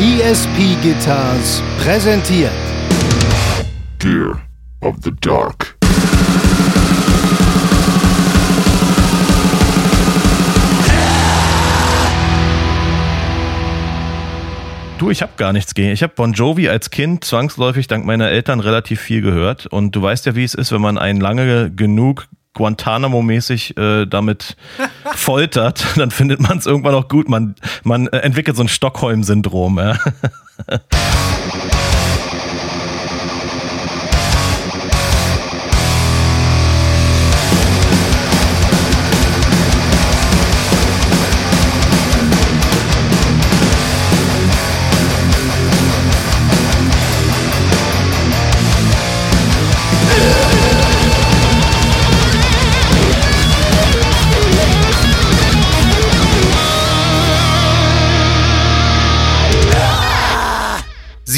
ESP Guitars präsentiert Gear of the Dark. Du, ich habe gar nichts gegen. Ich habe Bon Jovi als Kind zwangsläufig dank meiner Eltern relativ viel gehört. Und du weißt ja, wie es ist, wenn man einen lange genug Guantanamo-mäßig äh, damit foltert, dann findet man es irgendwann auch gut. Man, man äh, entwickelt so ein Stockholm-Syndrom. Ja.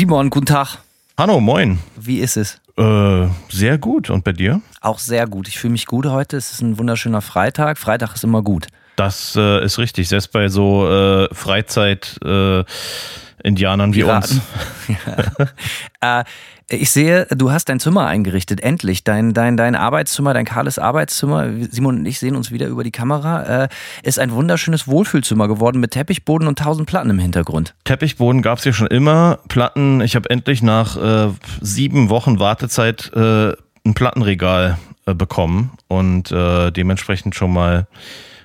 Simon, guten Tag. Hallo, moin. Wie ist es? Äh, sehr gut. Und bei dir? Auch sehr gut. Ich fühle mich gut heute. Es ist ein wunderschöner Freitag. Freitag ist immer gut. Das äh, ist richtig. Selbst bei so äh, Freizeit. Äh, Indianern wie Piraten. uns. ja. äh, ich sehe, du hast dein Zimmer eingerichtet, endlich. Dein, dein, dein Arbeitszimmer, dein kahles Arbeitszimmer. Simon und ich sehen uns wieder über die Kamera. Äh, ist ein wunderschönes Wohlfühlzimmer geworden mit Teppichboden und tausend Platten im Hintergrund. Teppichboden gab es hier schon immer. Platten, ich habe endlich nach äh, sieben Wochen Wartezeit äh, ein Plattenregal äh, bekommen und äh, dementsprechend schon mal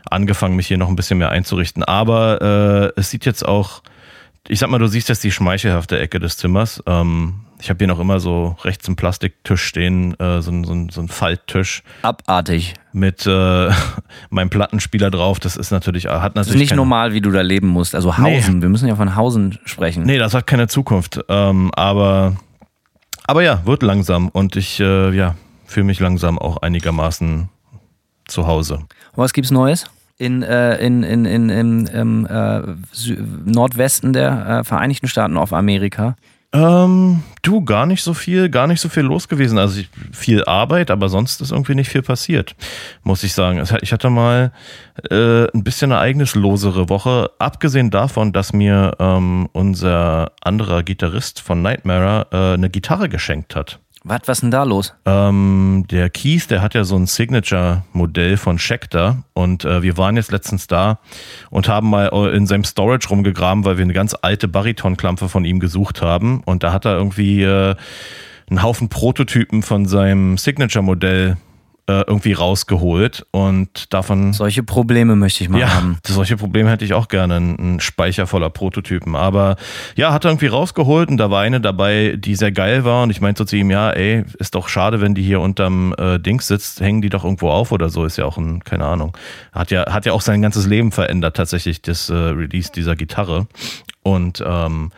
angefangen, mich hier noch ein bisschen mehr einzurichten. Aber es sieht jetzt auch, ich sag mal, du siehst jetzt die schmeichelhafte Ecke des Zimmers. Ähm, ich habe hier noch immer so rechts einen Plastiktisch stehen, äh, so, ein- so, so ein Falttisch Abartig. mit äh, meinem Plattenspieler drauf. Das ist natürlich, hat Das natürlich ist nicht keine- normal, wie du da leben musst. Also Nee. Hausen. Wir müssen ja von Hausen sprechen. Nee, das hat keine Zukunft. Ähm, aber, aber ja, wird langsam und ich äh, ja, fühle mich langsam auch einigermaßen zu Hause. Was gibt's Neues? In, äh, in, in, in, in, im äh, Nordwesten der äh, Vereinigten Staaten auf Amerika. Ähm, du, gar nicht so viel, gar nicht so viel los gewesen. Also ich, viel Arbeit, aber sonst ist irgendwie nicht viel passiert, muss ich sagen. Ich hatte mal äh, ein bisschen eine ereignislosere Woche, abgesehen davon, dass mir ähm, unser anderer Gitarrist von Nightmare äh, eine Gitarre geschenkt hat. Was, was denn da los? Ähm, der Keith, der hat ja so ein Signature-Modell von Schecter und äh, wir waren jetzt letztens da und haben mal äh, in seinem Storage rumgegraben, weil wir eine ganz alte Bariton-Klampe von ihm gesucht haben und da hat er irgendwie äh, einen Haufen Prototypen von seinem Signature-Modell äh, irgendwie rausgeholt und davon Solche Probleme möchte ich mal ja, haben. solche Probleme hätte ich auch gerne, einen Speicher voller Prototypen. Aber ja, hat er irgendwie rausgeholt und da war eine dabei, die sehr geil war. Und ich meinte so zu ihm, ja, ey, ist doch schade, wenn die hier unterm äh, Dings sitzt, hängen die doch irgendwo auf oder so. Ist ja auch ein, keine Ahnung. Hat ja, hat ja auch sein ganzes Leben verändert, tatsächlich, das äh, Release dieser Gitarre. Und ähm,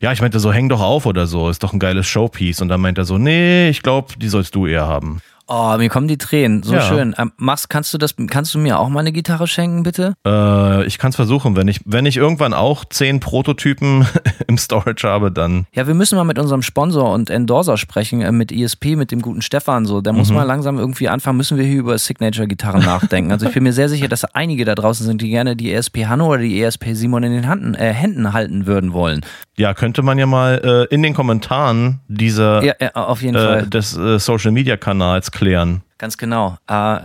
ja, ich meinte so, häng doch auf oder so, ist doch ein geiles Showpiece. Und dann meint er so, nee, ich glaube, die sollst du eher haben. Oh, mir kommen die Tränen. So Ja. schön. Ähm, Max, kannst du das, kannst du mir auch mal eine Gitarre schenken, bitte? Äh, ich kann es versuchen, wenn ich, wenn ich irgendwann auch zehn Prototypen im Storage habe, dann Ja, wir müssen mal mit unserem Sponsor und Endorser sprechen, äh, mit ESP, mit dem guten Stefan so. Da Mhm. muss man langsam irgendwie anfangen, müssen wir hier über Signature-Gitarren nachdenken. Also ich bin mir sehr sicher, dass einige da draußen sind, die gerne die ESP Hanno oder die ESP Simon in den Händen, äh, Händen halten würden wollen. Ja, könnte man ja mal äh, in den Kommentaren dieser Ja, ja auf jeden äh, Fall. des äh, Social Media Kanals klären. Ganz genau. Äh,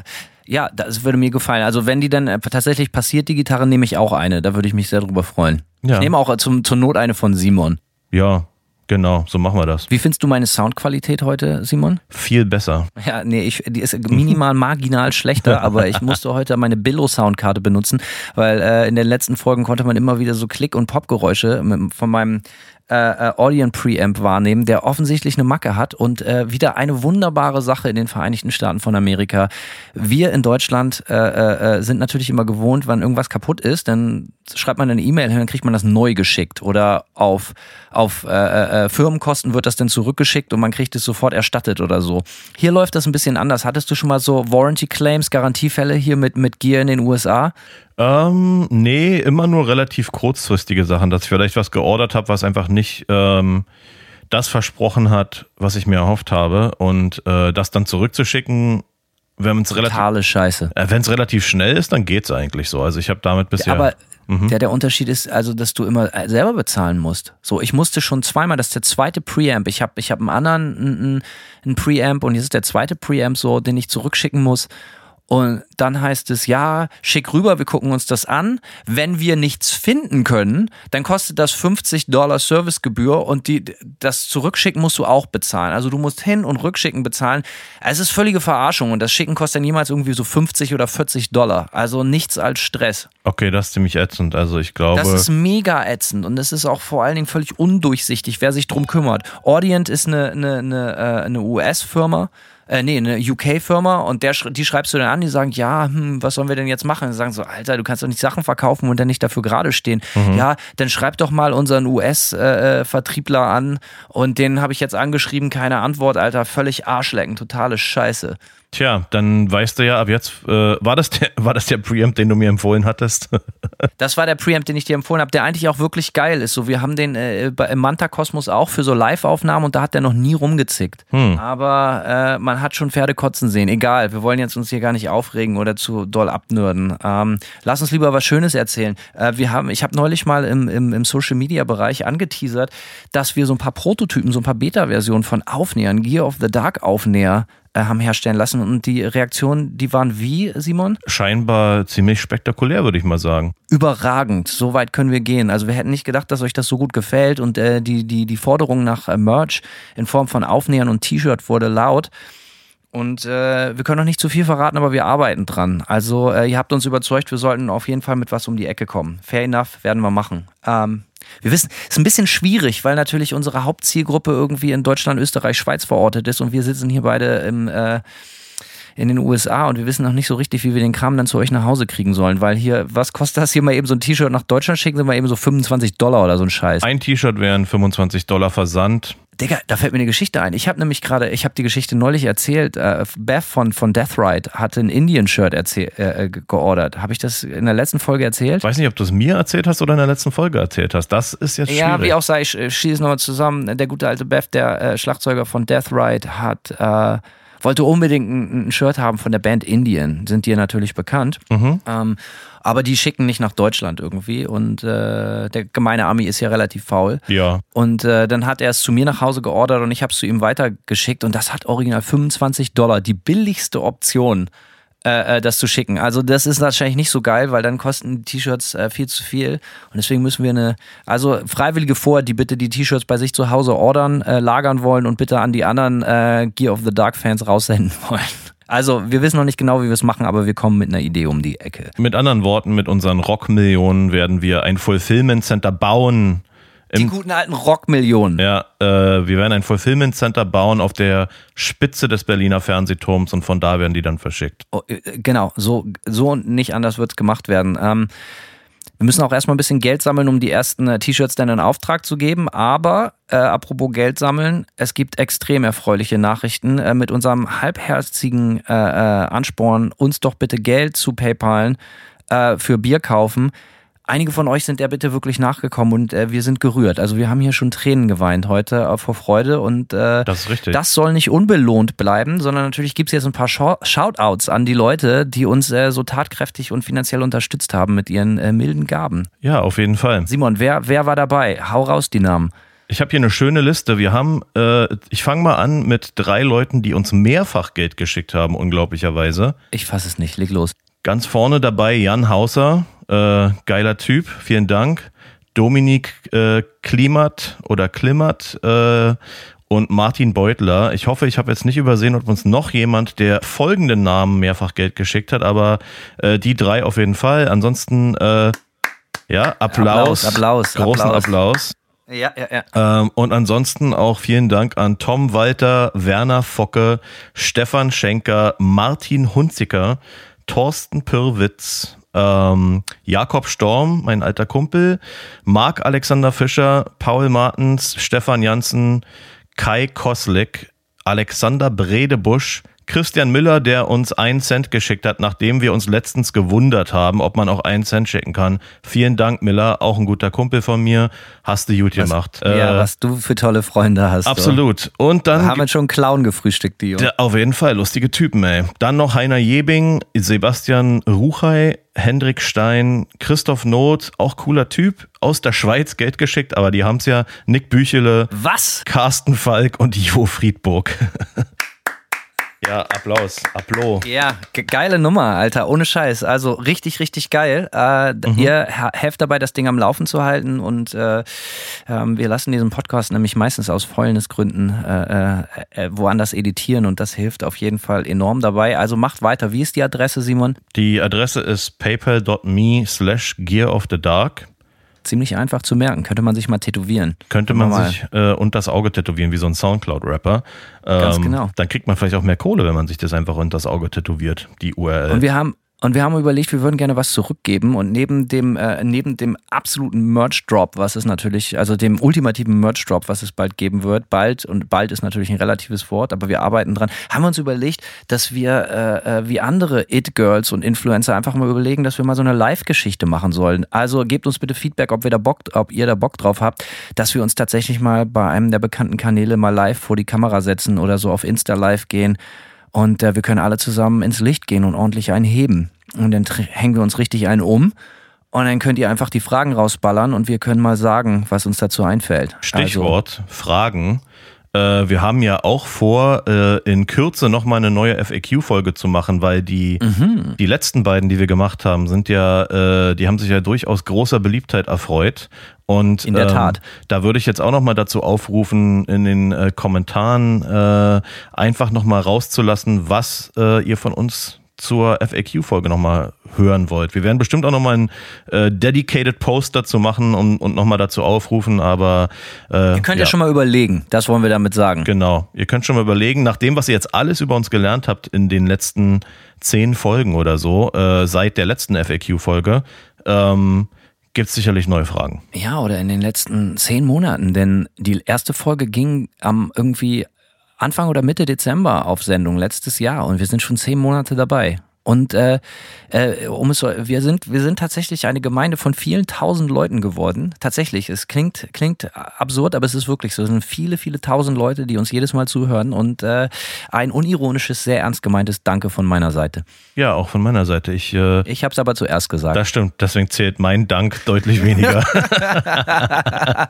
ja, das würde mir gefallen. Also wenn die dann äh, tatsächlich passiert, die Gitarre, nehme ich auch eine. Da würde ich mich sehr drüber freuen. Ja. Ich nehme auch äh, zum, zur Not eine von Simon. Ja, genau, so machen wir das. Wie findest du meine Soundqualität heute, Simon? Viel besser. Ja, nee, ich, die ist minimal marginal schlechter, aber ich musste heute meine Billo-Soundkarte benutzen, weil äh, in den letzten Folgen konnte man immer wieder so Klick- und Popgeräusche von meinem äh, äh, Audion Preamp wahrnehmen, der offensichtlich eine Macke hat und äh, wieder eine wunderbare Sache in den Vereinigten Staaten von Amerika. Wir in Deutschland äh, äh, äh, sind natürlich immer gewohnt, wenn irgendwas kaputt ist, dann schreibt man eine E-Mail hin, dann kriegt man das neu geschickt oder auf, auf Firmenkosten wird das dann zurückgeschickt und man kriegt es sofort erstattet oder so. Hier läuft das ein bisschen anders. Hattest du schon mal so Warranty Claims, Garantiefälle hier mit, mit Gear in den USA? Ähm, nee, immer nur relativ kurzfristige Sachen, dass ich vielleicht was geordert habe, was einfach nicht ähm, das versprochen hat, was ich mir erhofft habe. Und äh, das dann zurückzuschicken, wenn es relativ, Totale Scheiße. äh, wenn es relativ schnell ist, dann geht's eigentlich so. Also ich habe damit bisher. Aber Mhm. Der, der Unterschied ist also, dass du immer äh, selber bezahlen musst. So, ich musste schon zweimal, das ist der zweite Preamp. Ich habe ich hab einen anderen einen, einen Preamp und jetzt ist der zweite Preamp so, den ich zurückschicken muss. Und dann heißt es, ja, schick rüber, wir gucken uns das an. Wenn wir nichts finden können, dann kostet das 50 Dollar Servicegebühr und die, das Zurückschicken musst du auch bezahlen. Also du musst hin und rückschicken bezahlen. Es ist völlige Verarschung und das Schicken kostet dann jemals irgendwie so 50 oder 40 Dollar. Also nichts als Stress. Okay, das ist ziemlich ätzend. Also ich glaube. Das ist mega ätzend und es ist auch vor allen Dingen völlig undurchsichtig, wer sich drum kümmert. Audient ist eine, eine, eine, äh, eine US-Firma äh, nee, eine UK-Firma und der, die schreibst du dann an, die sagen, ja, hm, was sollen wir denn jetzt machen? Die sagen so, Alter, du kannst doch nicht Sachen verkaufen und dann nicht dafür gerade stehen. Mhm. Ja, dann schreib doch mal unseren US-Vertriebler äh, an und den habe ich jetzt angeschrieben, keine Antwort, Alter, völlig Arschlecken, totale Scheiße. Tja, dann weißt du ja, ab jetzt, äh, war, das der, war das der Preamp, den du mir empfohlen hattest? das war der Preamp, den ich dir empfohlen habe, der eigentlich auch wirklich geil ist. So, wir haben den äh, im Manta Kosmos auch für so Live-Aufnahmen und da hat der noch nie rumgezickt. Hm. Aber äh, man hat schon Pferde kotzen sehen. Egal, wir wollen jetzt uns hier gar nicht aufregen oder zu doll abnörden. Ähm, lass uns lieber was Schönes erzählen. Äh, wir haben, ich habe neulich mal im, im, im Social-Media-Bereich angeteasert, dass wir so ein paar Prototypen, so ein paar Beta-Versionen von Aufnähern, Gear of the Dark Aufnäher, äh, haben herstellen lassen. Und die Reaktionen, die waren wie, Simon? Scheinbar ziemlich spektakulär, würde ich mal sagen. Überragend. So weit können wir gehen. Also wir hätten nicht gedacht, dass euch das so gut gefällt. Und äh, die, die, die Forderung nach äh, Merch in Form von Aufnähern und T-Shirt wurde laut. Und äh, wir können noch nicht zu viel verraten, aber wir arbeiten dran. Also äh, ihr habt uns überzeugt, wir sollten auf jeden Fall mit was um die Ecke kommen. Fair enough, werden wir machen. Ähm, wir wissen, es ist ein bisschen schwierig, weil natürlich unsere Hauptzielgruppe irgendwie in Deutschland, Österreich, Schweiz verortet ist und wir sitzen hier beide im, äh, in den USA und wir wissen noch nicht so richtig, wie wir den Kram dann zu euch nach Hause kriegen sollen, weil hier, was kostet das hier mal eben so ein T-Shirt nach Deutschland schicken, sind wir eben so 25 Dollar oder so ein Scheiß. Ein T-Shirt wären 25 Dollar Versand. Digga, da fällt mir eine Geschichte ein. Ich habe nämlich gerade, ich habe die Geschichte neulich erzählt. Äh, Beth von, von Death Ride hatte ein Indian-Shirt äh, geordert. Habe ich das in der letzten Folge erzählt? Ich weiß nicht, ob du es mir erzählt hast oder in der letzten Folge erzählt hast. Das ist jetzt schwierig. Ja, wie auch sei, ich äh, schieße es nochmal zusammen. Der gute alte Beth, der äh, Schlagzeuger von Death Ride, hat äh, wollte unbedingt ein, ein, Shirt haben von der Band Indian. Sind dir natürlich bekannt. Mhm. Ähm, aber die schicken nicht nach Deutschland irgendwie und äh, der gemeine Ami ist ja relativ faul. Ja. Und äh, dann hat er es zu mir nach Hause geordert und ich habe es zu ihm weitergeschickt und das hat original 25 Dollar, die billigste Option. Äh, das zu schicken. Also das ist wahrscheinlich nicht so geil, weil dann kosten die T-Shirts äh, viel zu viel und deswegen müssen wir eine, also Freiwillige vor, die bitte die T-Shirts bei sich zu Hause ordern, äh, lagern wollen und bitte an die anderen äh, Gear of the Dark Fans raussenden wollen. Also, wir wissen noch nicht genau, wie wir es machen, aber wir kommen mit einer Idee um die Ecke. Mit anderen Worten, mit unseren Rockmillionen werden wir ein Fulfillment Center bauen. Die guten alten Rockmillionen. Ja, äh, wir werden ein Fulfillment Center bauen auf der Spitze des Berliner Fernsehturms und von da werden die dann verschickt. Oh, genau, so, so und nicht anders wird es gemacht werden. Ähm, wir müssen auch erstmal ein bisschen Geld sammeln, um die ersten äh, T-Shirts dann in Auftrag zu geben. Aber äh, apropos Geld sammeln, es gibt extrem erfreuliche Nachrichten äh, mit unserem halbherzigen äh, Ansporn, uns doch bitte Geld zu PayPalen äh, für Bier kaufen. Einige von euch sind der bitte wirklich nachgekommen und äh, wir sind gerührt. Also wir haben hier schon Tränen geweint heute äh, vor Freude und äh, das, das soll nicht unbelohnt bleiben, sondern natürlich gibt es jetzt ein paar Shoutouts an die Leute, die uns äh, so tatkräftig und finanziell unterstützt haben mit ihren äh, milden Gaben. Ja, auf jeden Fall. Simon, wer, wer war dabei? Hau raus die Namen. Ich habe hier eine schöne Liste. Wir haben, äh, ich fange mal an mit drei Leuten, die uns mehrfach Geld geschickt haben, unglaublicherweise. Ich fasse es nicht, leg los. Ganz vorne dabei Jan Hauser, äh, geiler Typ, vielen Dank. Dominik äh, Klimat oder Klimat äh, und Martin Beutler. Ich hoffe, ich habe jetzt nicht übersehen, ob uns noch jemand, der folgenden Namen mehrfach Geld geschickt hat, aber äh, die drei auf jeden Fall. Ansonsten, äh, ja, Applaus. Applaus, Applaus. Großen Applaus. Applaus. Ja, ja, ja. Ähm, und ansonsten auch vielen Dank an Tom Walter, Werner Focke, Stefan Schenker, Martin Hunziker, Thorsten Pirwitz, ähm, Jakob Storm, mein alter Kumpel, Marc Alexander Fischer, Paul Martens, Stefan Janssen, Kai Koslik, Alexander Bredebusch, Christian Müller, der uns einen Cent geschickt hat, nachdem wir uns letztens gewundert haben, ob man auch einen Cent schicken kann. Vielen Dank, Miller, auch ein guter Kumpel von mir. Hast du gut was, gemacht. Ja, äh, was du für tolle Freunde hast. Absolut. So. Und dann. Da haben wir schon Clown gefrühstückt, die Jungs. Auf jeden Fall, lustige Typen, ey. Dann noch Heiner Jebing, Sebastian Ruchey, Hendrik Stein, Christoph Not, auch cooler Typ, aus der Schweiz Geld geschickt, aber die haben es ja. Nick Büchele, Was? Carsten Falk und Jo Friedburg. Ja, Applaus, Applaus. Ja, geile Nummer, Alter, ohne Scheiß. Also richtig, richtig geil. Äh, mhm. Ihr helft dabei, das Ding am Laufen zu halten und äh, äh, wir lassen diesen Podcast nämlich meistens aus Fäulnisgründen äh, äh, äh, woanders editieren und das hilft auf jeden Fall enorm dabei. Also macht weiter. Wie ist die Adresse, Simon? Die Adresse ist paypal.me slash gear of the dark ziemlich einfach zu merken. Könnte man sich mal tätowieren. Könnte man mal. sich äh, unter das Auge tätowieren, wie so ein Soundcloud-Rapper. Ähm, Ganz genau. Dann kriegt man vielleicht auch mehr Kohle, wenn man sich das einfach unter das Auge tätowiert, die URL. Und wir haben und wir haben überlegt, wir würden gerne was zurückgeben. Und neben dem, äh, neben dem absoluten Merch-Drop, was es natürlich, also dem ultimativen Merch-Drop, was es bald geben wird, bald, und bald ist natürlich ein relatives Wort, aber wir arbeiten dran, haben wir uns überlegt, dass wir äh, äh, wie andere It-Girls und Influencer einfach mal überlegen, dass wir mal so eine Live-Geschichte machen sollen. Also gebt uns bitte Feedback, ob wir da Bock, ob ihr da Bock drauf habt, dass wir uns tatsächlich mal bei einem der bekannten Kanäle mal live vor die Kamera setzen oder so auf Insta live gehen. Und äh, wir können alle zusammen ins Licht gehen und ordentlich einen heben. Und dann hängen wir uns richtig einen um. Und dann könnt ihr einfach die Fragen rausballern und wir können mal sagen, was uns dazu einfällt. Stichwort also, Fragen. Äh, wir haben ja auch vor, äh, in Kürze nochmal eine neue FAQ-Folge zu machen, weil die, mhm. die letzten beiden, die wir gemacht haben, sind ja, äh, die haben sich ja durchaus großer Beliebtheit erfreut. Und in der ähm, Tat. Da würde ich jetzt auch nochmal dazu aufrufen, in den äh, Kommentaren äh, einfach nochmal rauszulassen, was äh, ihr von uns zur FAQ-Folge nochmal hören wollt. Wir werden bestimmt auch nochmal einen äh, dedicated Post dazu machen und, und nochmal dazu aufrufen, aber äh, Ihr könnt ja. ja schon mal überlegen, das wollen wir damit sagen. Genau, ihr könnt schon mal überlegen, nach dem, was ihr jetzt alles über uns gelernt habt in den letzten zehn Folgen oder so, äh, seit der letzten FAQ-Folge, ähm, gibt es sicherlich neue Fragen. Ja, oder in den letzten zehn Monaten, denn die erste Folge ging am irgendwie Anfang oder Mitte Dezember auf Sendung letztes Jahr und wir sind schon zehn Monate dabei. Und äh, äh, um es wir sind wir sind tatsächlich eine Gemeinde von vielen tausend Leuten geworden. Tatsächlich, es klingt klingt absurd, aber es ist wirklich so. Es sind viele viele tausend Leute, die uns jedes Mal zuhören und äh, ein unironisches, sehr ernst gemeintes Danke von meiner Seite. Ja, auch von meiner Seite. Ich äh, ich habe es aber zuerst gesagt. Das stimmt. Deswegen zählt mein Dank deutlich weniger.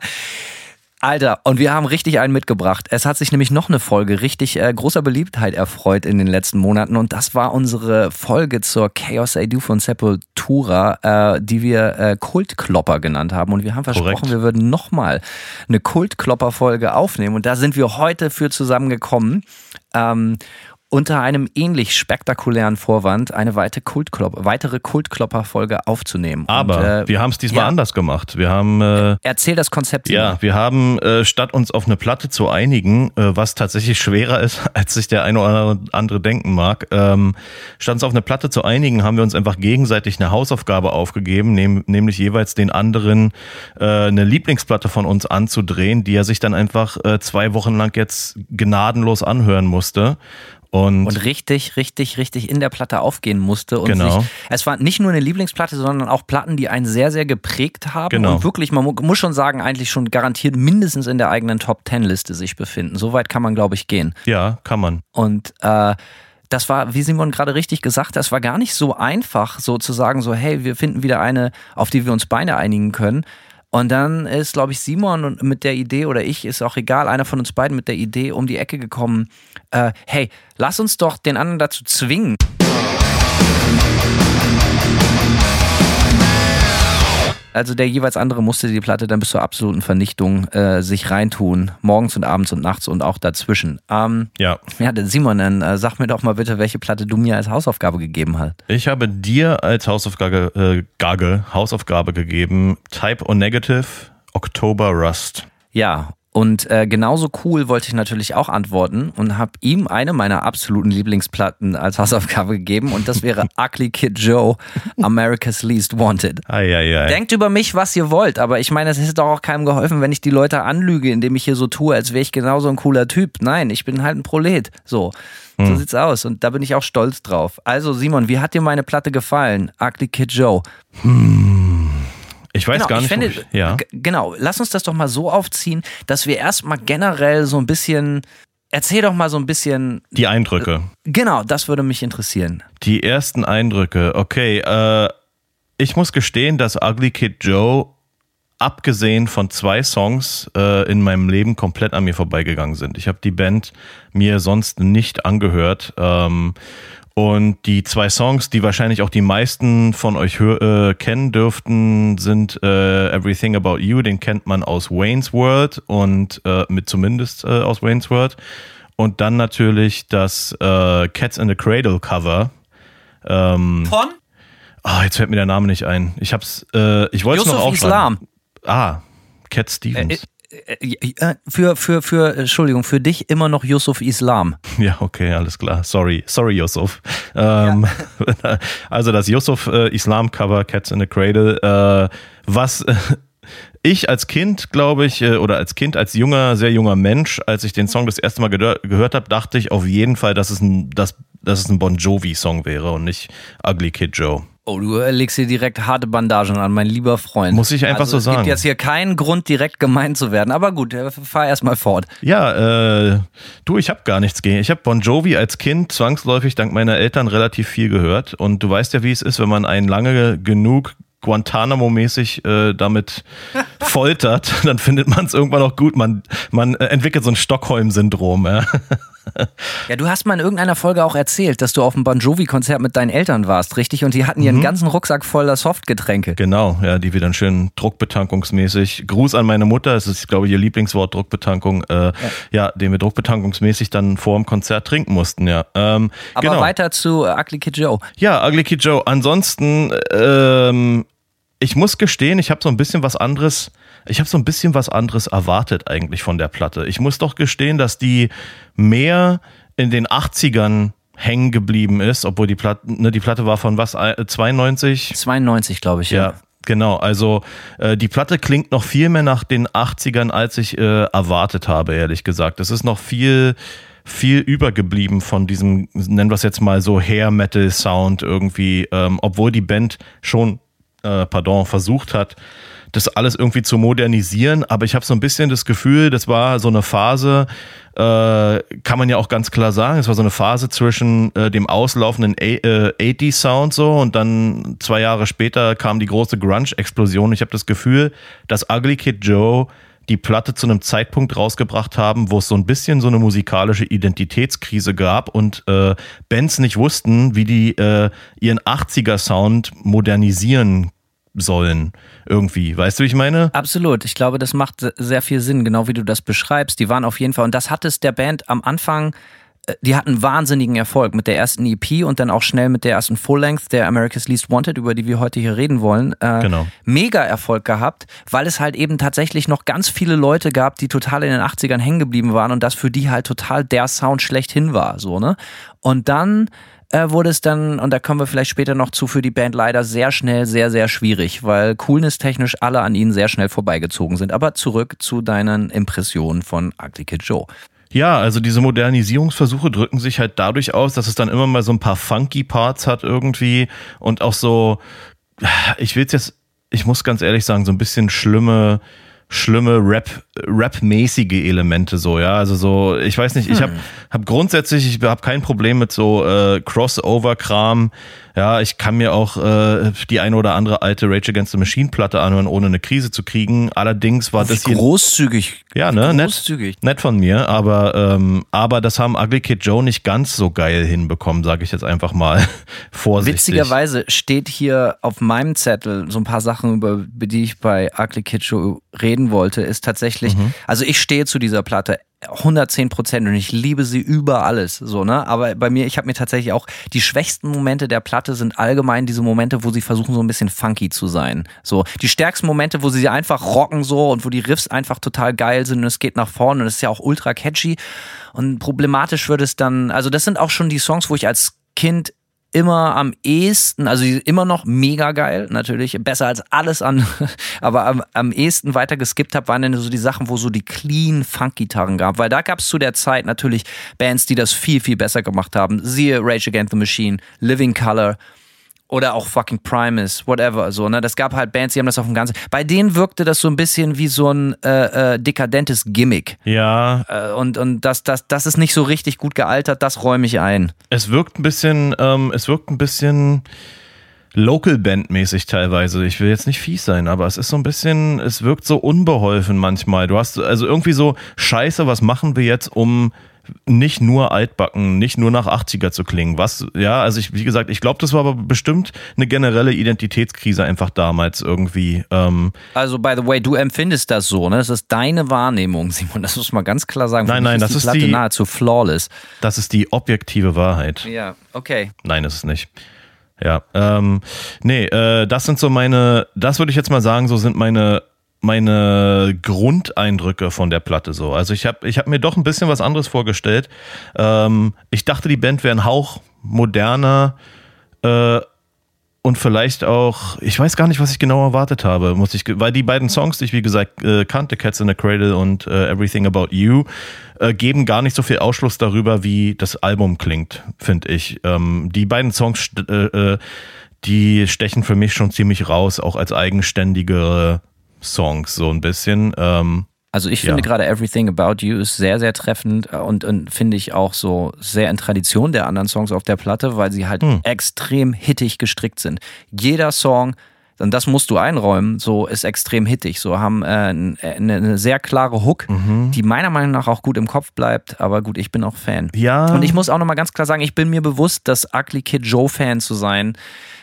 Alter, und wir haben richtig einen mitgebracht. Es hat sich nämlich noch eine Folge richtig äh, großer Beliebtheit erfreut in den letzten Monaten und das war unsere Folge zur Chaos I Do von Sepultura, äh, die wir äh, Kultklopper genannt haben und wir haben versprochen, Korrekt. wir würden nochmal eine Kultklopper-Folge aufnehmen und da sind wir heute für zusammengekommen. Ähm, unter einem ähnlich spektakulären Vorwand eine weitere, Kultklopp weitere Kultklopper-Folge aufzunehmen. Aber Und, äh, wir haben es diesmal ja. anders gemacht. Wir haben. Äh, Erzähl das Konzept. Ja, wir haben äh, statt uns auf eine Platte zu einigen, äh, was tatsächlich schwerer ist, als sich der eine oder andere denken mag, ähm, statt uns auf eine Platte zu einigen, haben wir uns einfach gegenseitig eine Hausaufgabe aufgegeben, nehm, nämlich jeweils den anderen äh, eine Lieblingsplatte von uns anzudrehen, die er sich dann einfach äh, zwei Wochen lang jetzt gnadenlos anhören musste. Und, und, richtig, richtig, richtig in der Platte aufgehen musste. Und genau. Sich, es war nicht nur eine Lieblingsplatte, sondern auch Platten, die einen sehr, sehr geprägt haben. Genau. Und wirklich, man muss schon sagen, eigentlich schon garantiert mindestens in der eigenen Top-Ten-Liste sich befinden. Soweit kann man, glaube ich, gehen. Ja, kann man. Und äh, das war, wie Simon gerade richtig gesagt hat, das war gar nicht so einfach, so zu sagen, so, hey, wir finden wieder eine, auf die wir uns beide einigen können. Und dann ist, glaube ich, Simon mit der Idee, oder ich, ist auch egal, einer von uns beiden mit der Idee um die Ecke gekommen, äh, hey, lass uns doch den anderen dazu zwingen. Also der jeweils andere musste die Platte dann bis zur absoluten Vernichtung äh, sich reintun, morgens und abends und nachts und auch dazwischen. Ähm, ja. Ja, Simon, dann äh, sag mir doch mal bitte, welche Platte du mir als Hausaufgabe gegeben hast. Ich habe dir als Hausaufgabe, äh, Gage, Hausaufgabe gegeben, Type O Negative, October Rust. Ja, Und äh, genauso cool wollte ich natürlich auch antworten und habe ihm eine meiner absoluten Lieblingsplatten als Hausaufgabe gegeben und das wäre Ugly Kid Joe, America's Least Wanted. Ei, ei, ei. Denkt über mich, was ihr wollt, aber ich meine, es ist doch auch keinem geholfen, wenn ich die Leute anlüge, indem ich hier so tue, als wäre ich genauso ein cooler Typ. Nein, ich bin halt ein Prolet. So. So Hm. sieht's aus und da bin ich auch stolz drauf. Also Simon, wie hat dir meine Platte gefallen? Ugly Kid Joe. Ich weiß Genau, gar ich nicht. finde, ob ich, ja. genau, lass uns das doch mal so aufziehen, dass wir erstmal generell so ein bisschen, erzähl doch mal so ein bisschen, Die Eindrücke. genau, das würde mich interessieren. Die ersten Eindrücke. Okay, äh, ich muss gestehen, dass Ugly Kid Joe, abgesehen von zwei Songs, äh, in meinem Leben komplett an mir vorbeigegangen sind. Ich habe die Band mir sonst nicht angehört. Ähm, und die zwei Songs, die wahrscheinlich auch die meisten von euch hör, äh, kennen dürften, sind äh, Everything About You, den kennt man aus Wayne's World und äh, mit zumindest äh, aus Wayne's World. Und dann natürlich das äh, Cats in the Cradle Cover. Ähm, Von? ah, jetzt fällt mir der Name nicht ein. Ich hab's, äh, ich wollte es noch aufschreiben. Islam. Ah, Cat Stevens. Äh, äh, Für, für, für, Entschuldigung, für dich immer noch Yusuf Islam. Ja, okay, alles klar. Sorry, sorry, Yusuf. Ähm, Also das Yusuf äh, Islam Cover Cats in the Cradle, äh, was äh, ich als Kind, glaube ich, äh, oder als Kind, als junger, sehr junger Mensch, als ich den Song das erste Mal gehört habe, dachte ich auf jeden Fall, dass es ein, dass, dass es ein Bon Jovi Song wäre und nicht Ugly Kid Joe. Oh, du äh, legst hier direkt harte Bandagen an, mein lieber Freund. Muss ich einfach also, so es sagen. gibt jetzt hier keinen Grund, direkt gemein zu werden. Aber gut, äh, fahr erstmal fort. Ja, äh, du, ich habe gar nichts gegen. Ich habe Bon Jovi als Kind zwangsläufig dank meiner Eltern relativ viel gehört. Und du weißt ja, wie es ist, wenn man einen lange genug Guantanamo-mäßig äh, damit foltert, dann findet man es irgendwann auch gut. Man, man äh, entwickelt so ein Stockholm-Syndrom. Ja. Ja, du hast mal in irgendeiner Folge auch erzählt, dass du auf einem Bon Jovi-Konzert mit deinen Eltern warst, richtig? Und die hatten ihren ganzen Rucksack voller Softgetränke. Genau, ja, die wir dann schön druckbetankungsmäßig. Gruß an meine Mutter, es ist, glaube ich, ihr Lieblingswort, Druckbetankung. Äh, ja. den wir druckbetankungsmäßig dann vor dem Konzert trinken mussten, ja. Ähm, Aber genau. weiter zu Ugly Kid Joe. Ja, Ugly Kid Joe. Ansonsten, ähm, ich muss gestehen, ich habe so ein bisschen was anderes, ich habe so ein bisschen was anderes erwartet eigentlich von der Platte. Ich muss doch gestehen, dass die mehr in den 80ern hängen geblieben ist, obwohl die Platte, ne, die Platte war von was, äh, 92? 92, glaube ich. Ja, genau. Also äh, die Platte klingt noch viel mehr nach den 80ern, als ich äh, erwartet habe, ehrlich gesagt. Es ist noch viel, viel übergeblieben von diesem, nennen wir es jetzt mal so Hair-Metal-Sound irgendwie, ähm, obwohl die Band schon, äh, pardon, versucht hat, das alles irgendwie zu modernisieren, aber ich habe so ein bisschen das Gefühl, das war so eine Phase, äh, kann man ja auch ganz klar sagen, es war so eine Phase zwischen äh, dem auslaufenden äh, 80 Sound so und dann zwei Jahre später kam die große Grunge-Explosion. Ich habe das Gefühl, dass Ugly Kid Joe die Platte zu einem Zeitpunkt rausgebracht haben, wo es so ein bisschen so eine musikalische Identitätskrise gab und äh, Bands nicht wussten, wie die äh, ihren 80er-Sound modernisieren sollen irgendwie. Weißt du, wie ich meine? Absolut. Ich glaube, das macht sehr viel Sinn, genau wie du das beschreibst. Die waren auf jeden Fall, und das hat es der Band am Anfang, äh, die hatten wahnsinnigen Erfolg mit der ersten EP und dann auch schnell mit der ersten Full-Length, der America's Least Wanted, über die wir heute hier reden wollen. Äh, Genau. Mega Erfolg gehabt, weil es halt eben tatsächlich noch ganz viele Leute gab, die total in den 80ern hängen geblieben waren und das für die halt total der Sound schlechthin war, so, ne? Und dann äh, wurde es dann, und da kommen wir vielleicht später noch zu, für die Band leider sehr schnell sehr, sehr schwierig, weil coolness-technisch alle an ihnen sehr schnell vorbeigezogen sind. Aber zurück zu deinen Impressionen von Ugly Kid Joe. Ja, also diese Modernisierungsversuche drücken sich halt dadurch aus, dass es dann immer mal so ein paar funky Parts hat irgendwie und auch so, ich will jetzt, ich muss ganz ehrlich sagen, so ein bisschen schlimme, schlimme Rap, Rap-mäßige Elemente so, ja, also so, ich weiß nicht, ich habe hab grundsätzlich, ich habe kein Problem mit so äh, Crossover-Kram, ja, ich kann mir auch äh, die eine oder andere alte Rage Against the Machine Platte anhören, ohne eine Krise zu kriegen, allerdings war das hier großzügig. ja, ne? Nett, Großzügig. nett von mir, aber, ähm, aber das haben Ugly Kid Joe nicht ganz so geil hinbekommen, sage ich jetzt einfach mal vorsichtig. Witzigerweise steht hier auf meinem Zettel so ein paar Sachen, über, über die ich bei Ugly Kid Joe reden wollte, ist tatsächlich, Mhm. also ich stehe zu dieser Platte 110 Prozent und ich liebe sie über alles, so, ne? Aber bei mir, ich habe mir tatsächlich auch, die schwächsten Momente der Platte sind allgemein diese Momente, wo sie versuchen, so ein bisschen funky zu sein. So, die stärksten Momente, wo sie einfach rocken so und wo die Riffs einfach total geil sind und es geht nach vorne und es ist ja auch ultra catchy. Und problematisch wird es dann, also das sind auch schon die Songs, wo ich als Kind immer am ehesten, also immer noch mega geil, natürlich, besser als alles an, aber am, am ehesten weiter geskippt habe, waren dann so die Sachen, wo so die clean Funk-Gitarren gab, weil da gab es zu der Zeit natürlich Bands, die das viel, viel besser gemacht haben. Siehe Rage Against the Machine, Living Color, oder auch fucking Primus, whatever, so, ne? Das gab halt Bands, die haben das auf dem ganzen. Bei denen wirkte das so ein bisschen wie so ein äh, äh, dekadentes Gimmick. Ja. Äh, und und das, das, das ist nicht so richtig gut gealtert, das räume ich ein. Es wirkt ein bisschen, ähm, es wirkt ein bisschen Local Band mäßig teilweise. Ich will jetzt nicht fies sein, aber es ist so ein bisschen, es wirkt so unbeholfen manchmal. Du hast also irgendwie so Scheiße, was machen wir jetzt, um nicht nur altbacken, nicht nur nach 80er zu klingen. Was, ja, also ich, wie gesagt, ich glaube, das war aber bestimmt eine generelle Identitätskrise einfach damals irgendwie. Ähm also, by the way, du empfindest das so, ne? Das ist deine Wahrnehmung, Simon. Das muss man ganz klar sagen. Nein, nein, ist das die ist Platte die, nahezu flawless. Das ist die objektive Wahrheit. Ja, okay. Nein, ist es nicht. Ja, ähm, nee, äh, das sind so meine, das würde ich jetzt mal sagen, so sind meine meine Grundeindrücke von der Platte so. Also ich habe ich hab mir doch ein bisschen was anderes vorgestellt. Ähm, ich dachte, die Band wäre ein Hauch moderner äh, und vielleicht auch, ich weiß gar nicht, was ich genau erwartet habe, muss ich, weil die beiden Songs, die ich wie gesagt äh, kannte, Cats in the Cradle und äh, Everything About You, äh, geben gar nicht so viel Ausschluss darüber, wie das Album klingt, finde ich. Ähm, die beiden Songs, äh, äh, die stechen für mich schon ziemlich raus, auch als eigenständige Songs so ein bisschen. Ähm, also ich finde Ja. gerade Everything About You ist sehr, sehr treffend äh, und, und finde ich auch so sehr in Tradition der anderen Songs auf der Platte, weil sie halt Hm. extrem hittig gestrickt sind. Jeder Song, und das musst du einräumen, so ist extrem hittig. So haben äh, n- äh, eine, eine sehr klare Hook, Mhm. die meiner Meinung nach auch gut im Kopf bleibt, aber gut, ich bin auch Fan. ja. Und ich muss auch nochmal ganz klar sagen, ich bin mir bewusst, dass Ugly Kid Joe Fan zu sein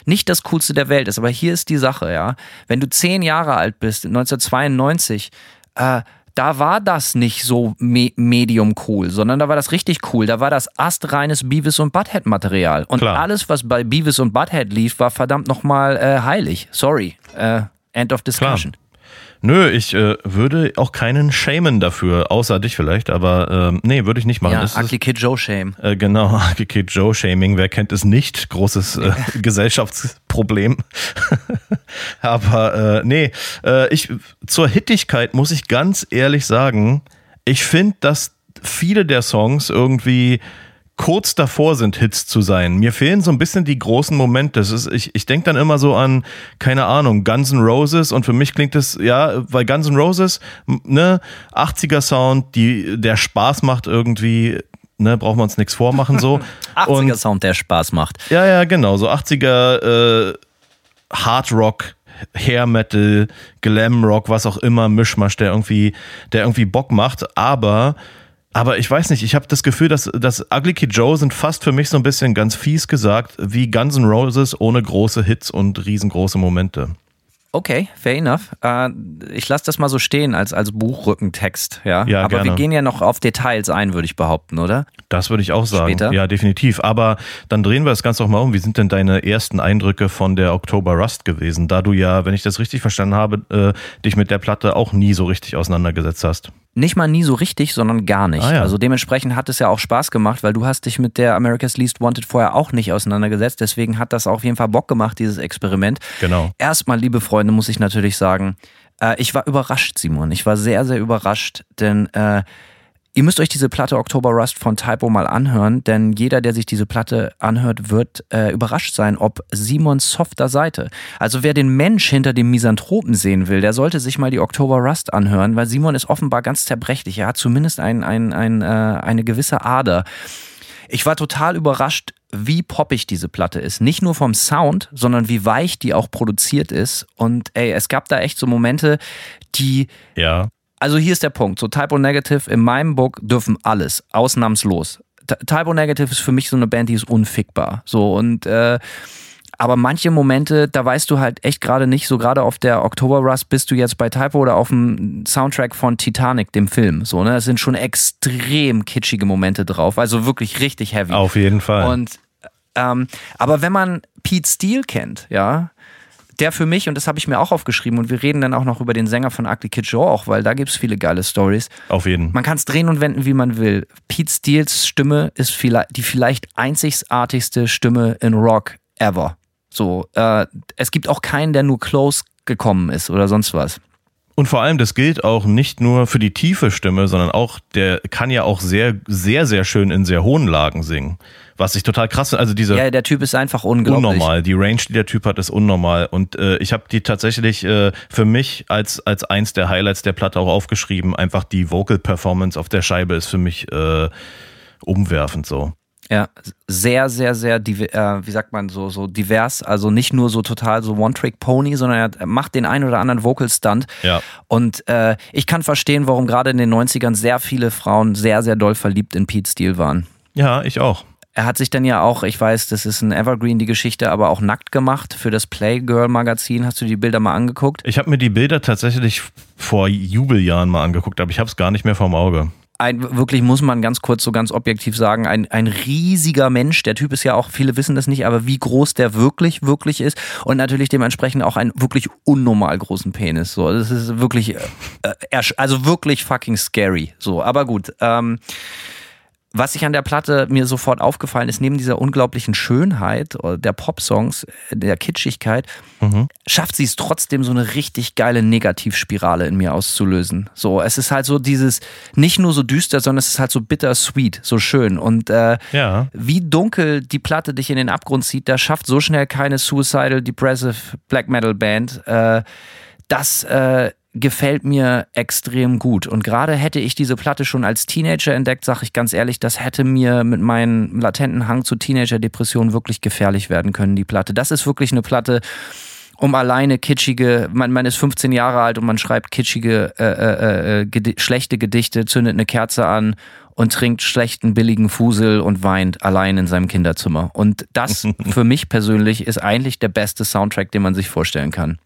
nicht das coolste der Welt ist. Aber hier ist die Sache, ja. Wenn du zehn Jahre alt bist, 1992, äh, da war das nicht so me medium cool, sondern da war das richtig cool. Da war das astreines Beavis und Butthead Material. Und Klar. alles, was bei Beavis und Butthead lief, war verdammt nochmal äh, heilig. Sorry. Äh, end of discussion. Nö, ich äh, würde auch keinen shamen dafür, außer dich vielleicht, aber ähm, nee, würde ich nicht machen. Ja, Ugly Kid Joe Shame. Äh, genau, Kid Joe Shaming, wer kennt es nicht? Großes äh, Gesellschaftsproblem. Aber äh, nee, äh, ich zur Hittigkeit muss ich ganz ehrlich sagen, ich finde, dass viele der Songs irgendwie kurz davor sind, Hits zu sein. Mir fehlen so ein bisschen die großen Momente. Das ist, ich ich denke dann immer so an, keine Ahnung, Guns N' Roses und für mich klingt es, ja, weil Guns N' Roses, ne, 80er Sound, die, der Spaß macht irgendwie, ne, brauchen wir uns nichts vormachen so. 80er Und Sound, der Spaß macht. ja, ja, genau. So 80er äh, Hard Rock, Hair Metal, Glam Rock, was auch immer, Mischmasch, der irgendwie, der irgendwie Bock macht. Aber, aber ich weiß nicht, ich habe das Gefühl, dass, dass Ugly Kid Joe sind fast für mich so ein bisschen ganz fies gesagt, wie Guns N' Roses ohne große Hits und riesengroße Momente. Okay, fair enough. Äh, ich lasse das mal so stehen als, als Buchrückentext, ja. Ja, Aber wir gerne. gehen ja noch auf Details ein, würde ich behaupten, oder? Das würde ich auch sagen. Später? Ja, definitiv. Aber dann drehen wir das Ganze auch mal um. Wie sind denn deine ersten Eindrücke von der Oktober Rust gewesen? Da du ja, wenn ich das richtig verstanden habe, äh, dich mit der Platte auch nie so richtig auseinandergesetzt hast. Nicht mal nie so richtig, sondern gar nicht. Ah, ja. Also dementsprechend hat es ja auch Spaß gemacht, weil du hast dich mit der America's Least Wanted vorher auch nicht auseinandergesetzt. Deswegen hat das auf jeden Fall Bock gemacht, dieses Experiment. Genau. Erstmal, liebe Freunde, muss ich natürlich sagen, äh, ich war überrascht, Simon. Ich war sehr, sehr überrascht, denn äh, ihr müsst euch diese Platte Oktober Rust von Typo mal anhören, denn jeder, der sich diese Platte anhört, wird äh, überrascht sein, ob Simons softer Seite. Also wer den Mensch hinter dem Misanthropen sehen will, der sollte sich mal die Oktober Rust anhören, weil Simon ist offenbar ganz zerbrechlich. Er hat zumindest ein, ein, ein, äh, eine gewisse Ader. Ich war total überrascht, wie poppig diese Platte ist. Nicht nur vom Sound, sondern wie weich die auch produziert ist. Und ey, es gab da echt so Momente, die Ja. Also hier ist der Punkt. So Typo Negative in meinem Book dürfen alles, ausnahmslos. T- Typo Negative ist für mich so eine Band, die ist unfickbar. So und äh, aber manche Momente, da weißt du halt echt gerade nicht, so gerade auf der Oktober Rust bist du jetzt bei Typo oder auf dem Soundtrack von Titanic, dem Film. So, ne? Es sind schon extrem kitschige Momente drauf. Also wirklich richtig heavy. Auf jeden Fall. Und ähm, aber wenn man Pete Steele kennt, ja, der für mich, und das habe ich mir auch aufgeschrieben, und wir reden dann auch noch über den Sänger von Ugly Kid Joe auch, weil da gibt es viele geile Stories. Auf jeden. Man kann es drehen und wenden, wie man will. Pete Steeles Stimme ist vielleicht, die vielleicht einzigartigste Stimme in Rock ever. So, äh, es gibt auch keinen, der nur close gekommen ist oder sonst was. Und vor allem, das gilt auch nicht nur für die tiefe Stimme, sondern auch, der kann ja auch sehr, sehr, sehr schön in sehr hohen Lagen singen. Was ich total krass finde. Also diese Ja, der Typ ist einfach unglaublich. unnormal. Die Range, die der Typ hat, ist unnormal. Und äh, ich habe die tatsächlich äh, für mich als, als eins der Highlights der Platte auch aufgeschrieben. Einfach die Vocal Performance auf der Scheibe ist für mich äh, umwerfend so. Ja, sehr, sehr, sehr, äh, wie sagt man, so, so divers. Also nicht nur so total so One-Trick-Pony, sondern er macht den einen oder anderen Vocal-Stunt. Ja. Und äh, ich kann verstehen, warum gerade in den 90ern sehr viele Frauen sehr, sehr doll verliebt in Pete Steele waren. Ja, ich auch. Er hat sich dann ja auch, ich weiß, das ist ein Evergreen, die Geschichte, aber auch nackt gemacht für das Playgirl-Magazin. Hast du die Bilder mal angeguckt? Ich habe mir die Bilder tatsächlich vor Jubeljahren mal angeguckt, aber ich habe es gar nicht mehr vorm Auge. ein, wirklich muss man ganz kurz so ganz objektiv sagen, ein, ein riesiger Mensch. Der Typ ist ja auch, viele wissen das nicht, aber wie groß der wirklich, wirklich ist. Und natürlich dementsprechend auch einen wirklich unnormal großen Penis. So, das ist wirklich, äh, ersch- also wirklich fucking scary. So, aber gut. Ähm, was sich an der Platte mir sofort aufgefallen ist, neben dieser unglaublichen Schönheit äh, der Popsongs, äh, der Kitschigkeit, schafft sie es trotzdem, so eine richtig geile Negativspirale in mir auszulösen. So, es ist halt so dieses, nicht nur so düster, sondern es ist halt so bittersweet, so schön. Und äh, Ja. wie dunkel die Platte dich in den Abgrund zieht, da schafft so schnell keine Suicidal Depressive Black Metal Band. Äh, das äh, gefällt mir extrem gut. Und gerade hätte ich diese Platte schon als Teenager entdeckt, sage ich ganz ehrlich, das hätte mir mit meinem latenten Hang zu Teenager-Depressionen wirklich gefährlich werden können, die Platte. Das ist wirklich eine Platte, um alleine kitschige, man, man ist 15 Jahre alt und man schreibt kitschige, äh, äh, äh, gedi schlechte Gedichte, zündet eine Kerze an und trinkt schlechten, billigen Fusel und weint allein in seinem Kinderzimmer. Und das für mich persönlich ist eigentlich der beste Soundtrack, den man sich vorstellen kann.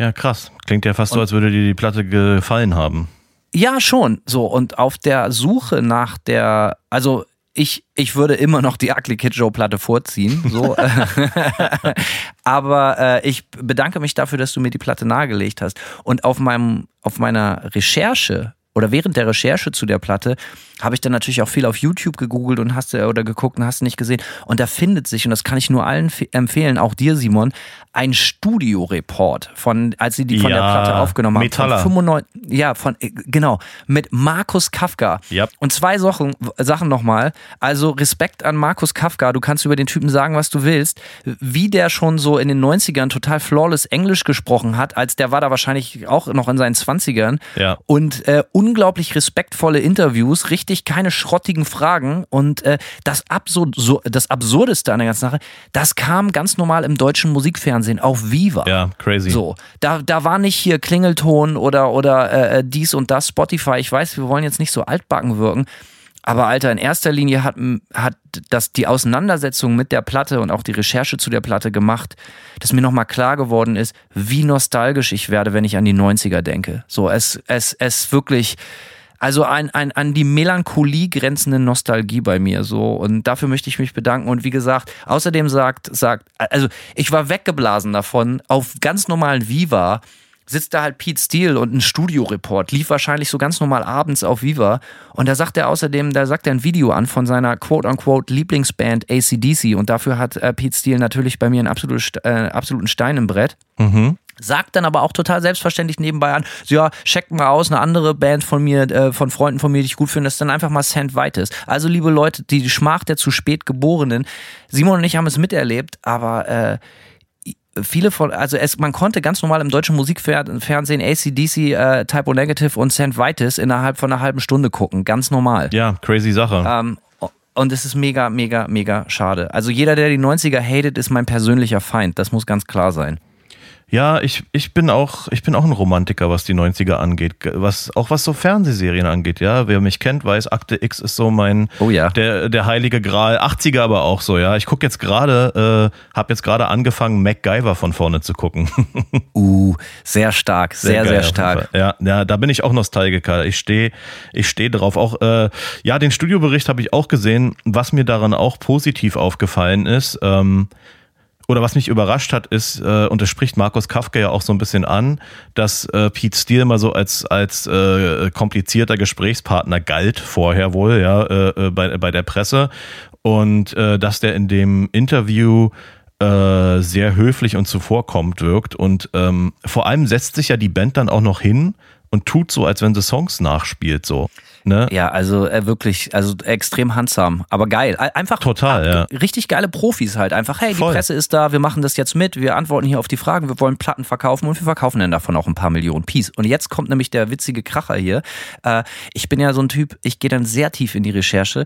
Ja, krass. Klingt ja fast so, als würde dir die Platte gefallen haben. Ja, schon. So, und auf der Suche nach der, also ich, ich würde immer noch die Ugly Kid Joe Platte vorziehen. So. Aber äh, ich bedanke mich dafür, dass du mir die Platte nahegelegt hast. Und auf meinem, auf meiner Recherche oder während der Recherche zu der Platte habe ich dann natürlich auch viel auf YouTube gegoogelt und hast du oder geguckt und hast nicht gesehen. Und da findet sich, und das kann ich nur allen fe- empfehlen, auch dir, Simon, ein Studioreport von, als sie die von der Ja, Platte aufgenommen haben. Metaller. Von 95, ja, von, äh, genau, mit Markus Kafka. Ja. Und zwei Sachen, Sachen nochmal. Also Respekt an Markus Kafka. Du kannst über den Typen sagen, was du willst. Wie der schon so in den 90ern total flawless Englisch gesprochen hat, als der war da wahrscheinlich auch noch in seinen 20ern. Ja. Und äh, unglaublich respektvolle Interviews, richtig keine schrottigen Fragen. Und äh, das, Absur so, das Absurdeste an der ganzen Sache, das kam ganz normal im deutschen Musikfernsehen auf Viva. Ja, crazy. So, da, da war nicht hier Klingelton oder, oder äh, dies und das, Spotify. Ich weiß, wir wollen jetzt nicht so altbacken wirken. Aber Alter, in erster Linie hat, hat das die Auseinandersetzung mit der Platte und auch die Recherche zu der Platte gemacht, dass mir nochmal klar geworden ist, wie nostalgisch ich werde, wenn ich an die 90er denke. So, es, es, es wirklich, also ein, ein, an die Melancholie grenzende Nostalgie bei mir so. Und dafür möchte ich mich bedanken. Und wie gesagt, außerdem sagt, sagt, also ich war weggeblasen davon, auf ganz normalen Viva sitzt da halt Pete Steele und ein Studioreport, lief wahrscheinlich so ganz normal abends auf Viva. Und da sagt er außerdem, da sagt er ein Video an von seiner quote-unquote Lieblingsband ACDC und dafür hat äh, Pete Steele natürlich bei mir einen absolut, äh, absoluten Stein im Brett. Sagt dann aber auch total selbstverständlich nebenbei an, so, ja, checkt mal aus, eine andere Band von mir, äh, von Freunden von mir, die ich gut finde, das ist dann einfach mal Sand Vitus. Also, liebe Leute, die, Schmach der zu spät Geborenen, Simon und ich haben es miterlebt, aber äh, viele von, also es, man konnte ganz normal im deutschen Musikfernsehen ACDC, äh, Typo Negative und Sand Vitus innerhalb von einer halben Stunde gucken, ganz normal. Ja, crazy Sache. Ähm, und es ist mega, mega, mega schade. Also jeder, der die 90er hatet, ist mein persönlicher Feind. Das muss ganz klar sein. Ja, ich, ich bin auch, ich bin auch ein Romantiker, was die 90er angeht. Was, auch was so Fernsehserien angeht, ja. Wer mich kennt, weiß, Akte X ist so mein, Oh ja. der, der heilige Gral. 80er aber auch so, ja. Ich gucke jetzt gerade, äh, habe jetzt gerade angefangen, MacGyver von vorne zu gucken. Uh, sehr stark, sehr, sehr, auf jeden stark. Ja, ja, da bin ich auch Nostalgiker. Ich stehe ich steh drauf. Auch, äh, ja, den Studiobericht habe ich auch gesehen. Was mir daran auch positiv aufgefallen ist, ähm, oder was mich überrascht hat, ist, äh, und das spricht Markus Kafka ja auch so ein bisschen an, dass äh, Pete Steele mal so als, als äh, komplizierter Gesprächspartner galt vorher wohl, ja, äh, äh, bei, bei der Presse. Und äh, dass der in dem Interview äh, sehr höflich und zuvorkommend wirkt. Und ähm, vor allem setzt sich ja die Band dann auch noch hin und tut so, als wenn sie Songs nachspielt, so. Ne? Ja, also äh, wirklich, also extrem handsam, aber geil. Ein- Einfach Total, ja. richtig geile Profis halt. Einfach, hey, die Voll. Presse ist da, wir machen das jetzt mit, wir antworten hier auf die Fragen, wir wollen Platten verkaufen und wir verkaufen dann davon auch ein paar Millionen Piece. Und jetzt kommt nämlich der witzige Kracher hier. Äh, ich bin ja so ein Typ, ich gehe dann sehr tief in die Recherche.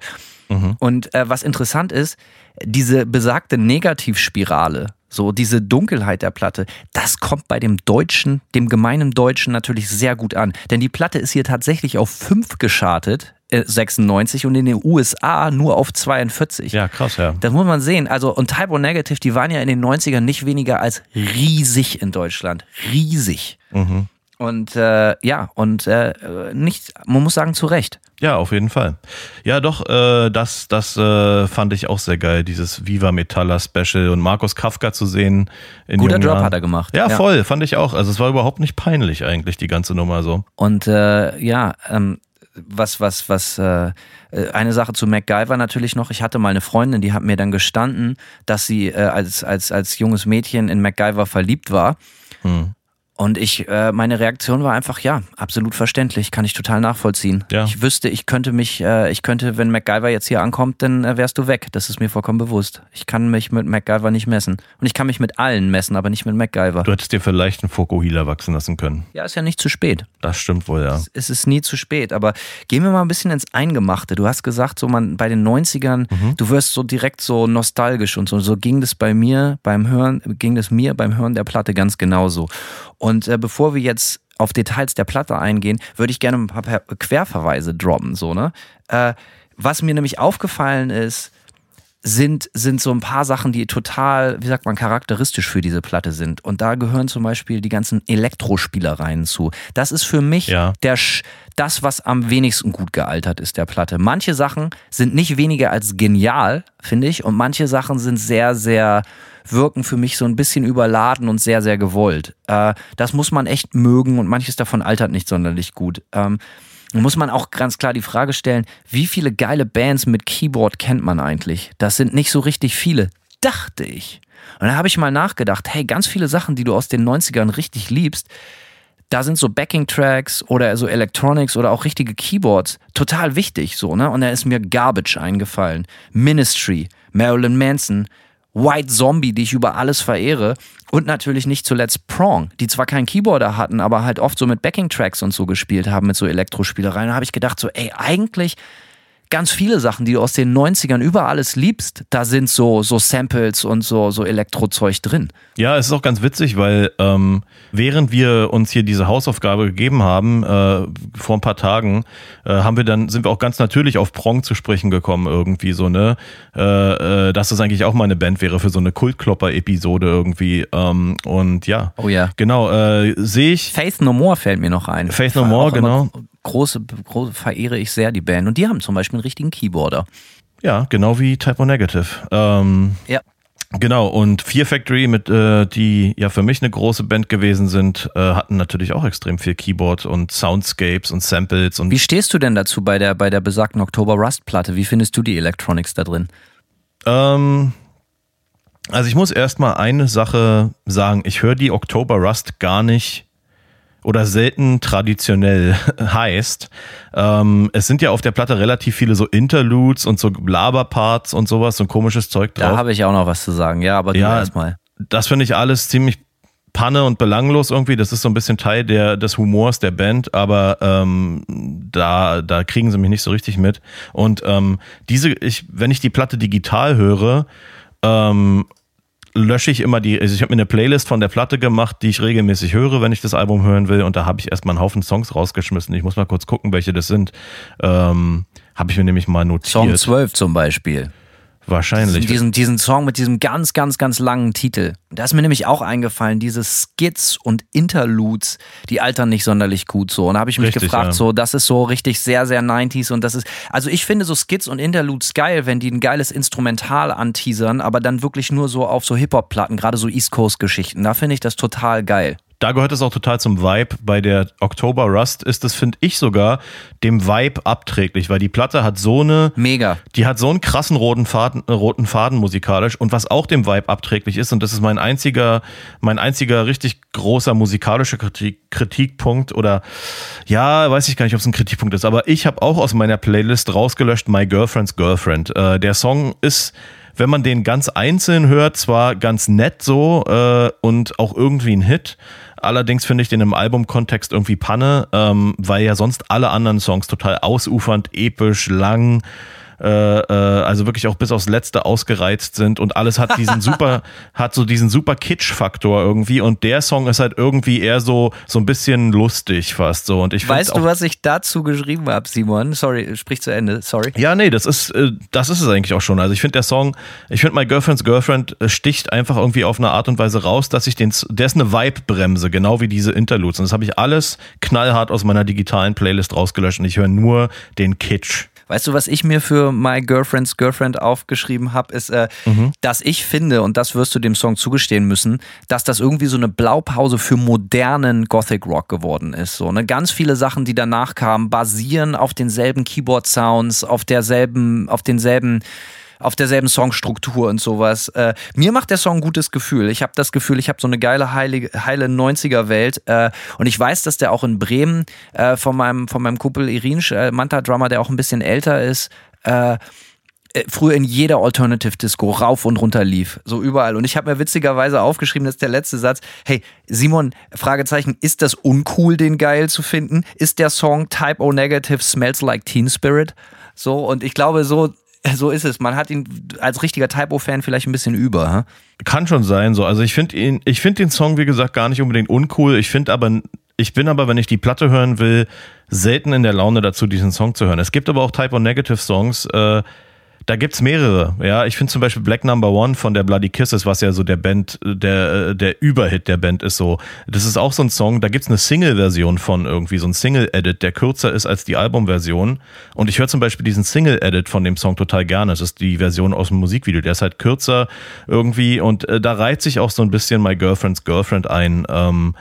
Und äh, was interessant ist, diese besagte Negativspirale, so diese Dunkelheit der Platte, das kommt bei dem Deutschen, dem gemeinen Deutschen natürlich sehr gut an. Denn die Platte ist hier tatsächlich auf 5 geschartet, äh, 96 und in den USA nur auf 42. Ja, krass, ja. Das muss man sehen. Also, und Typo Negative, die waren ja in den 90ern nicht weniger als riesig in Deutschland. Riesig. Mhm. Und äh, ja, und äh, nicht, man muss sagen, zu Recht. Ja, auf jeden Fall. Ja, doch, äh, das, das äh, fand ich auch sehr geil, dieses Viva Metalla Special und Markus Kafka zu sehen. In Guter Jahren. hat er gemacht. Ja, Ja. voll, fand ich auch. Also es war überhaupt nicht peinlich eigentlich, die ganze Nummer so. Und äh, ja, ähm, was, was, was, äh, äh, eine Sache zu MacGyver natürlich noch. Ich hatte mal eine Freundin, die hat mir dann gestanden, dass sie äh, als, als, als junges Mädchen in MacGyver verliebt war. Hm. Und ich, äh, meine Reaktion war einfach, ja, absolut verständlich, kann ich total nachvollziehen. Ja. Ich wüsste, ich könnte mich, äh, ich könnte, wenn MacGyver jetzt hier ankommt, dann äh, wärst du weg. Das ist mir vollkommen bewusst. Ich kann mich mit MacGyver nicht messen. Und ich kann mich mit allen messen, aber nicht mit MacGyver. Du hättest dir vielleicht einen Fokuhila wachsen lassen können. Ja, ist ja nicht zu spät. Das stimmt wohl, ja. Es ist nie zu spät. Aber gehen wir mal ein bisschen ins Eingemachte. Du hast gesagt, so man bei den 90ern, du wirst so direkt so nostalgisch und so. So ging das bei mir beim Hören, ging das mir beim Hören der Platte ganz genauso. Und äh, bevor wir jetzt auf Details der Platte eingehen, würde ich gerne ein paar Querverweise droppen. So, ne? äh, was mir nämlich aufgefallen ist, sind, sind so ein paar Sachen, die total, wie sagt man, charakteristisch für diese Platte sind. Und da gehören zum Beispiel die ganzen Elektrospielereien zu. Das ist für mich Ja. der, Sch- das, was am wenigsten gut gealtert ist, der Platte. Manche Sachen sind nicht weniger als genial, finde ich, und manche Sachen sind sehr, sehr, wirken für mich so ein bisschen überladen und sehr, sehr gewollt. Äh, das muss man echt mögen und manches davon altert nicht sonderlich gut. Ähm, muss man auch ganz klar die Frage stellen, wie viele geile Bands mit Keyboard kennt man eigentlich? Das sind nicht so richtig viele, dachte ich. Und da habe ich mal nachgedacht, hey, ganz viele Sachen, die du aus den 90ern richtig liebst, da sind so Backing-Tracks oder so Electronics oder auch richtige Keyboards total wichtig, so, ne? Und da ist mir Garbage eingefallen. Ministry, Marilyn Manson, White Zombie, die ich über alles verehre. Und natürlich nicht zuletzt Prong, die zwar keinen Keyboarder hatten, aber halt oft so mit Backing-Tracks und so gespielt haben, mit so Elektrospielereien. Da habe ich gedacht, so, ey, eigentlich ganz viele Sachen, die du aus den 90ern über alles liebst, da sind so, so Samples und so, so Elektrozeug drin. Ja, es ist auch ganz witzig, weil ähm, während wir uns hier diese Hausaufgabe gegeben haben, äh, vor ein paar Tagen, äh, haben wir dann, sind wir auch ganz natürlich auf Prong zu sprechen gekommen, irgendwie so, ne? Äh, äh, dass das eigentlich auch mal eine Band wäre für so eine Kultklopper-Episode irgendwie. Ähm, und ja. Oh ja. Genau, äh, sehe ich. Faith No More fällt mir noch ein. Faith No More, auch immer genau. Große, große, verehre ich sehr die Band. Und die haben zum Beispiel einen richtigen Keyboarder. Ja, genau wie Typo Negative. Ähm, Ja. Genau, und Fear Factory, mit, äh, die ja für mich eine große Band gewesen sind, äh, hatten natürlich auch extrem viel Keyboard und Soundscapes und Samples und Wie stehst du denn dazu bei der, bei der besagten Oktober Rust Platte? Wie findest du die Electronics da drin? Ähm, also ich muss erstmal eine Sache sagen. Ich höre die Oktober Rust gar nicht oder selten traditionell heißt. Ähm, es sind ja auf der Platte relativ viele so Interludes und so Laberparts und sowas, so ein komisches Zeug Da drauf. habe ich auch noch was zu sagen. Ja, aber du Ja. erstmal. das finde ich alles ziemlich Panne und belanglos irgendwie. Das ist so ein bisschen Teil der, des Humors der Band, aber ähm, da, da kriegen sie mich nicht so richtig mit. Und ähm, diese, ich, wenn ich die Platte digital höre, ähm, lösche ich immer die, also ich habe mir eine Playlist von der Platte gemacht, die ich regelmäßig höre, wenn ich das Album hören will. Und da habe ich erstmal einen Haufen Songs rausgeschmissen. Ich muss mal kurz gucken, welche das sind. Ähm, habe ich mir nämlich mal notiert. Song 12 zum Beispiel. Wahrscheinlich. Diesen, diesen Song mit diesem ganz, ganz, ganz langen Titel. Da ist mir nämlich auch eingefallen, diese Skits und Interludes, die altern nicht sonderlich gut so. Und da habe ich mich Richtig, gefragt, ja. so, das ist so richtig sehr, sehr 90s und das ist, also ich finde so Skits und Interludes geil, wenn die ein geiles Instrumental anteasern, aber dann wirklich nur so auf so Hip-Hop-Platten, gerade so East Coast-Geschichten. Da finde ich das total geil. Da gehört es auch total zum Vibe. Bei der Oktober Rust ist es, finde ich sogar, dem Vibe abträglich, weil die Platte hat so eine, Mega. die hat so einen krassen roten Faden, roten Faden musikalisch und was auch dem Vibe abträglich ist und das ist mein einziger, mein einziger richtig großer musikalischer Kritik, Kritikpunkt oder ja, weiß ich gar nicht, ob es ein Kritikpunkt ist, aber ich habe auch aus meiner Playlist rausgelöscht My Girlfriend's Girlfriend. Äh, der Song ist wenn man den ganz einzeln hört, zwar ganz nett so äh, und auch irgendwie ein Hit. Allerdings finde ich den im Albumkontext irgendwie Panne, ähm, weil ja sonst alle anderen Songs total ausufernd, episch, lang, äh, äh, also wirklich auch bis aufs Letzte ausgereizt sind und alles hat diesen super, hat so diesen super Kitsch-Faktor irgendwie und der Song ist halt irgendwie eher so, so ein bisschen lustig fast so und ich Weißt auch, du, was ich dazu geschrieben habe, Simon? Sorry, sprich zu Ende, sorry. Ja, nee, das ist, äh, das ist es eigentlich auch schon. Also ich finde der Song, ich finde My Girlfriend's Girlfriend äh, sticht einfach irgendwie auf eine Art und Weise raus, dass ich den, der ist eine Vibe-Bremse, genau wie diese Interludes. Und das habe ich alles knallhart aus meiner digitalen Playlist rausgelöscht und ich höre nur den Kitsch. Weißt du, was ich mir für My Girlfriend's Girlfriend aufgeschrieben habe, ist, äh, dass ich finde, und das wirst du dem Song zugestehen müssen, dass das irgendwie so eine Blaupause für modernen Gothic Rock geworden ist. So, ne? Ganz viele Sachen, die danach kamen, basieren auf denselben Keyboard-Sounds, auf derselben, auf denselben auf derselben Songstruktur und sowas. Äh, mir macht der Song ein gutes Gefühl. Ich habe das Gefühl, ich habe so eine geile, heilige, heile 90er-Welt. Äh, und ich weiß, dass der auch in Bremen äh, von, meinem, von meinem Kumpel Irinsch, äh, Manta-Drummer, der auch ein bisschen älter ist, äh, äh, früher in jeder Alternative Disco rauf und runter lief, so überall. Und ich habe mir witzigerweise aufgeschrieben, das ist der letzte Satz. Hey, Simon, Fragezeichen, ist das uncool, den geil zu finden? Ist der Song Type O Negative Smells Like Teen Spirit? So, und ich glaube, so, so ist es. Man hat ihn als richtiger Typo-Fan vielleicht ein bisschen über. Hä? Kann schon sein, so. Also ich finde ihn, ich finde den Song, wie gesagt, gar nicht unbedingt uncool. Ich finde aber, ich bin aber, wenn ich die Platte hören will, selten in der Laune dazu, diesen Song zu hören. Es gibt aber auch Type O Negative Songs, äh, da gibt's mehrere. Ja, ich finde zum Beispiel Black Number One von der Bloody Kisses, was ja so der Band, der, der Überhit der Band ist so. Das ist auch so ein Song, da gibt's eine Single-Version von irgendwie, so ein Single-Edit, der kürzer ist als die Album-Version. Und ich höre zum Beispiel diesen Single-Edit von dem Song total gerne. Das ist die Version aus dem Musikvideo. Der ist halt kürzer irgendwie und äh, da reiht sich auch so ein bisschen My Girlfriend's Girlfriend ein. Ähm,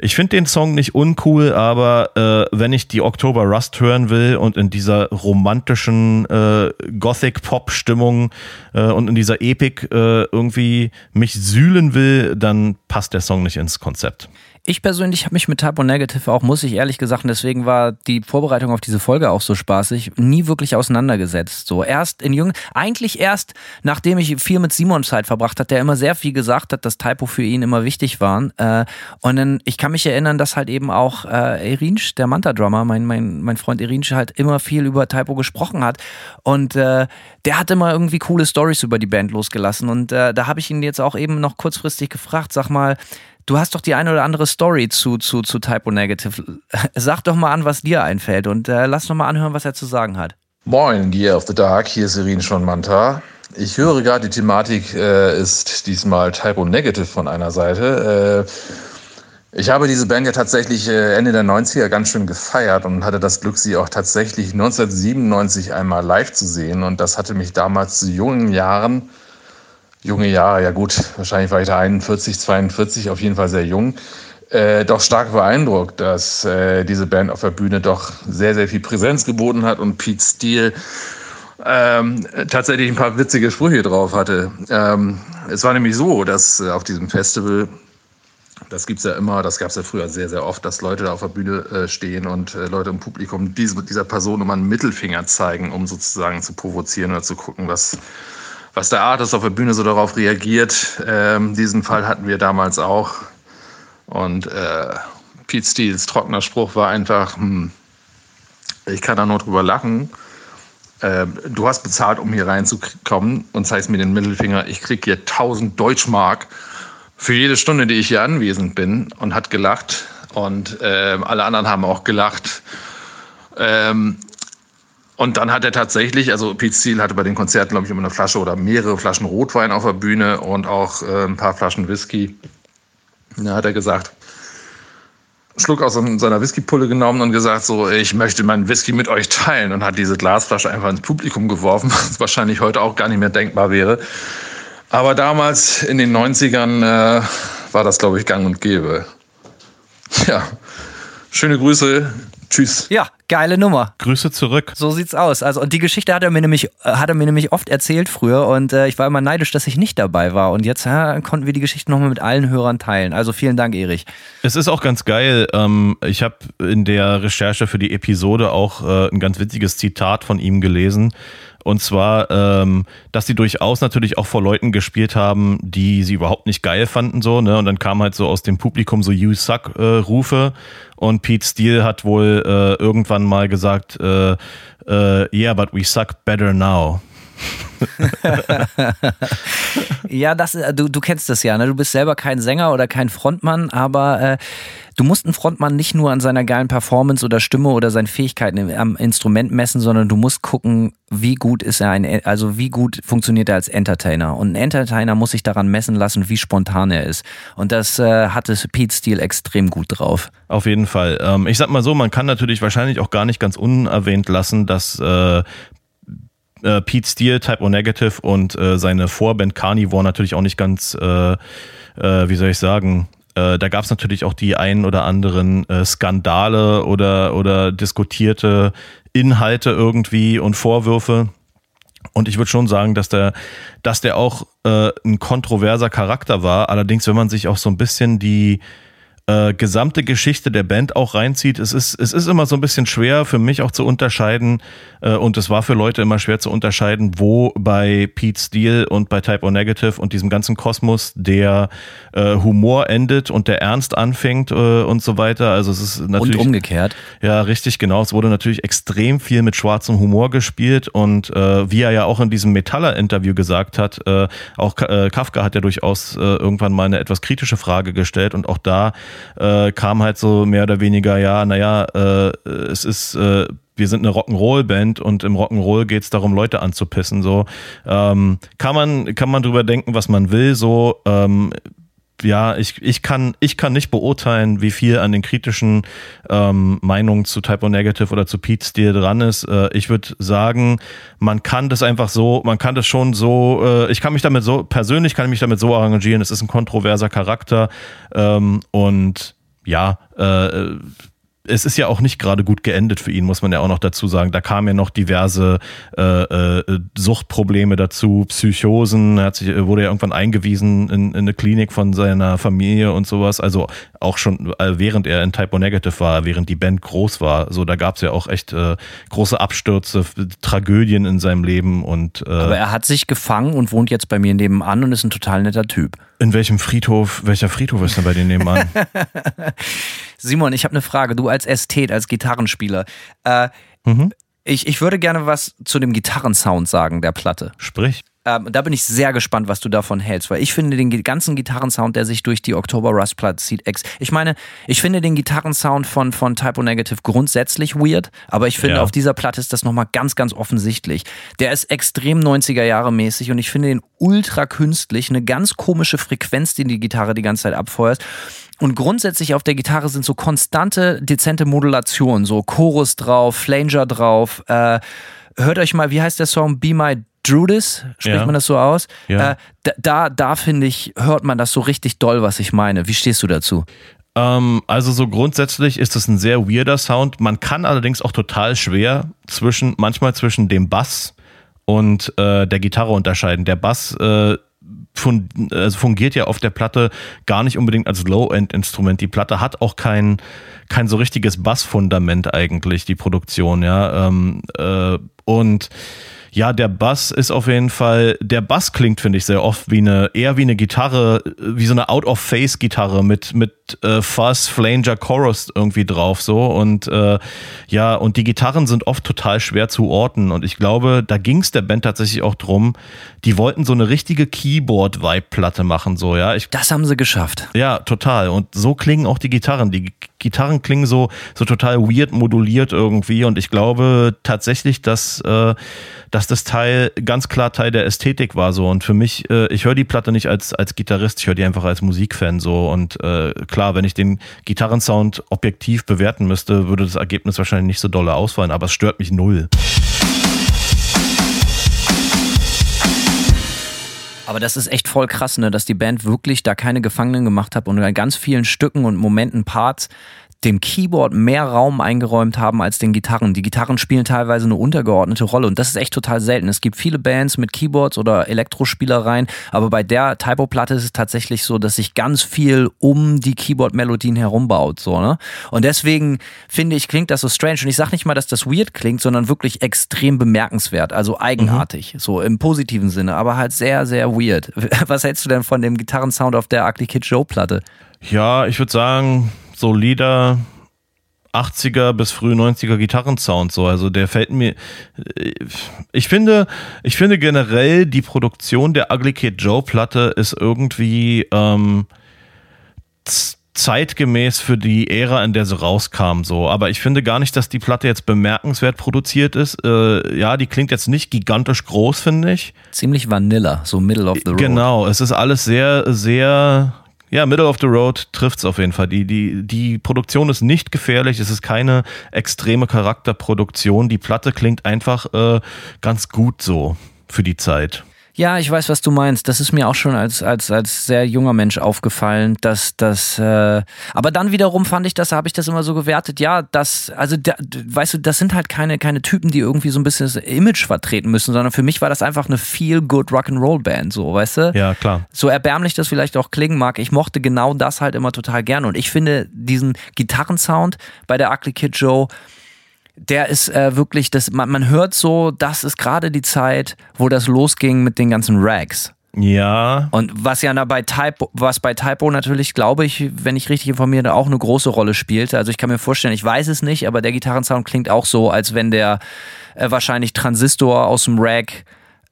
ich finde den Song nicht uncool, aber äh, wenn ich die Oktober Rust hören will und in dieser romantischen äh, Gothic-Pop-Stimmung äh, und in dieser Epik äh, irgendwie mich sühlen will, dann passt der Song nicht ins Konzept. Ich persönlich habe mich mit Typo Negative auch, muss ich ehrlich gesagt, und deswegen war die Vorbereitung auf diese Folge auch so spaßig, nie wirklich auseinandergesetzt. So erst in jungen, eigentlich erst, nachdem ich viel mit Simon Zeit verbracht hat, der immer sehr viel gesagt hat, dass Typo für ihn immer wichtig waren. Äh, und dann, ich kann mich erinnern, dass halt eben auch äh, Erinsch, der Manta-Drummer, mein, mein, mein Freund Erinsch, halt immer viel über Typo gesprochen hat. Und äh, der hat immer irgendwie coole Stories über die Band losgelassen. Und äh, da habe ich ihn jetzt auch eben noch kurzfristig gefragt, sag mal, Du hast doch die eine oder andere Story zu, zu, zu Typo Negative. Sag doch mal an, was dir einfällt und äh, lass doch mal anhören, was er zu sagen hat. Moin, Gear of the Dark, hier ist Irin von Manta. Ich höre gerade, die Thematik äh, ist diesmal Typo Negative von einer Seite. Äh, ich habe diese Band ja tatsächlich äh, Ende der 90er ganz schön gefeiert und hatte das Glück, sie auch tatsächlich 1997 einmal live zu sehen. Und das hatte mich damals zu jungen Jahren junge Jahre, ja gut, wahrscheinlich war ich da 41, 42, auf jeden Fall sehr jung, äh, doch stark beeindruckt, dass äh, diese Band auf der Bühne doch sehr, sehr viel Präsenz geboten hat und Pete Steele ähm, tatsächlich ein paar witzige Sprüche drauf hatte. Ähm, es war nämlich so, dass äh, auf diesem Festival, das gibt's ja immer, das gab's ja früher sehr, sehr oft, dass Leute da auf der Bühne äh, stehen und äh, Leute im Publikum diese, dieser Person immer einen Mittelfinger zeigen, um sozusagen zu provozieren oder zu gucken, was was der Artist auf der Bühne so darauf reagiert. Ähm, diesen Fall hatten wir damals auch. Und äh, Pete Steels trockener Spruch war einfach, hm, ich kann da nur drüber lachen. äh, du hast bezahlt, um hier reinzukommen und zeigst mir den Mittelfinger, ich krieg hier 1000 Deutschmark für jede Stunde, die ich hier anwesend bin und hat gelacht und äh, alle anderen haben auch gelacht. Ähm, und dann hat er tatsächlich, also Pete Steele hatte bei den Konzerten, glaube ich, immer eine Flasche oder mehrere Flaschen Rotwein auf der Bühne und auch äh, ein paar Flaschen Whisky. Da hat er gesagt, Schluck aus seiner Whiskypulle genommen und gesagt, so, ich möchte meinen Whisky mit euch teilen und hat diese Glasflasche einfach ins Publikum geworfen, was wahrscheinlich heute auch gar nicht mehr denkbar wäre. Aber damals in den 90ern äh, war das, glaube ich, gang und gäbe. Ja, schöne Grüße. Tschüss. Ja, geile Nummer. Grüße zurück. So sieht's aus. Also und die Geschichte hat er mir nämlich äh, hat er mir nämlich oft erzählt früher und äh, ich war immer neidisch, dass ich nicht dabei war und jetzt ja, konnten wir die Geschichte nochmal mit allen Hörern teilen. Also vielen Dank, Erich. Es ist auch ganz geil. Ähm, ich habe in der Recherche für die Episode auch äh, ein ganz witziges Zitat von ihm gelesen. Und zwar, ähm, dass sie durchaus natürlich auch vor Leuten gespielt haben, die sie überhaupt nicht geil fanden, so, ne? Und dann kam halt so aus dem Publikum so You Suck äh. Und Pete Steele hat wohl äh, irgendwann mal gesagt, äh, äh, Yeah, but we suck better now. ja, das, äh, du, du kennst das ja, ne? Du bist selber kein Sänger oder kein Frontmann, aber äh, du musst einen Frontmann nicht nur an seiner geilen Performance oder Stimme oder seinen Fähigkeiten am Instrument messen, sondern du musst gucken, wie gut ist er ein, also wie gut funktioniert er als Entertainer. Und ein Entertainer muss sich daran messen lassen, wie spontan er ist. Und das äh, hatte Pete Steele extrem gut drauf. Auf jeden Fall. Ähm, ich sag mal so, man kann natürlich wahrscheinlich auch gar nicht ganz unerwähnt lassen, dass äh, äh, Pete Steele, Type O Negative und äh, seine Vorband Carnivore natürlich auch nicht ganz, äh, äh, wie soll ich sagen, äh, da gab es natürlich auch die ein oder anderen äh, Skandale oder, oder diskutierte Inhalte irgendwie und Vorwürfe. Und ich würde schon sagen, dass der, dass der auch ein kontroverser Charakter war. Allerdings, wenn man sich auch so ein bisschen die, äh, gesamte Geschichte der Band auch reinzieht. Es ist, es ist immer so ein bisschen schwer für mich auch zu unterscheiden äh, und es war für Leute immer schwer zu unterscheiden, wo bei Pete Steele und bei Type O Negative und diesem ganzen Kosmos der äh, Humor endet und der Ernst anfängt äh, und so weiter. Also es ist natürlich. Und umgekehrt. Ja, richtig, genau. Es wurde natürlich extrem viel mit schwarzem Humor gespielt und äh, wie er ja auch in diesem Metaller-Interview gesagt hat, äh, auch äh, Kafka hat ja durchaus äh, irgendwann mal eine etwas kritische Frage gestellt und auch da äh, kam halt so mehr oder weniger, ja, naja, äh, es ist, äh, wir sind eine Rock'n'Roll-Band und im Rock'n'Roll geht es darum, Leute anzupissen. So ähm, kann man kann man drüber denken, was man will. So ähm, ja, ich, ich, kann, ich kann nicht beurteilen, wie viel an den kritischen ähm, Meinungen zu Typo Negative oder zu Pete Steele dran ist. Äh, ich würde sagen, man kann das einfach so, man kann das schon so, äh, ich kann mich damit so, persönlich kann ich mich damit so arrangieren, es ist ein kontroverser Charakter ähm, und ja, äh, es ist ja auch nicht gerade gut geendet für ihn, muss man ja auch noch dazu sagen. Da kamen ja noch diverse äh, äh, Suchtprobleme dazu, Psychosen. Er hat sich, wurde ja irgendwann eingewiesen in, in eine Klinik von seiner Familie und sowas. Also auch schon äh, während er in Typo Negative war, während die Band groß war. So, da gab es ja auch echt äh, große Abstürze, Tragödien in seinem Leben. Und, äh, Aber er hat sich gefangen und wohnt jetzt bei mir nebenan und ist ein total netter Typ. In welchem Friedhof, welcher Friedhof ist denn bei dir nebenan? Simon, ich habe eine Frage. Du als Ästhet, als Gitarrenspieler. Äh, mhm. ich, ich würde gerne was zu dem Gitarrensound sagen, der Platte. Sprich. Ähm, da bin ich sehr gespannt, was du davon hältst, weil ich finde den ganzen Gitarrensound, der sich durch die Oktober Rust Platte zieht, ex. Ich meine, ich finde den Gitarrensound von, von Typo Negative grundsätzlich weird, aber ich finde, ja. auf dieser Platte ist das nochmal ganz, ganz offensichtlich. Der ist extrem 90er Jahre mäßig und ich finde den ultra künstlich, eine ganz komische Frequenz, die die Gitarre die ganze Zeit abfeuert. Und grundsätzlich auf der Gitarre sind so konstante, dezente Modulationen, so Chorus drauf, Flanger drauf. Äh, hört euch mal, wie heißt der Song? Be My Druidis, spricht ja. man das so aus? Ja. Äh, da, da finde ich, hört man das so richtig doll, was ich meine. Wie stehst du dazu? Ähm, also so grundsätzlich ist es ein sehr weirder Sound. Man kann allerdings auch total schwer zwischen, manchmal zwischen dem Bass und äh, der Gitarre unterscheiden. Der Bass äh, also fungiert ja auf der Platte gar nicht unbedingt als Low-End-Instrument. Die Platte hat auch kein, kein so richtiges Bassfundament eigentlich, die Produktion, ja. Ähm, äh, und ja, der Bass ist auf jeden Fall, der Bass klingt, finde ich, sehr oft wie eine, eher wie eine Gitarre, wie so eine Out-of-Face-Gitarre mit, mit äh, Fuzz, Flanger, Chorus irgendwie drauf, so. Und äh, ja, und die Gitarren sind oft total schwer zu orten. Und ich glaube, da ging es der Band tatsächlich auch drum, die wollten so eine richtige Keyboard-Vibe-Platte machen, so, ja. Ich, Das haben sie geschafft. ja, total. Und so klingen auch die Gitarren. Die Gitarren klingen so, so total weird moduliert irgendwie. Und ich glaube tatsächlich, dass, äh, dass das Teil ganz klar Teil der Ästhetik war so. Und für mich, äh, ich höre die Platte nicht als, als Gitarrist, ich höre die einfach als Musikfan so. Und äh, klar, wenn ich den Gitarrensound objektiv bewerten müsste, würde das Ergebnis wahrscheinlich nicht so dolle ausfallen, aber es stört mich null. Aber das ist echt voll krass, ne, dass die Band wirklich da keine Gefangenen gemacht hat und an ganz vielen Stücken und Momenten, Parts dem Keyboard mehr Raum eingeräumt haben als den Gitarren. Die Gitarren spielen teilweise eine untergeordnete Rolle und das ist echt total selten. Es gibt viele Bands mit Keyboards oder Elektrospielereien, aber bei der Typo-Platte ist es tatsächlich so, dass sich ganz viel um die Keyboard-Melodien herumbaut. So, ne? Und deswegen finde ich, klingt das so strange. Und ich sage nicht mal, dass das weird klingt, sondern wirklich extrem bemerkenswert, also eigenartig, so im positiven Sinne, aber halt sehr, sehr weird. Was hältst du denn von dem Gitarrensound auf der Ugly Kid Joe-Platte? Ja, ich würde sagen, solider 80er bis früh 90er Gitarrensound so. Also der fällt mir. Ich finde, ich finde generell die Produktion der Ugly Kid Joe Platte ist irgendwie ähm, zeitgemäß für die Ära, in der sie rauskam, so. Aber ich finde gar nicht, dass die Platte jetzt bemerkenswert produziert ist. Äh, ja, die klingt jetzt nicht gigantisch groß, finde ich. Ziemlich Vanilla, so Middle of the Road. Genau, es ist alles sehr, sehr, ja, Middle of the Road trifft's auf jeden Fall. Die, die, die Produktion ist nicht gefährlich, es ist keine extreme Charakterproduktion. Die Platte klingt einfach äh, ganz gut so für die Zeit. Ja, ich weiß, was du meinst. Das ist mir auch schon als, als, als sehr junger Mensch aufgefallen, dass das, äh, aber dann wiederum fand ich das, habe ich das immer so gewertet, ja, das, also, da, weißt du, das sind halt keine, keine Typen, die irgendwie so ein bisschen das Image vertreten müssen, sondern für mich war das einfach eine feel-good Rock'n'Roll-Band, so, weißt du? Ja, klar. so erbärmlich das vielleicht auch klingen mag, ich mochte genau das halt immer total gern. Und ich finde diesen Gitarrensound bei der Ugly Kid Joe, der ist äh, wirklich, das, man, man hört so, das ist gerade die Zeit, wo das losging mit den ganzen Rags. Ja, Und was ja bei Typo, was bei Typo natürlich, glaube ich, wenn ich richtig informiere, auch eine große Rolle spielte. Also ich kann mir vorstellen, ich weiß es nicht, aber der Gitarrensound klingt auch so, als wenn der äh, wahrscheinlich Transistor aus dem Rack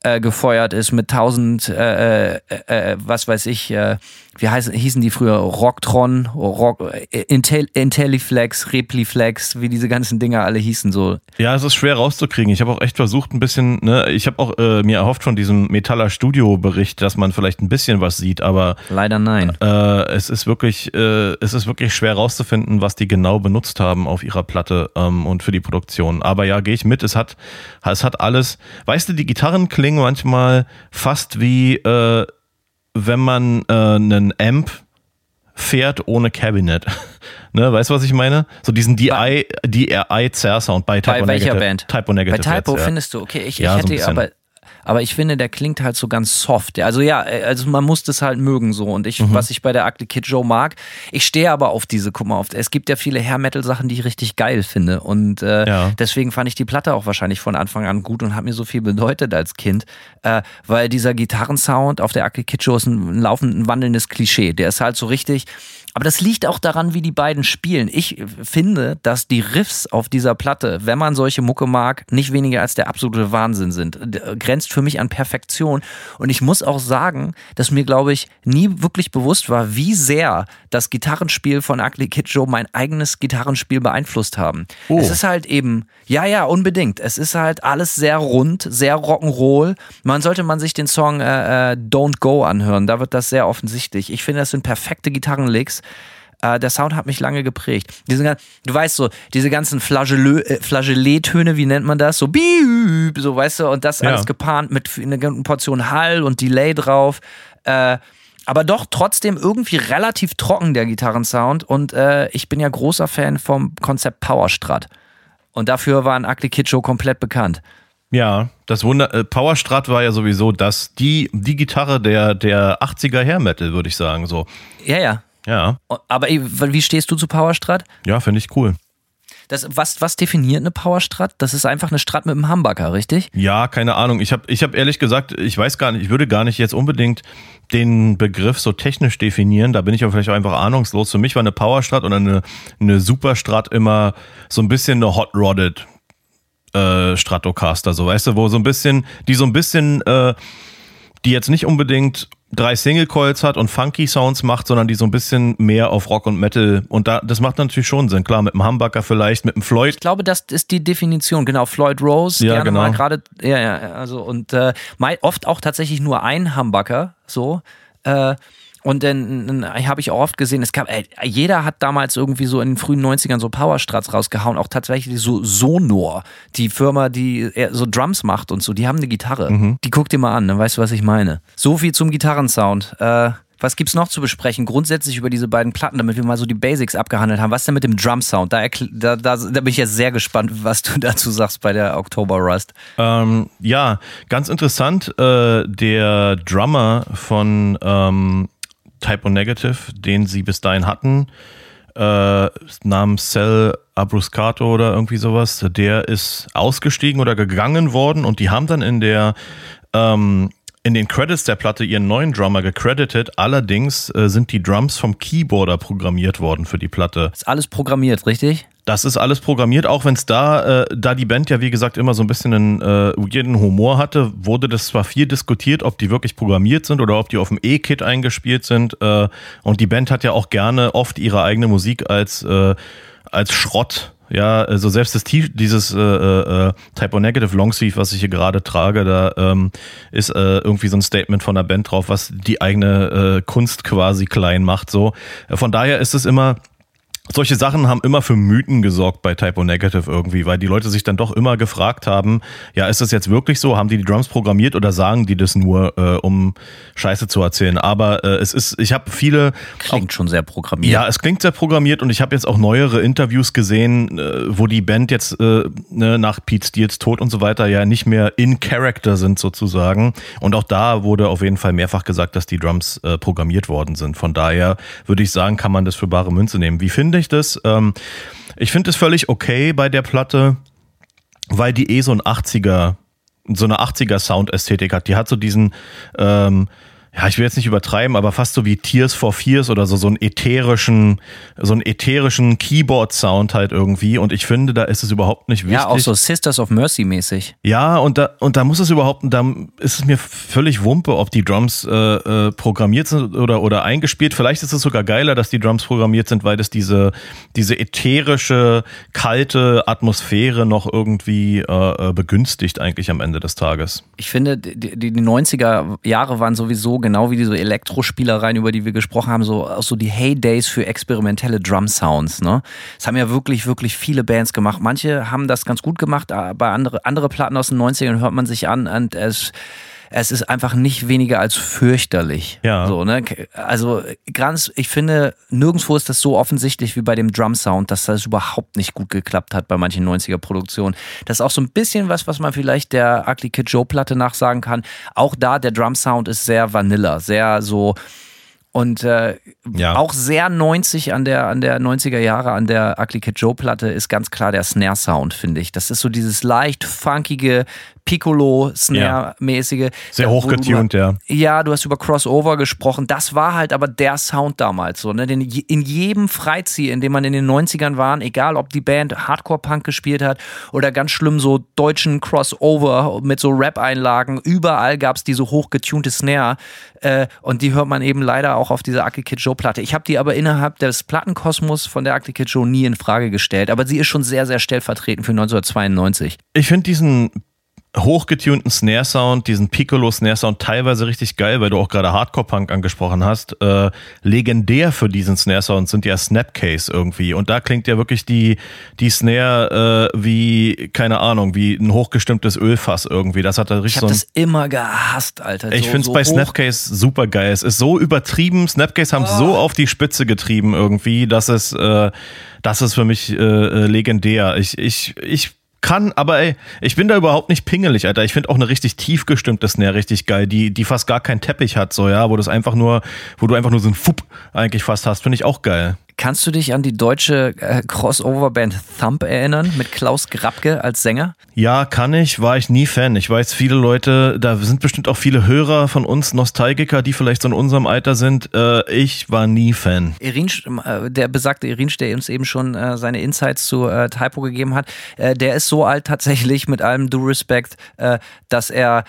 äh, gefeuert ist mit tausend, äh, äh, äh, was weiß ich, äh, wie heißen, hießen die früher? Rocktron, Rock, Intel, Intelliflex, Repliflex, wie diese ganzen Dinger alle hießen so. ja, es ist schwer rauszukriegen. Ich habe auch echt versucht, ein bisschen, ne, ich habe auch äh, mir erhofft von diesem Metaller Studio Bericht, dass man vielleicht ein bisschen was sieht, aber Leider nein. Äh, es ist wirklich, äh, es ist wirklich schwer rauszufinden, was die genau benutzt haben auf ihrer Platte ähm, und für die Produktion. Aber ja, gehe ich mit. Es hat, es hat alles. Weißt du, die Gitarren klingen manchmal fast wie, äh, wenn man äh, einen Amp fährt ohne Cabinet. ne, weißt du, was ich meine? So diesen DI, DRI Zerr-Sound bei Typo Bei welcher Negative. Band? Typo Negative. Bei Typo jetzt, ja. findest du, okay, ich, Ja, ich so hätte bisschen. aber, aber ich finde, der klingt halt so ganz soft. Also ja, also man muss das halt mögen so. Und Mhm. ich, was ich bei der Ugly Kid Joe mag, ich stehe aber auf diese, guck mal, auf, es gibt ja viele Hair Metal Sachen, die ich richtig geil finde. Und äh, Ja. deswegen fand ich die Platte auch wahrscheinlich von Anfang an gut und hat mir so viel bedeutet als Kind, äh, weil dieser Gitarrensound auf der Ugly Kid Joe ist ein, ein laufend ein wandelndes Klischee. Der ist halt so richtig. Aber das liegt auch daran, wie die beiden spielen. Ich finde, dass die Riffs auf dieser Platte, wenn man solche Mucke mag, nicht weniger als der absolute Wahnsinn sind. D- Grenzt für mich an Perfektion. Und ich muss auch sagen, dass mir, glaube ich, nie wirklich bewusst war, wie sehr das Gitarrenspiel von Ugly Kid Joe mein eigenes Gitarrenspiel beeinflusst haben. Oh. Es ist halt eben, ja, ja, unbedingt. Es ist halt alles sehr rund, sehr Rock'n'Roll. Man sollte man sich den Song äh, äh, Don't Go anhören. Da wird das sehr offensichtlich. Ich finde, das sind perfekte Gitarrenlicks. Äh, der Sound hat mich lange geprägt. Diese, du weißt so, diese ganzen äh, Flageolet-Töne, wie nennt man das? So, biüb, so, weißt du, und das Ja. alles gepaart mit einer guten Portion Hall und Delay drauf. Äh, aber doch trotzdem irgendwie relativ trocken, der Gitarrensound. Und äh, ich bin ja großer Fan vom Konzept Powerstrat. Und dafür war ein Ugly Kid Show komplett bekannt. Ja, das Wunder, äh, Powerstrat war ja sowieso das, die, die Gitarre der, der 80er Hair Metal, würde ich sagen, so. Ja, ja. Ja, Aber wie stehst du zu Powerstrat? ja, finde ich cool. Das, was, was definiert eine Powerstrat? Das ist einfach eine Strat mit einem Humbucker, richtig? Ja, keine Ahnung. Ich habe ich hab ehrlich gesagt, ich weiß gar nicht, ich würde gar nicht jetzt unbedingt den Begriff so technisch definieren. Da bin ich aber vielleicht auch einfach ahnungslos. Für mich war eine Powerstrat oder eine, eine Superstrat immer so ein bisschen eine Hot Rodded äh, Stratocaster, so weißt du, wo so ein bisschen, die so ein bisschen, äh, die jetzt nicht unbedingt drei Single Coils hat und funky Sounds macht, sondern die so ein bisschen mehr auf Rock und Metal und da das macht natürlich schon Sinn. Klar, mit dem Humbucker vielleicht, mit dem Floyd. Ich glaube, das ist die Definition, genau. Floyd Rose, Ja, gerne genau. mal gerade, ja, ja, also und äh, oft auch tatsächlich nur ein Humbucker, so. Äh, und dann habe ich auch oft gesehen, es gab, ey, jeder hat damals irgendwie so in den frühen 90ern so Powerstrats rausgehauen, auch tatsächlich so Sonor, die Firma, die so Drums macht und so, die haben eine Gitarre. Mhm. Die guck dir mal an, dann weißt du, was ich meine. So viel zum Gitarrensound. Äh, was gibt's noch zu besprechen? Grundsätzlich über diese beiden Platten, damit wir mal so die Basics abgehandelt haben. Was denn mit dem Drum-Sound? Da, erkl- da, da, da bin ich jetzt sehr gespannt, was du dazu sagst bei der Oktober Rust. Ähm, ja, ganz interessant. Äh, der Drummer von ähm, Typo Negative, den sie bis dahin hatten, äh, namens Cell Abruscato oder irgendwie sowas, der ist ausgestiegen oder gegangen worden und die haben dann in der ähm, in den Credits der Platte ihren neuen Drummer gecredited. Allerdings äh, sind die Drums vom Keyboarder programmiert worden für die Platte. Ist alles programmiert, richtig? Das ist alles programmiert, auch wenn es da, äh, da die Band ja wie gesagt immer so ein bisschen einen äh, Humor hatte, wurde das zwar viel diskutiert, ob die wirklich programmiert sind oder ob die auf dem E-Kit eingespielt sind. Äh, und die Band hat ja auch gerne oft ihre eigene Musik als, äh, als Schrott. Ja, also selbst das dieses äh, äh, Typo Negative Longsleeve, was ich hier gerade trage, da ähm, ist äh, irgendwie so ein Statement von der Band drauf, was die eigene äh, Kunst quasi klein macht. So, Äh, von daher ist es immer solche Sachen haben immer für Mythen gesorgt bei Typo Negative irgendwie, weil die Leute sich dann doch immer gefragt haben, ja, ist das jetzt wirklich so? Haben die die Drums programmiert oder sagen die das nur, äh, um Scheiße zu erzählen? Aber äh, es ist, ich habe viele, Klingt schon sehr programmiert. ja, es klingt sehr programmiert und ich habe jetzt auch neuere Interviews gesehen, äh, wo die Band jetzt äh, ne, nach Pete Steels Tod und so weiter ja nicht mehr in Character sind sozusagen. Und auch da wurde auf jeden Fall mehrfach gesagt, dass die Drums äh, programmiert worden sind. Von daher würde ich sagen, kann man das für bare Münze nehmen. Wie finde ich das? Ähm, ich finde es völlig okay bei der Platte, weil die eh so ein 80er, so eine 80er Soundästhetik hat. Die hat so diesen, ähm, ja, ich will jetzt nicht übertreiben, aber fast so wie Tears for Fears oder so, so einen ätherischen, so einen ätherischen Keyboard-Sound halt irgendwie. Und ich finde, da ist es überhaupt nicht wichtig. Ja, auch so Sisters of Mercy mäßig. Ja, und da, und da muss es überhaupt, da ist es mir völlig Wumpe, ob die Drums äh, äh, programmiert sind oder, oder eingespielt. Vielleicht ist es sogar geiler, dass die Drums programmiert sind, weil das diese, diese ätherische, kalte Atmosphäre noch irgendwie äh, äh, begünstigt eigentlich am Ende des Tages. Ich finde, die, die, die 90er Jahre waren sowieso, genau wie diese Elektrospielereien, über die wir gesprochen haben, so, so die Heydays für experimentelle Drum-Sounds. Ne? Das haben ja wirklich, wirklich viele Bands gemacht. Manche haben das ganz gut gemacht, aber andere, andere Platten aus den 90ern hört man sich an und es es ist einfach nicht weniger als fürchterlich. Ja. So, ne? Also ganz, ich finde, nirgendwo ist das so offensichtlich wie bei dem Drum-Sound, dass das überhaupt nicht gut geklappt hat bei manchen 90er-Produktionen. Das ist auch so ein bisschen was, was man vielleicht der Ugly Kid Joe-Platte nachsagen kann. Auch da, der Drum-Sound ist sehr vanilla, sehr so und äh, Ja. auch sehr 90 an der, an der 90er Jahre, an der Ugly Kid Joe Platte ist ganz klar der Snare-Sound, finde ich. Das ist so dieses leicht funkige Piccolo-Snare-mäßige. Sehr hochgetuned, du, ja. Ja, du hast über Crossover gesprochen. Das war halt aber der Sound damals so. Ne? Denn je- in jedem Freizieher, in dem man in den 90ern war, egal ob die Band Hardcore-Punk gespielt hat oder ganz schlimm so deutschen Crossover mit so Rap-Einlagen, überall gab es diese hochgetunte Snare. Äh, und die hört man eben leider auch auf dieser Ugly Kid Joe Platte. Ich habe die aber innerhalb des Plattenkosmos von der Ugly Kid Joe nie in Frage gestellt. Aber sie ist schon sehr, sehr stellvertretend für 1992. Ich finde diesen hochgetunten Snare-Sound, diesen Piccolo-Snare-Sound teilweise richtig geil, weil du auch gerade Hardcore-Punk angesprochen hast. Äh, legendär für diesen Snare-Sound sind ja Snapcase irgendwie. Und da klingt ja wirklich die, die Snare äh, wie, keine Ahnung, wie ein hochgestimmtes Ölfass irgendwie. Das hat da Ich richtig habe so ein das immer gehasst, Alter. Ich So- finde es so bei hoch- Snapcase super geil. Es ist so übertrieben. Snapcase haben es so auf die Spitze getrieben irgendwie, dass es, äh, das ist für mich äh, äh, legendär. Ich, ich, ich kann, aber ey, ich bin da überhaupt nicht pingelig, Alter. Ich finde auch eine richtig tief gestimmte Snare richtig geil, die, die fast gar keinen Teppich hat, so, ja, wo das einfach nur, wo du einfach nur so ein Fupp eigentlich fast hast, finde ich auch geil. Kannst du dich an die deutsche äh, Crossover-Band Thump erinnern mit Klaus Grabke als Sänger? Ja, kann ich, war ich nie Fan. Ich weiß, viele Leute, da sind bestimmt auch viele Hörer von uns, Nostalgiker, die vielleicht so in unserem Alter sind. Äh, ich war nie Fan. Irin, äh, der besagte Irinsch, der uns eben schon äh, seine Insights zu äh, Typo gegeben hat, der ist so alt tatsächlich mit allem Due Respect, dass er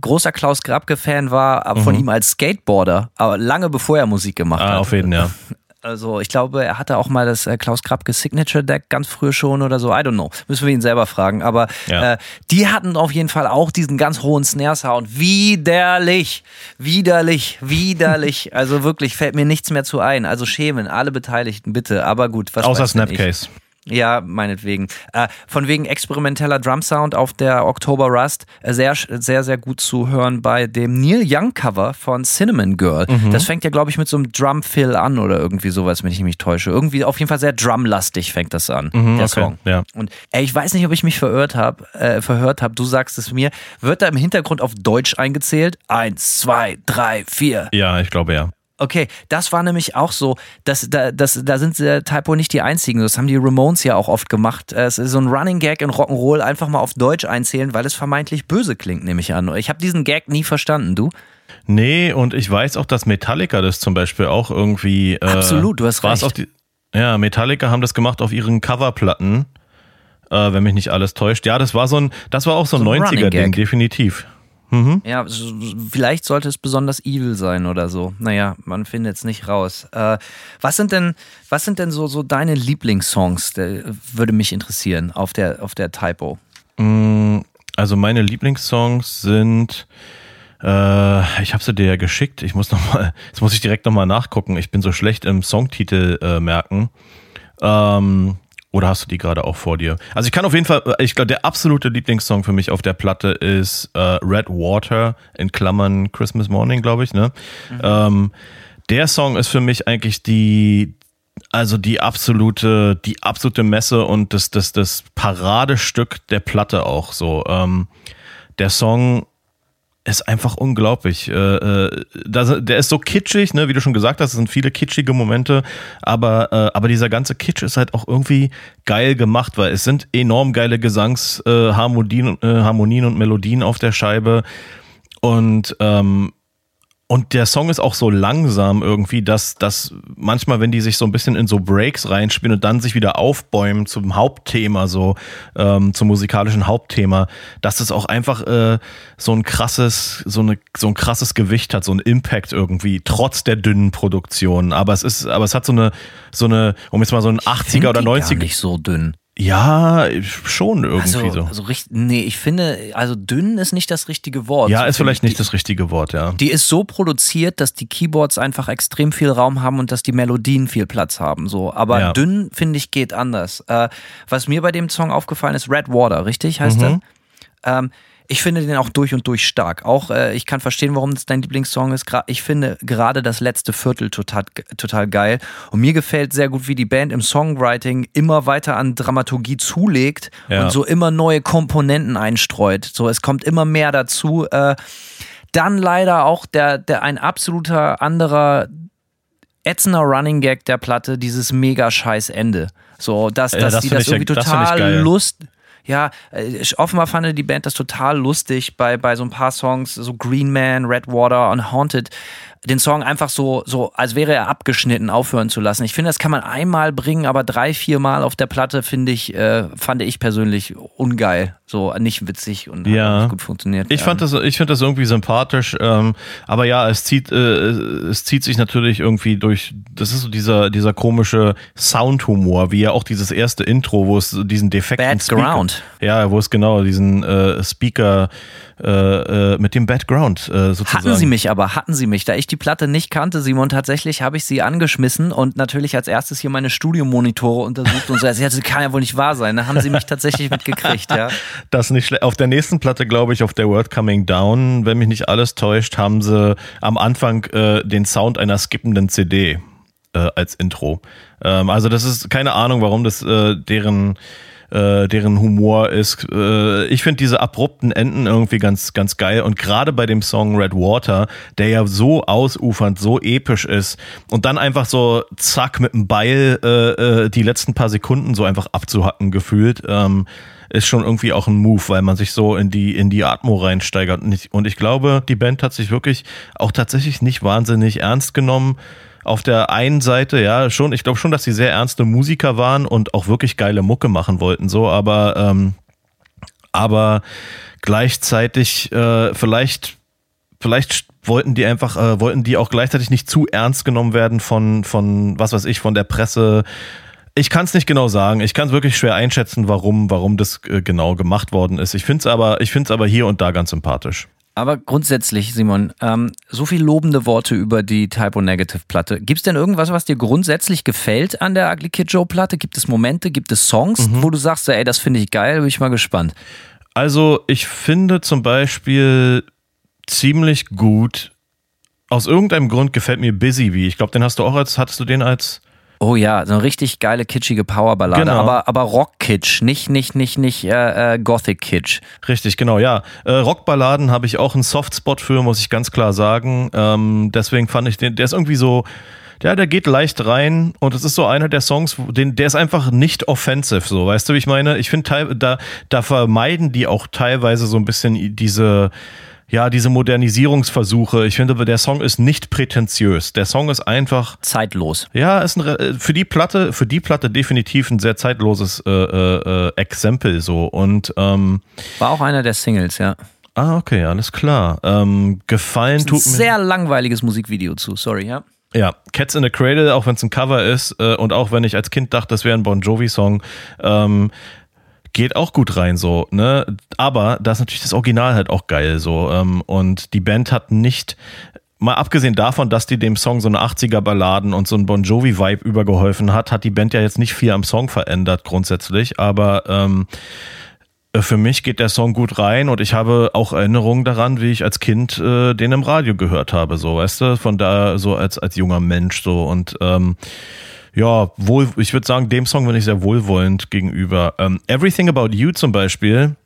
großer Klaus Grabke-Fan war, aber mhm. von ihm als Skateboarder, aber lange bevor er Musik gemacht ah, hat. Auf jeden, ja. Also ich glaube, er hatte auch mal das äh, Klaus Krabke Signature Deck ganz früh schon oder so. I don't know. Müssen wir ihn selber fragen. Aber ja. äh, die hatten auf jeden Fall auch diesen ganz hohen Snare-Sound. Widerlich. Widerlich. Widerlich. also wirklich fällt mir nichts mehr zu ein. Also schämen alle Beteiligten bitte. Aber gut. Was Außer Snapcase. Ich? Ja, meinetwegen. Äh, von wegen experimenteller Drum Sound auf der October Rust äh, sehr, sehr, sehr gut zu hören bei dem Neil Young Cover von Cinnamon Girl. Mhm. Das fängt ja, glaube ich, mit so einem Drum Fill an oder irgendwie sowas, wenn ich mich täusche. Irgendwie auf jeden Fall sehr drumlastig fängt das an, mhm, der okay. Song. Ja. Und ey, ich weiß nicht, ob ich mich verirrt habe, äh, verhört habe. Du sagst es mir. Wird da im Hintergrund auf Deutsch eingezählt? Eins, zwei, drei, vier. Ja, ich glaube ja. Okay, das war nämlich auch so, dass da, das, da sind äh, Typo nicht die einzigen. Das haben die Ramones ja auch oft gemacht. Äh, es ist so ein Running Gag in Rock'n'Roll einfach mal auf Deutsch einzählen, weil es vermeintlich böse klingt, nehme ich an. Ich habe diesen Gag nie verstanden, du? Nee, und ich weiß auch, dass Metallica das zum Beispiel auch irgendwie. Äh, Absolut, du hast recht. Die, ja, Metallica haben das gemacht auf ihren Coverplatten, äh, wenn mich nicht alles täuscht. Ja, das war so ein, das war auch so ein, so ein 90er-Ding, definitiv. Mhm. Ja, vielleicht sollte es besonders evil sein oder so. Naja, man findet es nicht raus. Äh, was sind denn, was sind denn so, so deine Lieblingssongs? Der, würde mich interessieren auf der, auf der Typo. Mm, also meine Lieblingssongs sind, äh, ich habe sie dir ja geschickt. Ich muss noch mal, jetzt muss ich direkt nochmal nachgucken. Ich bin so schlecht im Songtitel äh, merken. Ähm, oder hast du die gerade auch vor dir? Also ich kann auf jeden Fall, ich glaube, der absolute Lieblingssong für mich auf der Platte ist äh, Red Water in Klammern Christmas Morning, glaube ich. Ne? Mhm. Ähm, der Song ist für mich eigentlich die, also die absolute, die absolute Messe und das, das, das Paradestück der Platte auch so. Ähm, der Song ist einfach unglaublich. Äh, äh, der ist so kitschig, ne, wie du schon gesagt hast, es sind viele kitschige Momente, aber, äh, aber dieser ganze Kitsch ist halt auch irgendwie geil gemacht, weil es sind enorm geile Gesangsharmonien Harmonien und Melodien auf der Scheibe. Und ähm, und der Song ist auch so langsam irgendwie, dass, dass manchmal, wenn die sich so ein bisschen in so Breaks reinspielen und dann sich wieder aufbäumen zum Hauptthema, so ähm, zum musikalischen Hauptthema, dass es auch einfach äh, so ein krasses, so, eine, so ein krasses Gewicht hat, so ein Impact irgendwie, trotz der dünnen Produktion. Aber es ist, aber es hat so eine, so eine, um jetzt mal so ein 80er oder 90er. Gar nicht so dünn. Ja, schon irgendwie also, so. Also, nee, ich finde, also dünn ist nicht das richtige Wort. Ja, so ist vielleicht nicht die, das richtige Wort, ja. Die ist so produziert, dass die Keyboards einfach extrem viel Raum haben und dass die Melodien viel Platz haben. So. Aber ja. dünn, finde ich, geht anders. Äh, was mir bei dem Song aufgefallen ist, Red Water, richtig heißt mhm. er? Ähm, ich finde den auch durch und durch stark. Auch äh, ich kann verstehen, warum das dein Lieblingssong ist. Ich finde gerade das letzte Viertel total, total geil. Und mir gefällt sehr gut, wie die Band im Songwriting immer weiter an Dramaturgie zulegt ja. und so immer neue Komponenten einstreut. So, es kommt immer mehr dazu. Äh, dann leider auch der, der ein absoluter anderer ätzender Running Gag der Platte, dieses mega scheiß Ende. So, dass, dass ja, das die das irgendwie total Lust ja, äh, offenbar fand die Band das total lustig bei, bei so ein paar Songs, so Green Man, Red Water und Haunted, den Song einfach so, so, als wäre er abgeschnitten, aufhören zu lassen. Ich finde, das kann man einmal bringen, aber drei, vier Mal auf der Platte finde ich, äh, fand ich persönlich ungeil. So nicht witzig und ja. nicht gut funktioniert. Ich fand das, ich finde das irgendwie sympathisch, ähm, aber ja, es zieht, äh, es zieht sich natürlich irgendwie durch, das ist so dieser, dieser komische Soundhumor, wie ja auch dieses erste Intro, wo es diesen defekten Background. Ja, wo es genau diesen äh, Speaker äh, äh, mit dem Background äh, sozusagen. Hatten sie mich aber, hatten sie mich. Da ich die Platte nicht kannte, Simon, tatsächlich habe ich sie angeschmissen und natürlich als erstes hier meine Studiomonitore untersucht und so, das kann ja wohl nicht wahr sein. Da haben sie mich tatsächlich mitgekriegt, ja. Das nicht schlecht. Auf der nächsten Platte, glaube ich, auf der World Coming Down, wenn mich nicht alles täuscht, haben sie am Anfang äh, den Sound einer skippenden CD äh, als Intro. Ähm, also das ist keine Ahnung, warum das äh, deren äh, deren Humor ist. Äh, ich finde diese abrupten Enden irgendwie ganz, ganz geil. Und gerade bei dem Song Red Water, der ja so ausufernd, so episch ist und dann einfach so zack mit dem Beil äh, äh, die letzten paar Sekunden so einfach abzuhacken gefühlt. Ähm, ist schon irgendwie auch ein Move, weil man sich so in die, in die Atmo reinsteigert. Und ich glaube, die Band hat sich wirklich auch tatsächlich nicht wahnsinnig ernst genommen auf der einen Seite, ja, schon, ich glaube schon, dass sie sehr ernste Musiker waren und auch wirklich geile Mucke machen wollten, so, aber, ähm, aber gleichzeitig äh, vielleicht, vielleicht wollten die einfach, äh, wollten die auch gleichzeitig nicht zu ernst genommen werden von, von, was weiß ich, von der Presse. Ich kann es nicht genau sagen. Ich kann es wirklich schwer einschätzen, warum, warum das äh, genau gemacht worden ist. Ich finde es aber, ich finde es aber hier und da ganz sympathisch. Aber grundsätzlich, Simon, ähm, so viel lobende Worte über die Typo Negative Platte. Gibt es denn irgendwas, was dir grundsätzlich gefällt an der Ugly Kid Joe Platte? Gibt es Momente, gibt es Songs, mhm. wo du sagst, ey, das finde ich geil, bin ich mal gespannt. Also ich finde zum Beispiel ziemlich gut. Aus irgendeinem Grund gefällt mir Busy wie. Ich glaube, den hast du auch als, hattest du den als Oh ja, so eine richtig geile, kitschige Powerballade. Genau. Aber, aber Rock-Kitsch, nicht, nicht, nicht, nicht äh, äh, Gothic-Kitsch. Richtig, genau, ja. Äh, Rockballaden habe ich auch einen Softspot für, muss ich ganz klar sagen. Ähm, deswegen fand ich den, der ist irgendwie so, ja, der geht leicht rein und es ist so einer der Songs, den, der ist einfach nicht offensive, so, weißt du, wie ich meine? Ich finde, da, da vermeiden die auch teilweise so ein bisschen diese, ja, diese Modernisierungsversuche. Ich finde, der Song ist nicht prätentiös. Der Song ist einfach zeitlos. Ja, ist ein, für die Platte, für die Platte definitiv ein sehr zeitloses äh, äh, Exempel so und ähm, war auch einer der Singles, ja. Ah, okay, alles klar. Ähm, gefallen tut mir. Sehr langweiliges Musikvideo zu, sorry, ja. Ja, Cats in the Cradle, auch wenn es ein Cover ist äh, und auch wenn ich als Kind dachte, das wäre ein Bon Jovi-Song, ähm, geht auch gut rein so, ne? Aber da ist natürlich das Original halt auch geil so. Ähm, und die Band hat nicht, mal abgesehen davon, dass die dem Song so eine 80er-Balladen und so ein Bon Jovi-Vibe übergeholfen hat, hat die Band ja jetzt nicht viel am Song verändert grundsätzlich, aber ähm, für mich geht der Song gut rein und ich habe auch Erinnerungen daran, wie ich als Kind äh, den im Radio gehört habe, so, weißt du, von da so als, als junger Mensch so und ähm, ja, wohl, ich würde sagen, dem Song bin ich sehr wohlwollend gegenüber. Ähm, Everything About You zum Beispiel,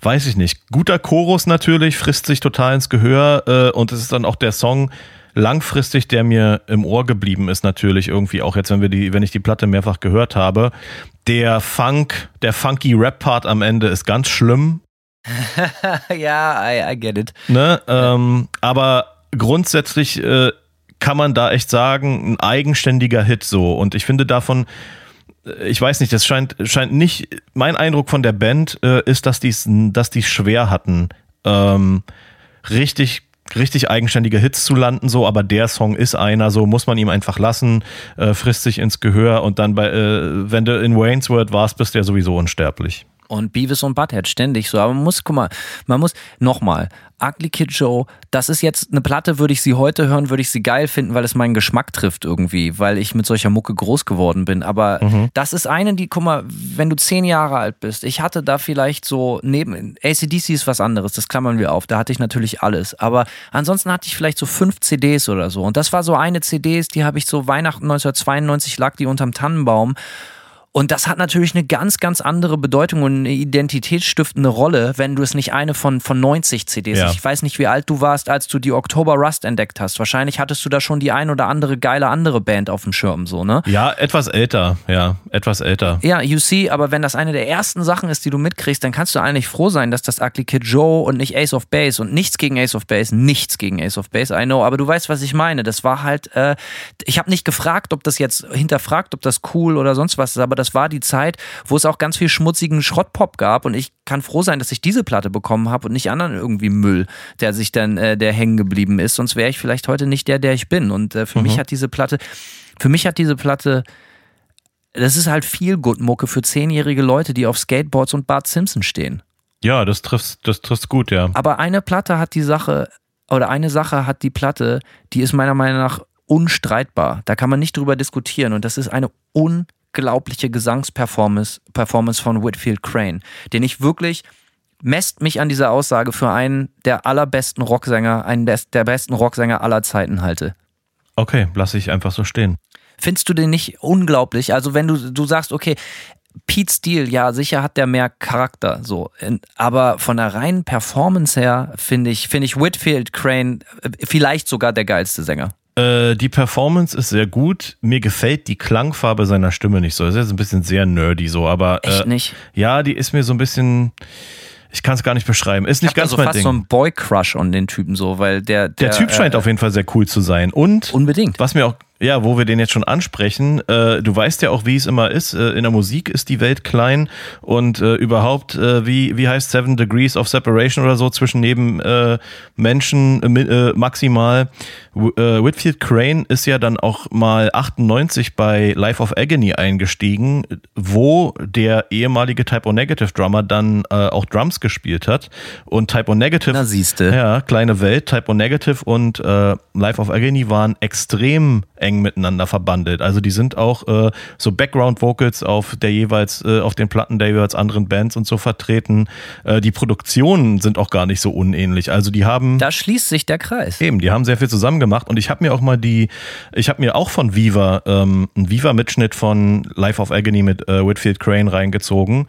weiß ich nicht. Guter Chorus natürlich, frisst sich total ins Gehör äh, und es ist dann auch der Song langfristig, der mir im Ohr geblieben ist, natürlich irgendwie auch jetzt, wenn wir die, wenn ich die Platte mehrfach gehört habe. Der Funk, der funky Rap-Part am Ende ist ganz schlimm. ja, I, I, get it. Ne? Ähm, aber grundsätzlich äh, kann man da echt sagen, ein eigenständiger Hit so. Und ich finde davon, äh, ich weiß nicht, das scheint, scheint nicht, mein Eindruck von der Band äh, ist, dass die es dass die's schwer hatten, ähm, richtig richtig eigenständige Hits zu landen, so, aber der Song ist einer, so muss man ihm einfach lassen, äh, frisst sich ins Gehör und dann bei, äh, wenn du in Wayne's World warst, bist du ja sowieso unsterblich. Und Beavis und Butthead ständig so. Aber man muss, guck mal, man muss, nochmal, Ugly Kid Joe, das ist jetzt eine Platte, würde ich sie heute hören, würde ich sie geil finden, weil es meinen Geschmack trifft irgendwie, weil ich mit solcher Mucke groß geworden bin. Aber mhm. das ist eine, die, guck mal, wenn du zehn Jahre alt bist, ich hatte da vielleicht so neben, ACDC ist was anderes, das klammern wir auf, da hatte ich natürlich alles. Aber ansonsten hatte ich vielleicht so fünf CDs oder so. Und das war so eine CD, die habe ich so Weihnachten 1992 lag die unterm Tannenbaum. Und das hat natürlich eine ganz, ganz andere Bedeutung und eine identitätsstiftende Rolle, wenn du es nicht eine von, von 90 CDs. Ja. Ich weiß nicht, wie alt du warst, als du die Oktober Rust entdeckt hast. Wahrscheinlich hattest du da schon die ein oder andere geile andere Band auf dem Schirm, so, ne? Ja, etwas älter, ja, etwas älter. Ja, you see, aber wenn das eine der ersten Sachen ist, die du mitkriegst, dann kannst du eigentlich froh sein, dass das Ugly Kid Joe und nicht Ace of Base und nichts gegen Ace of Base, nichts gegen Ace of Base, I know, aber du weißt, was ich meine. Das war halt, äh, ich habe nicht gefragt, ob das jetzt hinterfragt, ob das cool oder sonst was ist, aber das war die Zeit, wo es auch ganz viel schmutzigen Schrottpop gab und ich kann froh sein, dass ich diese Platte bekommen habe und nicht anderen irgendwie Müll, der sich dann, äh, der hängen geblieben ist. Sonst wäre ich vielleicht heute nicht der, der ich bin. Und äh, für mhm. mich hat diese Platte, für mich hat diese Platte das ist halt viel Good-Mucke für zehnjährige Leute, die auf Skateboards und Bart Simpson stehen. Ja, das trifft, das trifft gut, ja. Aber eine Platte hat die Sache, oder eine Sache hat die Platte, die ist meiner Meinung nach unstreitbar. Da kann man nicht drüber diskutieren. Und das ist eine unglaubliche Gesangsperformance Performance von Whitfield Crane, den ich wirklich messt mich an dieser Aussage für einen der allerbesten Rocksänger, einen der, der besten Rocksänger aller Zeiten halte. Okay, lasse ich einfach so stehen. Findest du den nicht unglaublich? Also wenn du, du sagst, okay, Pete Steele, ja, sicher hat der mehr Charakter, so. Aber von der reinen Performance her finde ich, finde ich Whitfield Crane äh, vielleicht sogar der geilste Sänger. Äh, die Performance ist sehr gut. Mir gefällt die Klangfarbe seiner Stimme nicht so. Es ist jetzt ein bisschen sehr nerdy so, aber. Echt äh, nicht? Ja, die ist mir so ein bisschen. Ich kann es gar nicht beschreiben. Ist nicht ich ganz also mein fast Ding. so ein Boy-Crush an den Typen so, weil der. Der, Der, Typ scheint äh, auf jeden Fall sehr cool zu sein. Und Unbedingt. was mir auch, ja, wo wir den jetzt schon ansprechen, äh, du weißt ja auch, wie es immer ist. Äh, in der Musik ist die Welt klein und äh, überhaupt, äh, wie, wie heißt Seven Degrees of Separation oder so zwischen neben Menschen maximal. Äh, Whitfield Crane ist ja dann auch mal 98 bei Life of Agony eingestiegen, wo der ehemalige Type O Negative Drummer dann äh, auch Drums gespielt hat. Und Type O Negative Na, siehste. ja, kleine Welt, Type O Negative und äh, Life of Agony waren extrem eng miteinander verbandelt. Also die sind auch äh, so Background Vocals auf der jeweils äh, auf den Platten der jeweils anderen Bands und so vertreten. Äh, die Produktionen sind auch gar nicht so unähnlich. Also die haben Da schließt sich der Kreis. Eben, die haben sehr viel zusammen gemacht und ich habe mir auch mal die, ich habe mir auch von Viva ähm, einen Viva-Mitschnitt von Life of Agony mit äh, Whitfield Crane reingezogen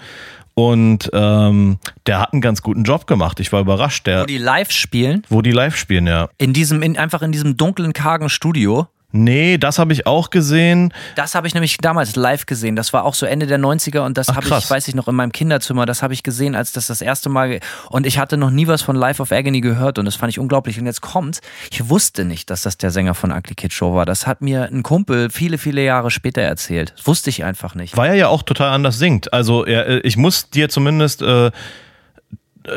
und ähm, der hat einen ganz guten Job gemacht. Ich war überrascht, der, Wo die live spielen, wo die live spielen, ja. in diesem, in, einfach in diesem dunklen, kargen Studio. Nee, das habe ich auch gesehen. Das habe ich nämlich damals live gesehen. Das war auch so Ende der 90er und das habe ich, weiß ich noch, in meinem Kinderzimmer, das habe ich gesehen, als das das erste Mal. Und ich hatte noch nie was von Life of Agony gehört und das fand ich unglaublich. Und jetzt kommt, ich wusste nicht, dass das der Sänger von Ugly Kid Show war. Das hat mir ein Kumpel viele, viele Jahre später erzählt. Das wusste ich einfach nicht. Weil er ja auch total anders singt. Also er, äh, ich muss dir zumindest, äh,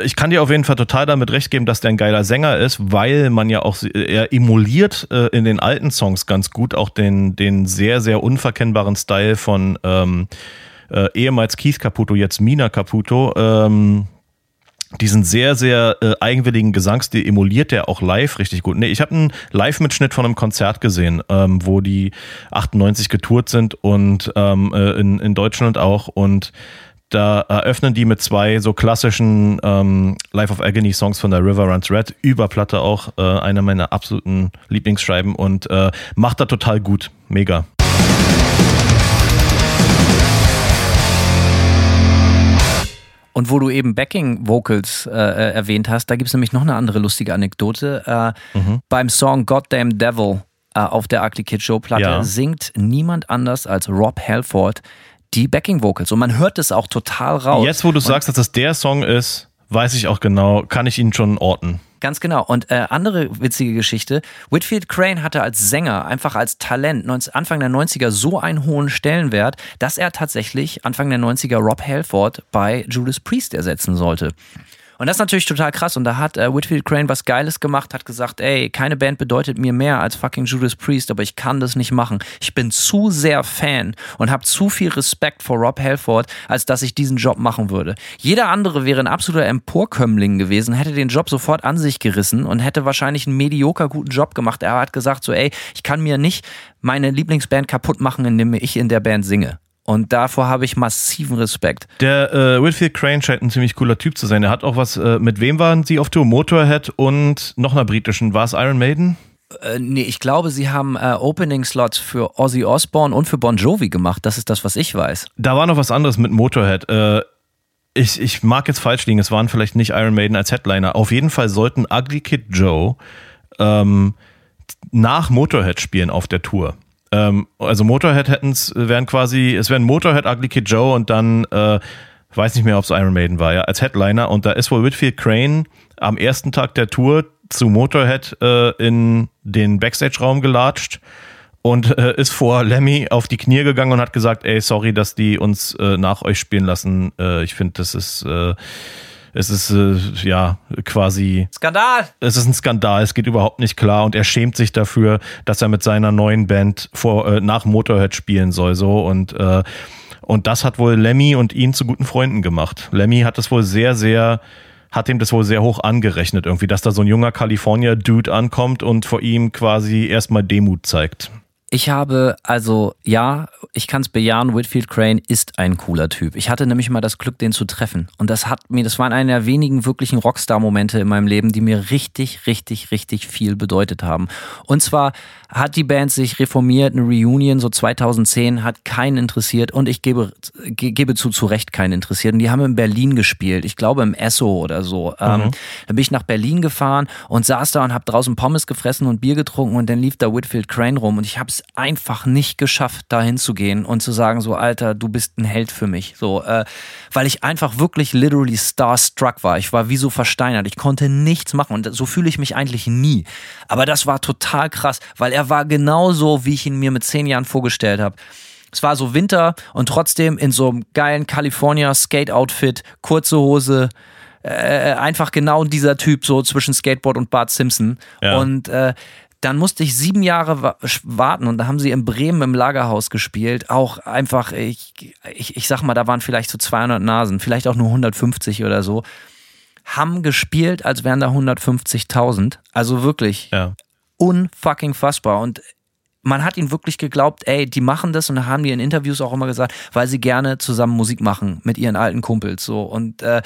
ich kann dir auf jeden Fall total damit recht geben, dass der ein geiler Sänger ist, weil man ja auch, er emuliert äh, in den alten Songs ganz gut auch den, den sehr, sehr unverkennbaren Style von ähm, äh, ehemals Keith Caputo, jetzt Mina Caputo. Ähm, diesen sehr, sehr äh, eigenwilligen Gesangsstil emuliert der auch live richtig gut. Nee, ich habe einen Live-Mitschnitt von einem Konzert gesehen, ähm, wo die 98 getourt sind und ähm, äh, in, in Deutschland auch und da eröffnen die mit zwei so klassischen ähm, Life of Agony Songs von der River Runs Red, über Platte auch, äh, einer meiner absoluten Lieblingsschreiben und äh, macht da total gut. Mega. Und wo du eben Backing Vocals äh, äh, erwähnt hast, da gibt es nämlich noch eine andere lustige Anekdote. Äh, Beim Song Goddamn Devil äh, auf der Ugly Kid Show Platte Ja. singt niemand anders als Rob Halford die Backing Vocals. Und man hört es auch total raus. Jetzt, wo du sagst, dass das der Song ist, weiß ich auch genau, kann ich ihn schon orten. Ganz genau. Und äh, andere witzige Geschichte. Whitfield Crane hatte als Sänger, einfach als Talent 19, Anfang der 90er so einen hohen Stellenwert, dass er tatsächlich Anfang der 90er Rob Halford bei Judas Priest ersetzen sollte. Und das ist natürlich total krass. Und da hat äh, Whitfield Crane was Geiles gemacht, hat gesagt, ey, keine Band bedeutet mir mehr als fucking Judas Priest, aber ich kann das nicht machen. Ich bin zu sehr Fan und habe zu viel Respekt vor Rob Halford, als dass ich diesen Job machen würde. Jeder andere wäre ein absoluter Emporkömmling gewesen, hätte den Job sofort an sich gerissen und hätte wahrscheinlich einen medioker guten Job gemacht. Er hat gesagt so, ey, ich kann mir nicht meine Lieblingsband kaputt machen, indem ich in der Band singe. Und davor habe ich massiven Respekt. Der äh, Whitfield Crane scheint ein ziemlich cooler Typ zu sein. Er hat auch was, äh, mit wem waren sie auf Tour? Motorhead und noch einer britischen. War es Iron Maiden? Äh, nee, ich glaube, sie haben äh, Opening-Slots für Ozzy Osbourne und für Bon Jovi gemacht. Das ist das, was ich weiß. Da war noch was anderes mit Motorhead. Äh, ich, ich mag jetzt falsch liegen, es waren vielleicht nicht Iron Maiden als Headliner. Auf jeden Fall sollten Ugly Kid Joe ähm, nach Motorhead spielen auf der Tour. Ähm, also Motorhead hätten es, wären quasi, es wären Motorhead, Ugly Kid Joe und dann, äh, weiß nicht mehr, ob es Iron Maiden war, ja, als Headliner. Und da ist wohl Whitfield Crane am ersten Tag der Tour zu Motorhead äh, in den Backstage-Raum gelatscht und äh, ist vor Lemmy auf die Knie gegangen und hat gesagt, ey, sorry, dass die uns äh, nach euch spielen lassen. Äh, ich finde, das ist, äh, es ist äh, ja quasi, Skandal! es ist ein Skandal, es geht überhaupt nicht klar und er schämt sich dafür, dass er mit seiner neuen Band vor, äh, nach Motorhead spielen soll, so und äh, und das hat wohl Lemmy und ihn zu guten Freunden gemacht. Lemmy hat das wohl sehr, sehr, hat ihm das wohl sehr hoch angerechnet, irgendwie, dass da so ein junger California-Dude ankommt und vor ihm quasi erstmal Demut zeigt. Ich habe, also ja, ich kann es bejahen, Whitfield Crane ist ein cooler Typ. Ich hatte nämlich mal das Glück, den zu treffen. Und das hat mir, das war einer der wenigen wirklichen Rockstar-Momente in meinem Leben, die mir richtig, richtig, richtig viel bedeutet haben. Und zwar hat die Band sich reformiert, eine Reunion so 2010, hat keinen interessiert und ich gebe, gebe zu, zu Recht keinen interessiert. Und die haben in Berlin gespielt, ich glaube im Esso oder so. Ähm, mhm. Ähm, dann bin ich nach Berlin gefahren und saß da und habe draußen Pommes gefressen und Bier getrunken und dann lief da Whitfield Crane rum und ich habe es einfach nicht geschafft, da hinzugehen und zu sagen so, Alter, du bist ein Held für mich. So, äh, weil ich einfach wirklich literally starstruck war. Ich war wie so versteinert. Ich konnte nichts machen und so fühle ich mich eigentlich nie. Aber das war total krass, weil er war genauso, wie ich ihn mir mit zehn Jahren vorgestellt habe. Es war so Winter und trotzdem in so einem geilen California Skate Outfit, kurze Hose, äh, einfach genau dieser Typ so zwischen Skateboard und Bart Simpson. Ja. Und äh, dann musste ich sieben Jahre warten und da haben sie in Bremen im Lagerhaus gespielt. Auch einfach, ich, ich, ich sag mal, da waren vielleicht so 200 Nasen, vielleicht auch nur 150 oder so. Haben gespielt, als wären da 150.000. Also wirklich ja. unfucking fassbar. Und man hat ihnen wirklich geglaubt, ey, die machen das und haben die in Interviews auch immer gesagt, weil sie gerne zusammen Musik machen mit ihren alten Kumpels. So. Und äh,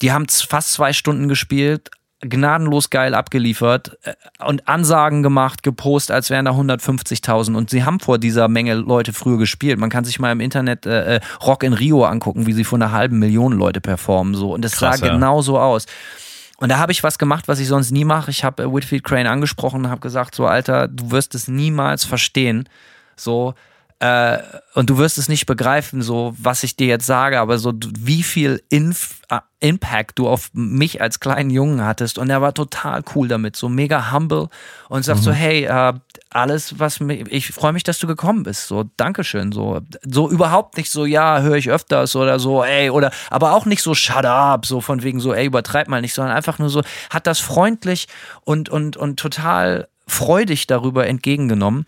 die haben fast zwei Stunden gespielt, gnadenlos geil abgeliefert äh, und Ansagen gemacht, gepostet, als wären da 150.000. Und sie haben vor dieser Menge Leute früher gespielt. Man kann sich mal im Internet äh, äh Rock in Rio angucken, wie sie vor einer halben Million Leute performen. So. Und das Krass, sah ja. genau so aus. Und da habe ich was gemacht, was ich sonst nie mache. Ich habe äh, Whitfield Crane angesprochen und habe gesagt, so Alter, du wirst es niemals verstehen. So, äh, und du wirst es nicht begreifen, so was ich dir jetzt sage, aber so wie viel Inf äh, Impact du auf mich als kleinen Jungen hattest. Und er war total cool damit, so mega humble und sagt mhm. so, hey, äh, alles, was mich, ich freue mich, dass du gekommen bist. So, Dankeschön. So, so überhaupt nicht so, ja, höre ich öfters oder so, ey, oder aber auch nicht so, shut up, so von wegen so, ey, übertreib mal nicht, sondern einfach nur so, hat das freundlich und, und, und total freudig darüber entgegengenommen.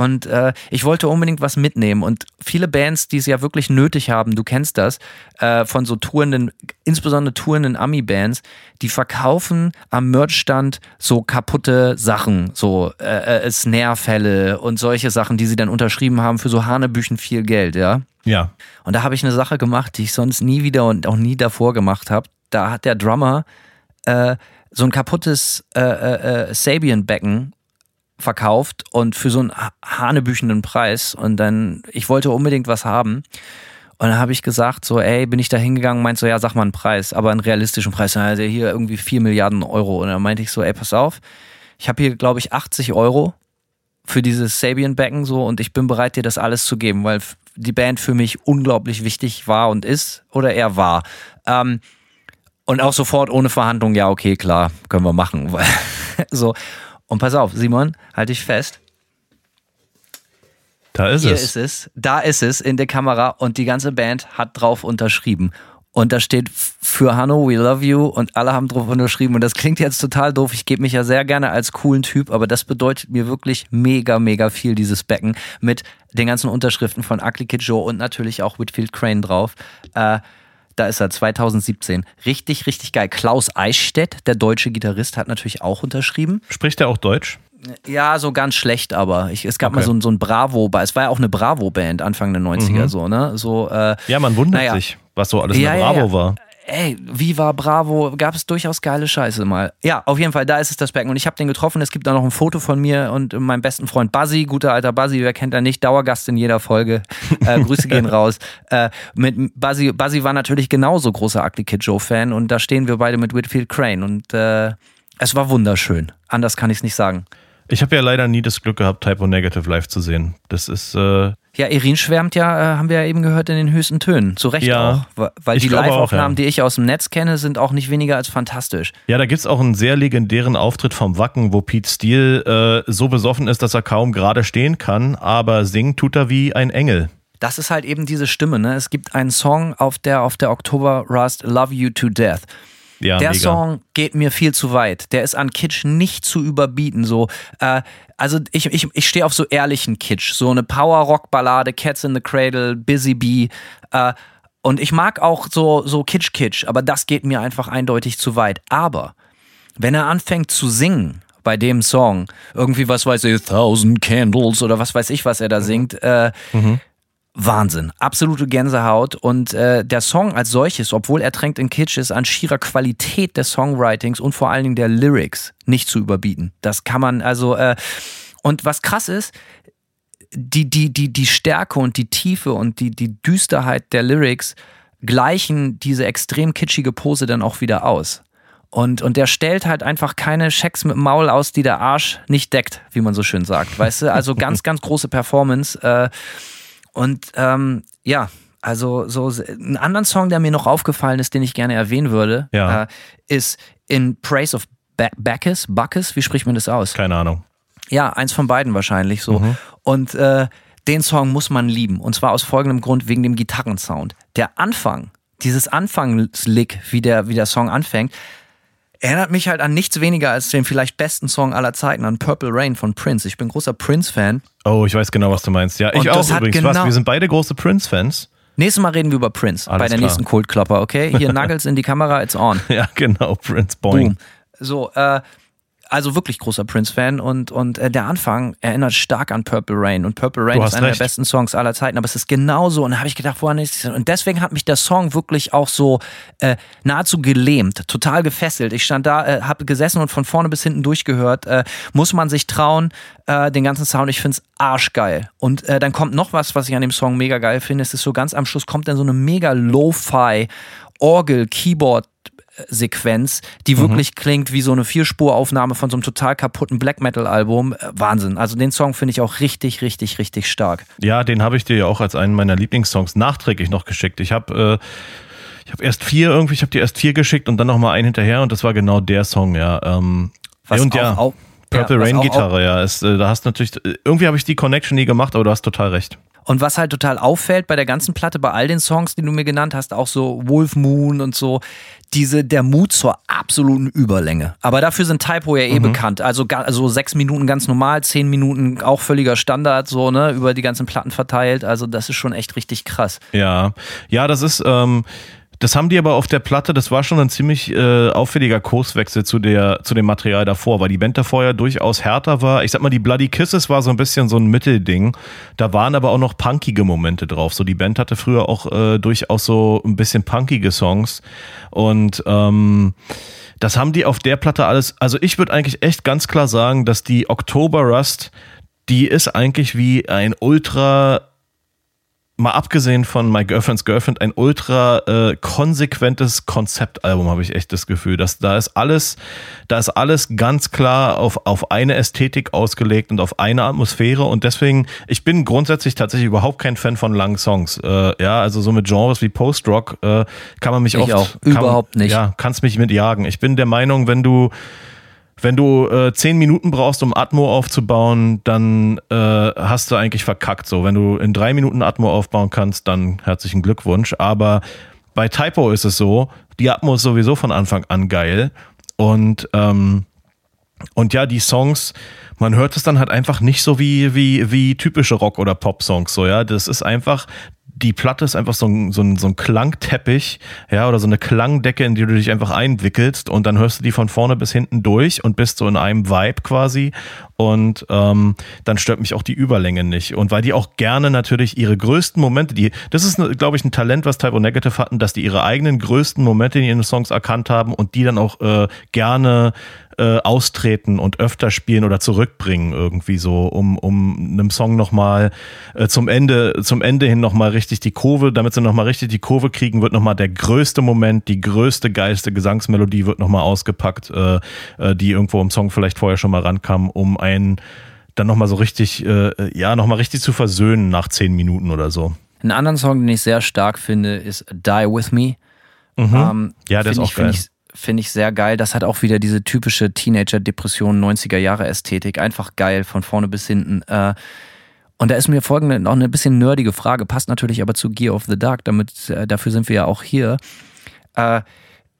Und äh, ich wollte unbedingt was mitnehmen. Und viele Bands, die es ja wirklich nötig haben, du kennst das, äh, von so tourenden, insbesondere tourenden Ami-Bands, die verkaufen am Merchstand so kaputte Sachen, so äh, äh, Snare-Fälle und solche Sachen, die sie dann unterschrieben haben für so Hanebüchen viel Geld, ja. Ja. Und da habe ich eine Sache gemacht, die ich sonst nie wieder und auch nie davor gemacht habe. Da hat der Drummer äh, so ein kaputtes äh, äh, äh Sabian-Becken verkauft und für so einen hanebüchenden Preis. Und dann, ich wollte unbedingt was haben. Und dann habe ich gesagt, so, ey, bin ich da hingegangen, meinte so, ja, sag mal einen Preis, aber einen realistischen Preis. Also hier irgendwie 4 Milliarden Euro. Und dann meinte ich so, ey, pass auf, ich habe hier, glaube ich, 80 Euro für dieses Sabian-Becken so und ich bin bereit, dir das alles zu geben, weil die Band für mich unglaublich wichtig war und ist oder er war. Ähm, und auch sofort ohne Verhandlung, ja, okay, klar, können wir machen. So. Und pass auf, Simon, halte ich fest. Da ist Hier es. ist es. Da ist es in der Kamera und die ganze Band hat drauf unterschrieben. Und da steht für Hanno, we love you und alle haben drauf unterschrieben. Und das klingt jetzt total doof. Ich gebe mich ja sehr gerne als coolen Typ, aber das bedeutet mir wirklich mega, mega viel, dieses Becken mit den ganzen Unterschriften von Ugly Kid Joe und natürlich auch Whitfield Crane drauf. Äh, da ist er 2017. Richtig, richtig geil. Klaus Eichstätt, der deutsche Gitarrist, hat natürlich auch unterschrieben. Spricht er auch Deutsch? Ja, so ganz schlecht, aber ich, es gab okay. mal so, ein, so ein Bravo, es war ja auch eine Bravo-Band Anfang der 90er, mhm. so, ne? So, äh, ja, man wundert naja. sich, was so alles ja, in der Bravo ja, ja. war ey, Viva, Bravo, gab es durchaus geile Scheiße mal. Ja, auf jeden Fall, da ist es das Becken. Und ich habe den getroffen. Es gibt da noch ein Foto von mir und meinem besten Freund Buzzy, guter alter Buzzy, wer kennt er nicht, Dauergast in jeder Folge. Äh, Grüße gehen raus. Äh, mit Buzzy, Buzzy war natürlich genauso großer Ugly Kid Joe-Fan und da stehen wir beide mit Whitfield Crane und äh, es war wunderschön. Anders kann ich es nicht sagen. Ich habe ja leider nie das Glück gehabt, Typo Negative live zu sehen. Das ist äh, ja, Erin schwärmt ja, äh, haben wir ja eben gehört, in den höchsten Tönen. Zu Recht ja, auch. Weil die Live-Aufnahmen, ja. die ich aus dem Netz kenne, sind auch nicht weniger als fantastisch. Ja, da gibt es auch einen sehr legendären Auftritt vom Wacken, wo Pete Steele äh, so besoffen ist, dass er kaum gerade stehen kann, aber singen tut er wie ein Engel. Das ist halt eben diese Stimme. Ne? Es gibt einen Song auf der, auf der Oktober Rust, Love You to Death. Ja, der mega. Song geht mir viel zu weit. Der ist an Kitsch nicht zu überbieten. So, äh, also ich, ich, ich stehe auf so ehrlichen Kitsch. So eine Power-Rock-Ballade, Cats in the Cradle, Busy Bee. Äh, und ich mag auch so, so Kitsch-Kitsch, aber das geht mir einfach eindeutig zu weit. Aber wenn er anfängt zu singen, bei dem Song. Irgendwie, was weiß ich, Thousand Candles oder was weiß ich, was er da singt. Äh, Wahnsinn, absolute Gänsehaut und äh, der Song als solches, obwohl er tränkt in Kitsch, ist an schierer Qualität des Songwritings und vor allen Dingen der Lyrics nicht zu überbieten. Das kann man also äh, und was krass ist, die die die die Stärke und die Tiefe und die die Düsterheit der Lyrics gleichen diese extrem kitschige Pose dann auch wieder aus. Und, und der stellt halt einfach keine Schecks mit dem Maul aus, die der Arsch nicht deckt, wie man so schön sagt. Weißt du? Also ganz, ganz große Performance. Äh, und ähm, ja, also so einen anderen Song, der mir noch aufgefallen ist, den ich gerne erwähnen würde, Ja. äh, ist In Praise of ba Bacchus. Bacchus, wie spricht man das aus? Keine Ahnung. Ja, eins von beiden wahrscheinlich so. Und äh, den Song muss man lieben. Und zwar aus folgendem Grund, wegen dem Gitarrensound. Der Anfang, dieses Anfangslick, wie der, wie der Song anfängt, erinnert mich halt an nichts weniger als den vielleicht besten Song aller Zeiten, an Purple Rain von Prince. Ich bin großer Prince-Fan. Oh, ich weiß genau, was du meinst. Ja, ich Und auch übrigens. Was? genau- Wir sind beide große Prince-Fans. Nächstes Mal reden wir über Prince Alles bei der klar. nächsten Kultklopper, okay? Hier Nuggets in die Kamera, it's on. Ja, genau. Prince Boing. Boom. So, äh, also wirklich großer Prince-Fan und, und äh, der Anfang erinnert stark an Purple Rain und Purple Rain ist einer recht. der besten Songs aller Zeiten, aber es ist genauso und da habe ich gedacht, woran ist es? Und deswegen hat mich der Song wirklich auch so äh, nahezu gelähmt, total gefesselt. Ich stand da, äh, habe gesessen und von vorne bis hinten durchgehört. Äh, muss man sich trauen, äh, den ganzen Sound, ich finde es arschgeil. Und äh, dann kommt noch was, was ich an dem Song mega geil finde. Es ist so ganz am Schluss kommt dann so eine mega Lo-Fi Orgel, Keyboard Sequenz, die wirklich klingt wie so eine Vierspuraufnahme von so einem total kaputten Black Metal Album. Äh, Wahnsinn. Also den Song finde ich auch richtig, richtig, richtig stark. Ja, den habe ich dir ja auch als einen meiner Lieblingssongs nachträglich noch geschickt. Ich habe äh, ich habe erst vier irgendwie, ich habe dir erst vier geschickt und dann noch mal einen hinterher und das war genau der Song, ja. Ähm, Was und ja, auch, auch Purple ja, Rain auch- Gitarre, ja. Ist, äh, da hast natürlich, äh, irgendwie habe ich die Connection nie gemacht, aber du hast total recht. Und was halt total auffällt bei der ganzen Platte, bei all den Songs, die du mir genannt hast, auch so Wolf Moon und so, diese, der Mut zur absoluten Überlänge. Aber dafür sind Typo ja eh bekannt. Also, also sechs Minuten ganz normal, zehn Minuten auch völliger Standard, so, ne, über die ganzen Platten verteilt. Also, das ist schon echt richtig krass. Ja, ja, das ist, ähm, das haben die aber auf der Platte, das war schon ein ziemlich äh, auffälliger Kurswechsel zu, der, zu dem Material davor, weil die Band davor ja durchaus härter war. Ich sag mal, die Bloody Kisses war so ein bisschen so ein Mittelding. Da waren aber auch noch punkige Momente drauf. So, die Band hatte früher auch äh, durchaus so ein bisschen punkige Songs. Und ähm, das haben die auf der Platte alles. Also ich würde eigentlich echt ganz klar sagen, dass die October Rust, die ist eigentlich wie ein ultra mal abgesehen von My Girlfriend's Girlfriend, ein ultra äh, konsequentes Konzeptalbum, habe ich echt das Gefühl. Dass da ist alles, da ist alles ganz klar auf, auf eine Ästhetik ausgelegt und auf eine Atmosphäre. Und deswegen, ich bin grundsätzlich tatsächlich überhaupt kein Fan von langen Songs. Äh, ja, also so mit Genres wie Post-Rock äh, kann man mich Ich oft. auch. Kann, Überhaupt nicht. Ja, kannst mich mitjagen. Ich bin der Meinung, wenn du wenn du äh, zehn Minuten brauchst, um Atmo aufzubauen, dann äh, hast du eigentlich verkackt. So, wenn du in drei Minuten Atmo aufbauen kannst, dann herzlichen Glückwunsch. Aber bei Typo ist es so, die Atmo ist sowieso von Anfang an geil. Und ähm, und ja, die Songs, man hört es dann halt einfach nicht so wie, wie, wie typische Rock- oder Pop-Songs. So, ja, das ist einfach, die Platte ist einfach so ein, so, ein, so ein Klangteppich, ja, oder so eine Klangdecke, in die du dich einfach einwickelst und dann hörst du die von vorne bis hinten durch und bist so in einem Vibe quasi. Und ähm, dann stört mich auch die Überlänge nicht. Und weil die auch gerne natürlich ihre größten Momente, die, das ist, glaube ich, ein Talent, was Typo Negative hatten, dass die ihre eigenen größten Momente in ihren Songs erkannt haben und die dann auch äh, gerne äh, austreten und öfter spielen oder zurückbringen irgendwie so, um, um einem Song nochmal äh, zum Ende, zum Ende hin nochmal richtig die Kurve, damit sie nochmal richtig die Kurve kriegen, wird nochmal der größte Moment, die größte geilste Gesangsmelodie wird nochmal ausgepackt, äh, äh, die irgendwo im Song vielleicht vorher schon mal rankam, um einen dann nochmal so richtig, äh, ja, nochmal richtig zu versöhnen nach zehn Minuten oder so. Einen anderen Song, den ich sehr stark finde, ist Die With Me. Ähm, Mhm. Ja, der ist auch ich, geil. ich, find ich sehr geil. Das hat auch wieder diese typische Teenager-Depression 90er-Jahre-Ästhetik. Einfach geil, von vorne bis hinten. Äh, und da ist mir folgende noch eine bisschen nerdige Frage, passt natürlich aber zu Gear of the Dark, damit, äh, dafür sind wir ja auch hier. Äh,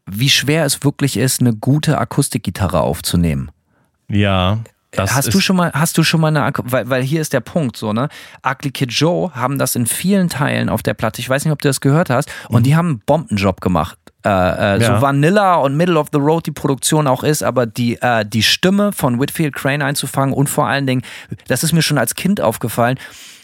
wie schwer es wirklich ist, eine gute Akustikgitarre aufzunehmen. Ja. Das hast du schon mal, hast du schon mal eine, Ak- weil, weil hier ist der Punkt so, ne? Ugly Kid Joe haben das in vielen Teilen auf der Platte, ich weiß nicht, ob du das gehört hast, Mhm. und die haben einen Bombenjob gemacht. Äh, äh, Ja. So Vanilla und Middle of the Road die Produktion auch ist, aber die, äh, die Stimme von Whitfield Crane einzufangen und vor allen Dingen, das ist mir schon als Kind aufgefallen,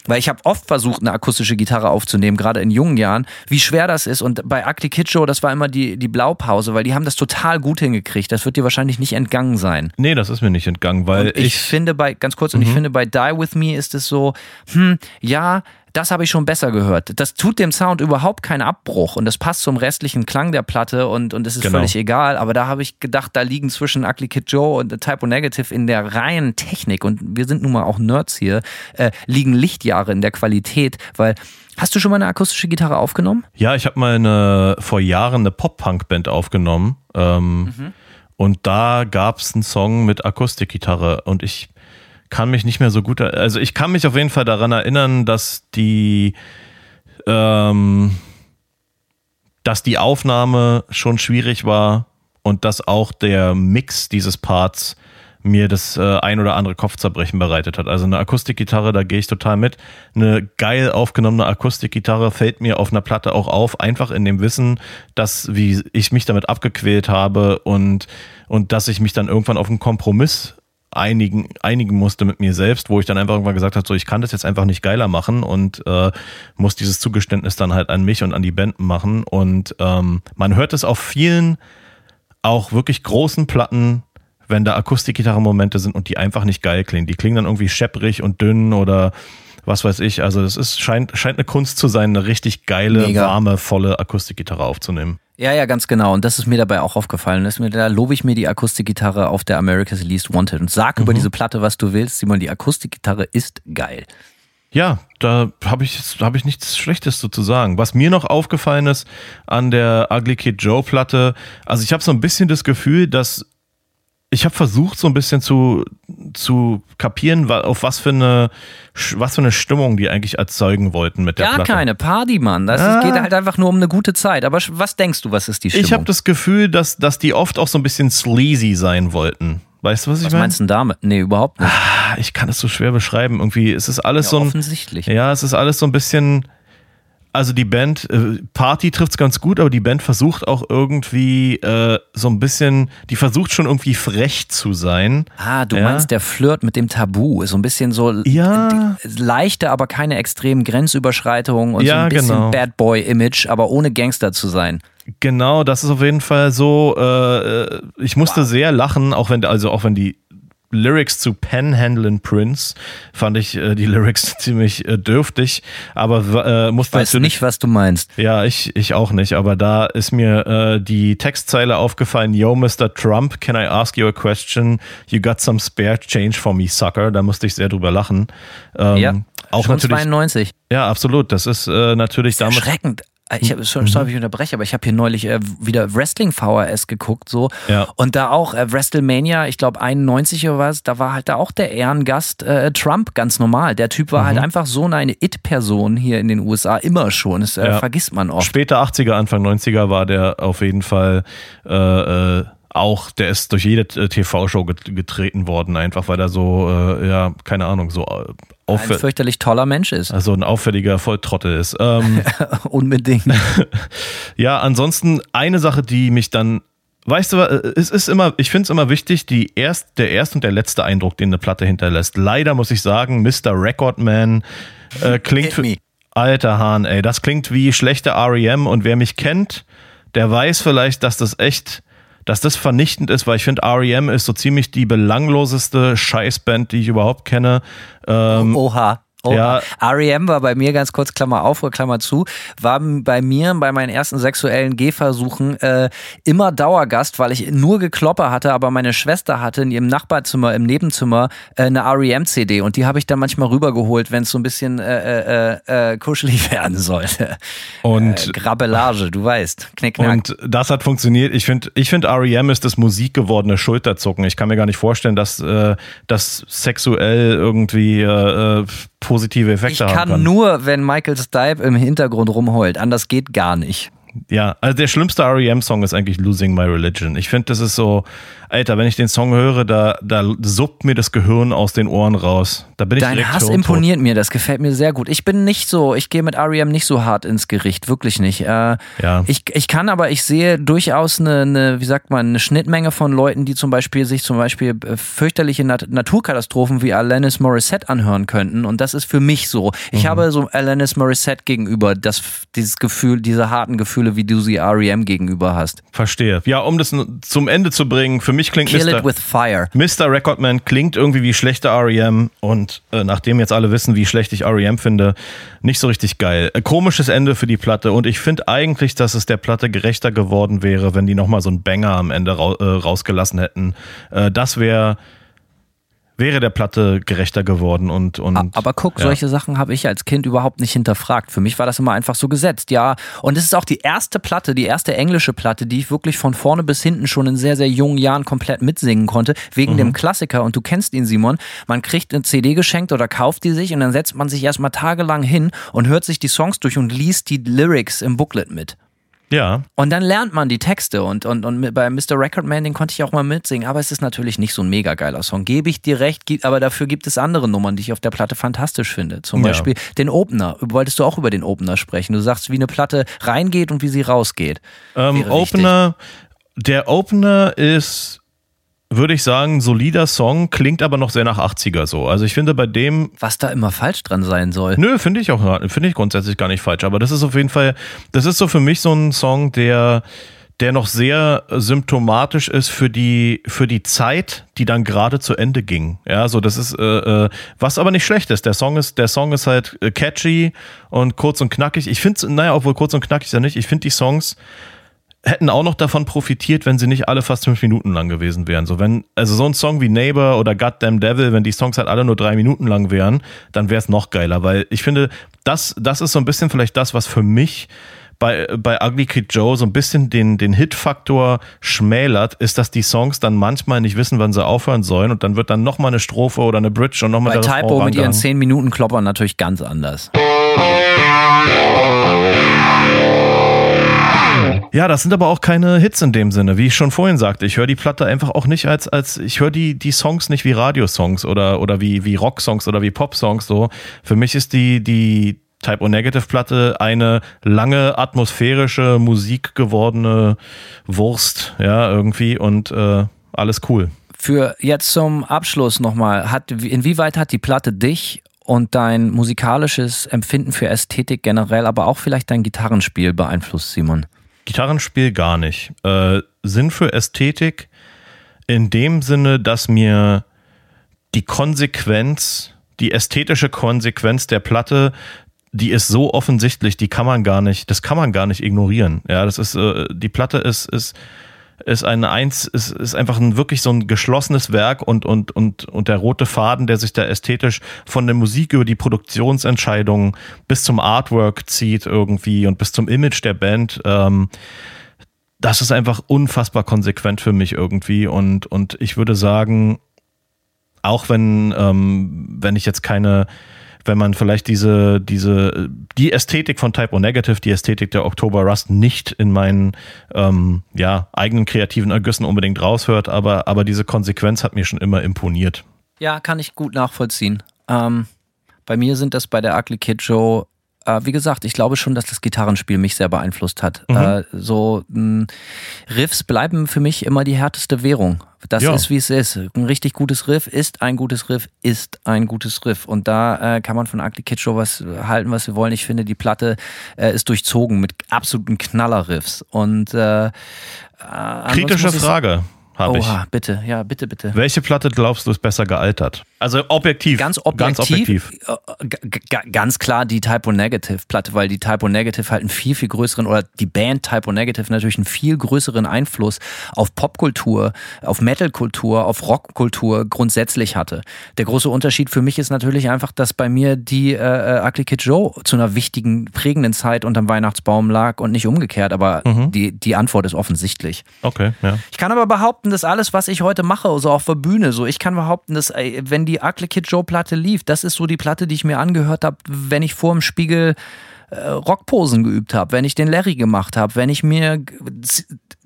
weil ich habe oft versucht, eine akustische Gitarre aufzunehmen, gerade in jungen Jahren, wie schwer das ist. Und bei Akli Kitschow, das war immer die, die Blaupause, weil die haben das total gut hingekriegt. Das wird dir wahrscheinlich nicht entgangen sein. Nee, das ist mir nicht entgangen, weil ich, ich, finde bei, ganz kurz, und ich finde bei Die With Me ist es so, hm, ja, das habe ich schon besser gehört. Das tut dem Sound überhaupt keinen Abbruch und das passt zum restlichen Klang der Platte und, und es ist Genau. völlig egal. Aber da habe ich gedacht, da liegen zwischen Ugly Kid Joe und Typo Negative in der reinen Technik und wir sind nun mal auch Nerds hier, äh, liegen Lichtjahre in der Qualität, weil Hast du schon mal eine akustische Gitarre aufgenommen? Ja, ich habe mal eine, vor Jahren eine Pop-Punk-Band aufgenommen. Ähm, Und da gab es einen Song mit Akustikgitarre und ich kann mich nicht mehr so gut, also ich kann mich auf jeden Fall daran erinnern, dass die, ähm, dass die Aufnahme schon schwierig war und dass auch der Mix dieses Parts mir das äh, ein oder andere Kopfzerbrechen bereitet hat. Also eine Akustikgitarre, da gehe ich total mit. Eine geil aufgenommene Akustikgitarre fällt mir auf einer Platte auch auf, einfach in dem Wissen, dass wie ich mich damit abgequält habe und, und dass ich mich dann irgendwann auf einen Kompromiss einigen, einigen musste mit mir selbst, wo ich dann einfach irgendwann gesagt habe, so ich kann das jetzt einfach nicht geiler machen und äh, muss dieses Zugeständnis dann halt an mich und an die Band machen. Und ähm, man hört es auf vielen auch wirklich großen Platten, wenn da Akustikgitarren-Momente sind und die einfach nicht geil klingen. Die klingen dann irgendwie schepprig und dünn oder was weiß ich. Also es ist, scheint, scheint eine Kunst zu sein, eine richtig geile, Mega. warme, volle Akustikgitarre aufzunehmen. Ja, ja, ganz genau. Und das ist mir dabei auch aufgefallen. Das ist mir, da lobe ich mir die Akustikgitarre auf der America's Least Wanted und sag über diese Platte, was du willst. Simon, die Akustikgitarre ist geil. Ja, da habe ich, hab ich nichts Schlechtes zu zu sagen. Was mir noch aufgefallen ist an der Ugly Kid Joe Platte, also ich habe so ein bisschen das Gefühl, dass ich habe versucht, so ein bisschen zu, zu kapieren, auf was für eine was für eine Stimmung die eigentlich erzeugen wollten mit der Gar Platte. keine Party, Mann. Das Ah. geht halt einfach nur um eine gute Zeit. Aber was denkst du, was ist die Stimmung? Ich habe das Gefühl, dass, dass die oft auch so ein bisschen sleazy sein wollten. Weißt du, was ich was meine? meinst du damit? Nee, überhaupt nicht. Ah, Ich kann es so schwer beschreiben. Irgendwie, es ist alles Ja, so ein. offensichtlich. Ja, es ist alles so ein bisschen. Also die Band, äh, Party trifft es ganz gut, aber die Band versucht auch irgendwie äh, so ein bisschen, die versucht schon irgendwie frech zu sein. Ah, du Ja. meinst der Flirt mit dem Tabu. So ein bisschen so Ja. leichte, aber keine extremen Grenzüberschreitungen und so Ja, ein bisschen genau. Bad Boy-Image, aber ohne Gangster zu sein. Genau, das ist auf jeden Fall so. Äh, äh, ich musste sehr lachen, auch wenn also auch wenn die Lyrics zu Panhandlin Prince fand ich äh, die Lyrics ziemlich äh, dürftig, aber äh, musste Weiß nicht, was du meinst. Ja, ich, ich auch nicht, aber da ist mir äh, die Textzeile aufgefallen, Yo, Mr. Trump, can I ask you a question? You got some spare change for me, sucker. Da musste ich sehr drüber lachen. Ähm, Ja, auch schon natürlich. 92. Ja, absolut. Das ist äh, natürlich damals. Erschreckend. Ich habe Mhm. sorry, ich unterbreche, aber ich habe hier neulich äh, wieder Wrestling VHS geguckt so Ja. und da auch äh, WrestleMania, ich glaube 91 oder was, da war halt da auch der Ehrengast äh, Trump ganz normal. Der Typ war Mhm. halt einfach so eine It-Person hier in den USA immer schon. Das äh, Ja. vergisst man oft. Später 80er, Anfang 90er war der auf jeden Fall äh, äh, auch, der ist durch jede TV-Show get getreten worden, einfach weil er so, äh, ja, keine Ahnung, so äh, Ein fürchterlich toller Mensch ist. Also ein auffälliger Volltrottel ist. Ähm, Unbedingt. Ja, ansonsten eine Sache, die mich dann, weißt du, äh, es ist immer, ich finde es immer wichtig, die erst, der erste und der letzte Eindruck, den eine Platte hinterlässt. Leider muss ich sagen, Mr. Recordman äh, klingt für, alter Hahn, ey, das klingt wie schlechte REM und wer mich kennt, der weiß vielleicht, dass das echt, dass das vernichtend ist, weil ich finde, REM ist so ziemlich die belangloseste Scheißband, die ich überhaupt kenne. Ähm, Oha. Oha. Ja. R.E.M. war bei mir ganz kurz, Klammer auf oder Klammer zu, war bei mir bei meinen ersten sexuellen Gehversuchen äh, immer Dauergast, weil ich nur Gekloppe hatte, aber meine Schwester hatte in ihrem Nachbarzimmer, im Nebenzimmer äh, eine R.E.M.-CD und die habe ich dann manchmal rübergeholt, wenn es so ein bisschen äh, äh, äh, kuschelig werden sollte. und Äh, Grabbelage, du weißt. Knickknack. Und das hat funktioniert. Ich finde, ich find, REM ist das musikgewordene Schulterzucken. Ich kann mir gar nicht vorstellen, dass äh, das sexuell irgendwie äh, äh, positive ich Effekte haben kann kann. nur, wenn Michael Stipe im Hintergrund rumheult. Anders geht gar nicht. Ja, also der schlimmste REM-Song ist eigentlich Losing My Religion. Ich finde, das ist so, Alter, wenn ich den Song höre, da, da suppt mir das Gehirn aus den Ohren raus. Da bin ich Dein Hass tot. imponiert mir, das gefällt mir sehr gut. Ich bin nicht so, ich gehe mit REM nicht so hart ins Gericht, wirklich nicht. Äh, Ja. ich, ich kann aber, ich sehe durchaus eine, eine, wie sagt man, eine Schnittmenge von Leuten, die zum Beispiel sich zum Beispiel äh, fürchterliche Nat Naturkatastrophen wie Alanis Morissette anhören könnten. Und das ist für mich so. Ich Mhm. habe so Alanis Morissette gegenüber, das, dieses Gefühl, diese harten Gefühle, wie du sie REM gegenüber hast. Verstehe. Ja, um das zum Ende zu bringen, für mich klingt Kill Mr. it with fire. Mr. Recordman klingt irgendwie wie schlechte REM und äh, nachdem jetzt alle wissen, wie schlecht ich REM finde, nicht so richtig geil. Äh, komisches Ende für die Platte und ich finde eigentlich, dass es der Platte gerechter geworden wäre, wenn die nochmal so einen Banger am Ende rau äh, rausgelassen hätten. Äh, das wäre wäre der Platte gerechter geworden und und Aber guck, ja. solche Sachen habe ich als Kind überhaupt nicht hinterfragt. Für mich war das immer einfach so gesetzt, ja. Und es ist auch die erste Platte, die erste englische Platte, die ich wirklich von vorne bis hinten schon in sehr, sehr jungen Jahren komplett mitsingen konnte, wegen Mhm. dem Klassiker. Und du kennst ihn, Simon. Man kriegt eine CD geschenkt oder kauft die sich und dann setzt man sich erstmal tagelang hin und hört sich die Songs durch und liest die Lyrics im Booklet mit. Ja, Und dann lernt man die Texte und, und, und bei Mr. Recordman, den konnte ich auch mal mitsingen, aber es ist natürlich nicht so ein mega geiler Song. Gebe ich dir recht, aber dafür gibt es andere Nummern, die ich auf der Platte fantastisch finde. Zum Ja. Beispiel den Opener. Wolltest du auch über den Opener sprechen? Du sagst, wie eine Platte reingeht und wie sie rausgeht. Ähm, Opener, der Opener ist, würde ich sagen, solider Song, klingt aber noch sehr nach 80er so. Also ich finde bei dem, Was da immer falsch dran sein soll. nö, finde ich auch, finde ich grundsätzlich gar nicht falsch, aber das ist auf jeden Fall, das ist so für mich so ein Song, der, der noch sehr symptomatisch ist für die, für die Zeit, die dann gerade zu Ende ging. Ja, so das ist, äh, äh, was aber nicht schlecht ist. Der Song ist, der Song ist halt äh, catchy und kurz und knackig. Ich finde, naja, obwohl kurz und knackig ist ja nicht, ich finde die Songs, hätten auch noch davon profitiert, wenn sie nicht alle fast fünf Minuten lang gewesen wären. So wenn, also so ein Song wie Neighbor oder Goddamn Devil, wenn die Songs halt alle nur drei Minuten lang wären, dann wäre es noch geiler, weil ich finde, das, das ist so ein bisschen vielleicht das, was für mich bei, bei Ugly Kid Joe so ein bisschen den, den Hit-Faktor schmälert, ist, dass die Songs dann manchmal nicht wissen, wann sie aufhören sollen und dann wird dann nochmal eine Strophe oder eine Bridge und nochmal Bei Typo mit ihren rangehangen. 10 Minuten Kloppern natürlich ganz anders. Ja, das sind aber auch keine Hits in dem Sinne, wie ich schon vorhin sagte. Ich höre die Platte einfach auch nicht als, als ich höre die, die Songs nicht wie Radiosongs oder, oder wie, wie Rocksongs oder wie Popsongs so. Für mich ist die, die Type O Negative Platte eine lange atmosphärische Musik gewordene Wurst, ja, irgendwie und äh, alles cool. Für jetzt zum Abschluss nochmal, hat, inwieweit hat die Platte dich und dein musikalisches Empfinden für Ästhetik generell, aber auch vielleicht dein Gitarrenspiel beeinflusst, Simon? Gitarrenspiel gar nicht. Äh, Sinn für Ästhetik in dem Sinne, dass mir die Konsequenz, die ästhetische Konsequenz der Platte, die ist so offensichtlich, die kann man gar nicht, das kann man gar nicht ignorieren. Ja, das ist, äh, die Platte ist, ist, ist ein eins, ist, ist einfach ein wirklich so ein geschlossenes Werk und, und, und, und der rote Faden, der sich da ästhetisch von der Musik über die Produktionsentscheidungen bis zum Artwork zieht irgendwie und bis zum Image der Band. Ähm, das ist einfach unfassbar konsequent für mich irgendwie und, und ich würde sagen, auch wenn, ähm, wenn ich jetzt keine, wenn man vielleicht diese, diese, die Ästhetik von Type O Negative, die Ästhetik der Oktober Rust nicht in meinen ähm, ja, eigenen kreativen Ergüssen unbedingt raushört, aber, aber diese Konsequenz hat mir schon immer imponiert. Ja, kann ich gut nachvollziehen. Ähm, bei mir sind das bei der Ugly Kid Show, äh, wie gesagt, ich glaube schon, dass das Gitarrenspiel mich sehr beeinflusst hat. Äh, so mh, Riffs bleiben für mich immer die härteste Währung. Das Ja. ist, wie es ist. Ein richtig gutes Riff ist ein gutes Riff, ist ein gutes Riff. Und da äh, kann man von Ugly Kid Show was halten, was wir wollen. Ich finde, die Platte äh, ist durchzogen mit absoluten Knallerriffs. Und äh, äh, Kritische Frage habe ich. Oha, bitte, ja, bitte, bitte. Welche Platte glaubst du ist besser gealtert? Also objektiv. Ganz objektiv, Ganz objektiv. äh, g- ganz klar die Typo Negative Platte, weil die Typo Negative halt einen viel, viel größeren, oder die Band Typo Negative natürlich einen viel größeren Einfluss auf Popkultur, auf Metalkultur, auf Rockkultur grundsätzlich hatte. Der große Unterschied für mich ist natürlich einfach, dass bei mir die äh, Ugly Kid Joe zu einer wichtigen, prägenden Zeit unterm Weihnachtsbaum lag und nicht umgekehrt, aber Mhm. die, die Antwort ist offensichtlich. Okay, ja. Ich kann aber behaupten, behaupten, dass alles, was ich heute mache, so auf der Bühne, so ich kann behaupten, dass ey, wenn die Ugly Kid Joe Platte lief, das ist so die Platte, die ich mir angehört habe, wenn ich vor dem Spiegel äh, Rockposen geübt habe, wenn ich den Larry gemacht habe, wenn ich mir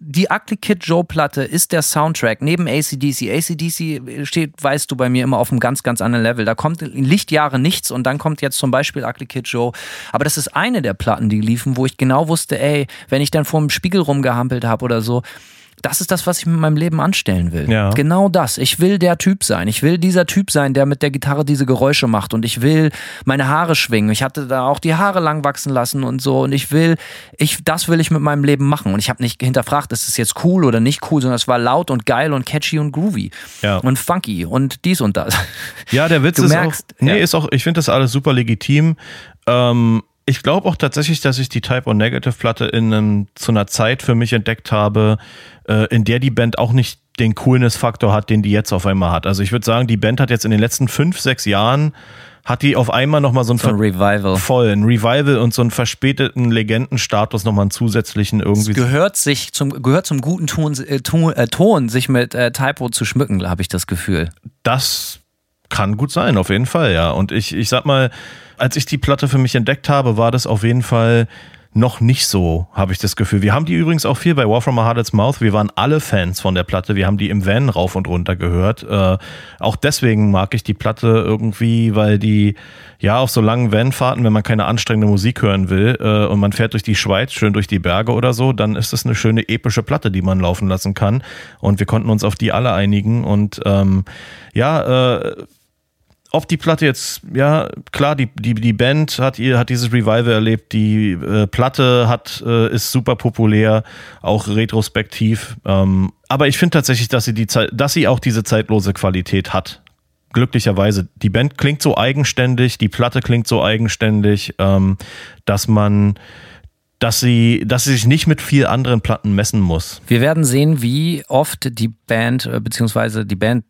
die Ugly Kid Joe Platte ist der Soundtrack neben ACDC. ACDC steht, weißt du, bei mir immer auf einem ganz, ganz anderen Level. Da kommt in Lichtjahre nichts und dann kommt jetzt zum Beispiel Ugly Kid Joe. Aber das ist eine der Platten, die liefen, wo ich genau wusste, ey, wenn ich dann vor dem Spiegel rumgehampelt habe oder so, das ist das, was ich mit meinem Leben anstellen will. Ja. Genau das. Ich will der Typ sein. Ich will dieser Typ sein, der mit der Gitarre diese Geräusche macht. Und ich will meine Haare schwingen. Ich hatte da auch die Haare lang wachsen lassen und so. Und ich will, ich, das will ich mit meinem Leben machen. Und ich habe nicht hinterfragt, ist es jetzt cool oder nicht cool, sondern es war laut und geil und catchy und groovy. Ja. Und funky und dies und das. Ja, der Witz Du ist merkst, auch, nee, ja. ist auch, ich finde das alles super legitim. Ähm, ich glaube auch tatsächlich, dass ich die Type O Negative Platte in einem, zu einer Zeit für mich entdeckt habe, äh, in der die Band auch nicht den Coolness-Faktor hat, den die jetzt auf einmal hat. Also ich würde sagen, die Band hat jetzt in den letzten fünf, sechs Jahren hat die auf einmal nochmal so ein, So ein Revival. voll, ein Revival und so einen verspäteten Legendenstatus nochmal einen zusätzlichen irgendwie. Es gehört sich zum, gehört zum guten Ton, äh, Ton, äh, Ton sich mit äh, Typo zu schmücken, habe ich das Gefühl. Das kann gut sein, auf jeden Fall, ja. Und ich, ich sag mal, als ich die Platte für mich entdeckt habe, war das auf jeden Fall noch nicht so, habe ich das Gefühl. Wir haben die übrigens auch viel bei War From a Heart's Mouth. Wir waren alle Fans von der Platte. Wir haben die im Van rauf und runter gehört. Äh, auch deswegen mag ich die Platte irgendwie, weil die, ja, auf so langen Vanfahrten, wenn man keine anstrengende Musik hören will äh, und man fährt durch die Schweiz, schön durch die Berge oder so, dann ist das eine schöne epische Platte, die man laufen lassen kann. Und wir konnten uns auf die alle einigen. Und ähm, ja, äh, ob die Platte jetzt, ja, klar, die, die, die Band hat ihr, hat dieses Revival erlebt, die äh, Platte hat, äh, ist super populär, auch retrospektiv. Ähm, aber ich finde tatsächlich, dass sie die Zeit, dass sie auch diese zeitlose Qualität hat. Glücklicherweise. Die Band klingt so eigenständig, die Platte klingt so eigenständig, ähm, dass man, dass sie, dass sie sich nicht mit viel anderen Platten messen muss. Wir werden sehen, wie oft die Band, äh, beziehungsweise die Band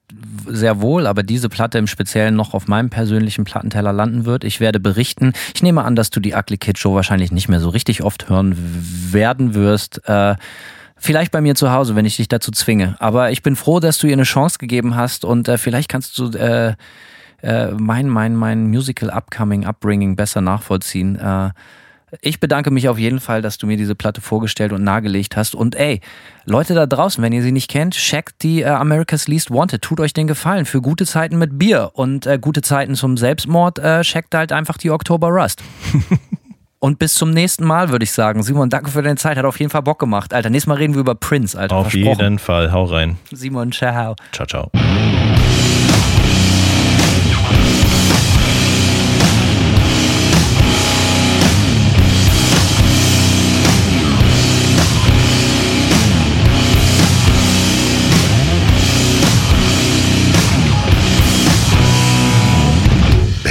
sehr wohl, aber diese Platte im Speziellen noch auf meinem persönlichen Plattenteller landen wird. Ich werde berichten. Ich nehme an, dass du die Ugly Kid Show wahrscheinlich nicht mehr so richtig oft hören werden wirst. Äh, Vielleicht bei mir zu Hause, wenn ich dich dazu zwinge. Aber ich bin froh, dass du ihr eine Chance gegeben hast und äh, vielleicht kannst du äh, äh, mein, mein, mein Musical Upcoming, Upbringing besser nachvollziehen. Äh, ich bedanke mich auf jeden Fall, dass du mir diese Platte vorgestellt und nahegelegt hast. Und ey, Leute da draußen, wenn ihr sie nicht kennt, checkt die äh, America's Least Wanted. Tut euch den Gefallen. Für gute Zeiten mit Bier und äh, gute Zeiten zum Selbstmord, äh, checkt halt einfach die Oktober Rust. und bis zum nächsten Mal, würde ich sagen. Simon, danke für deine Zeit. Hat auf jeden Fall Bock gemacht. Alter, nächstes Mal reden wir über Prince, Alter. Auf jeden Fall. Hau rein. Simon, ciao. Ciao, ciao.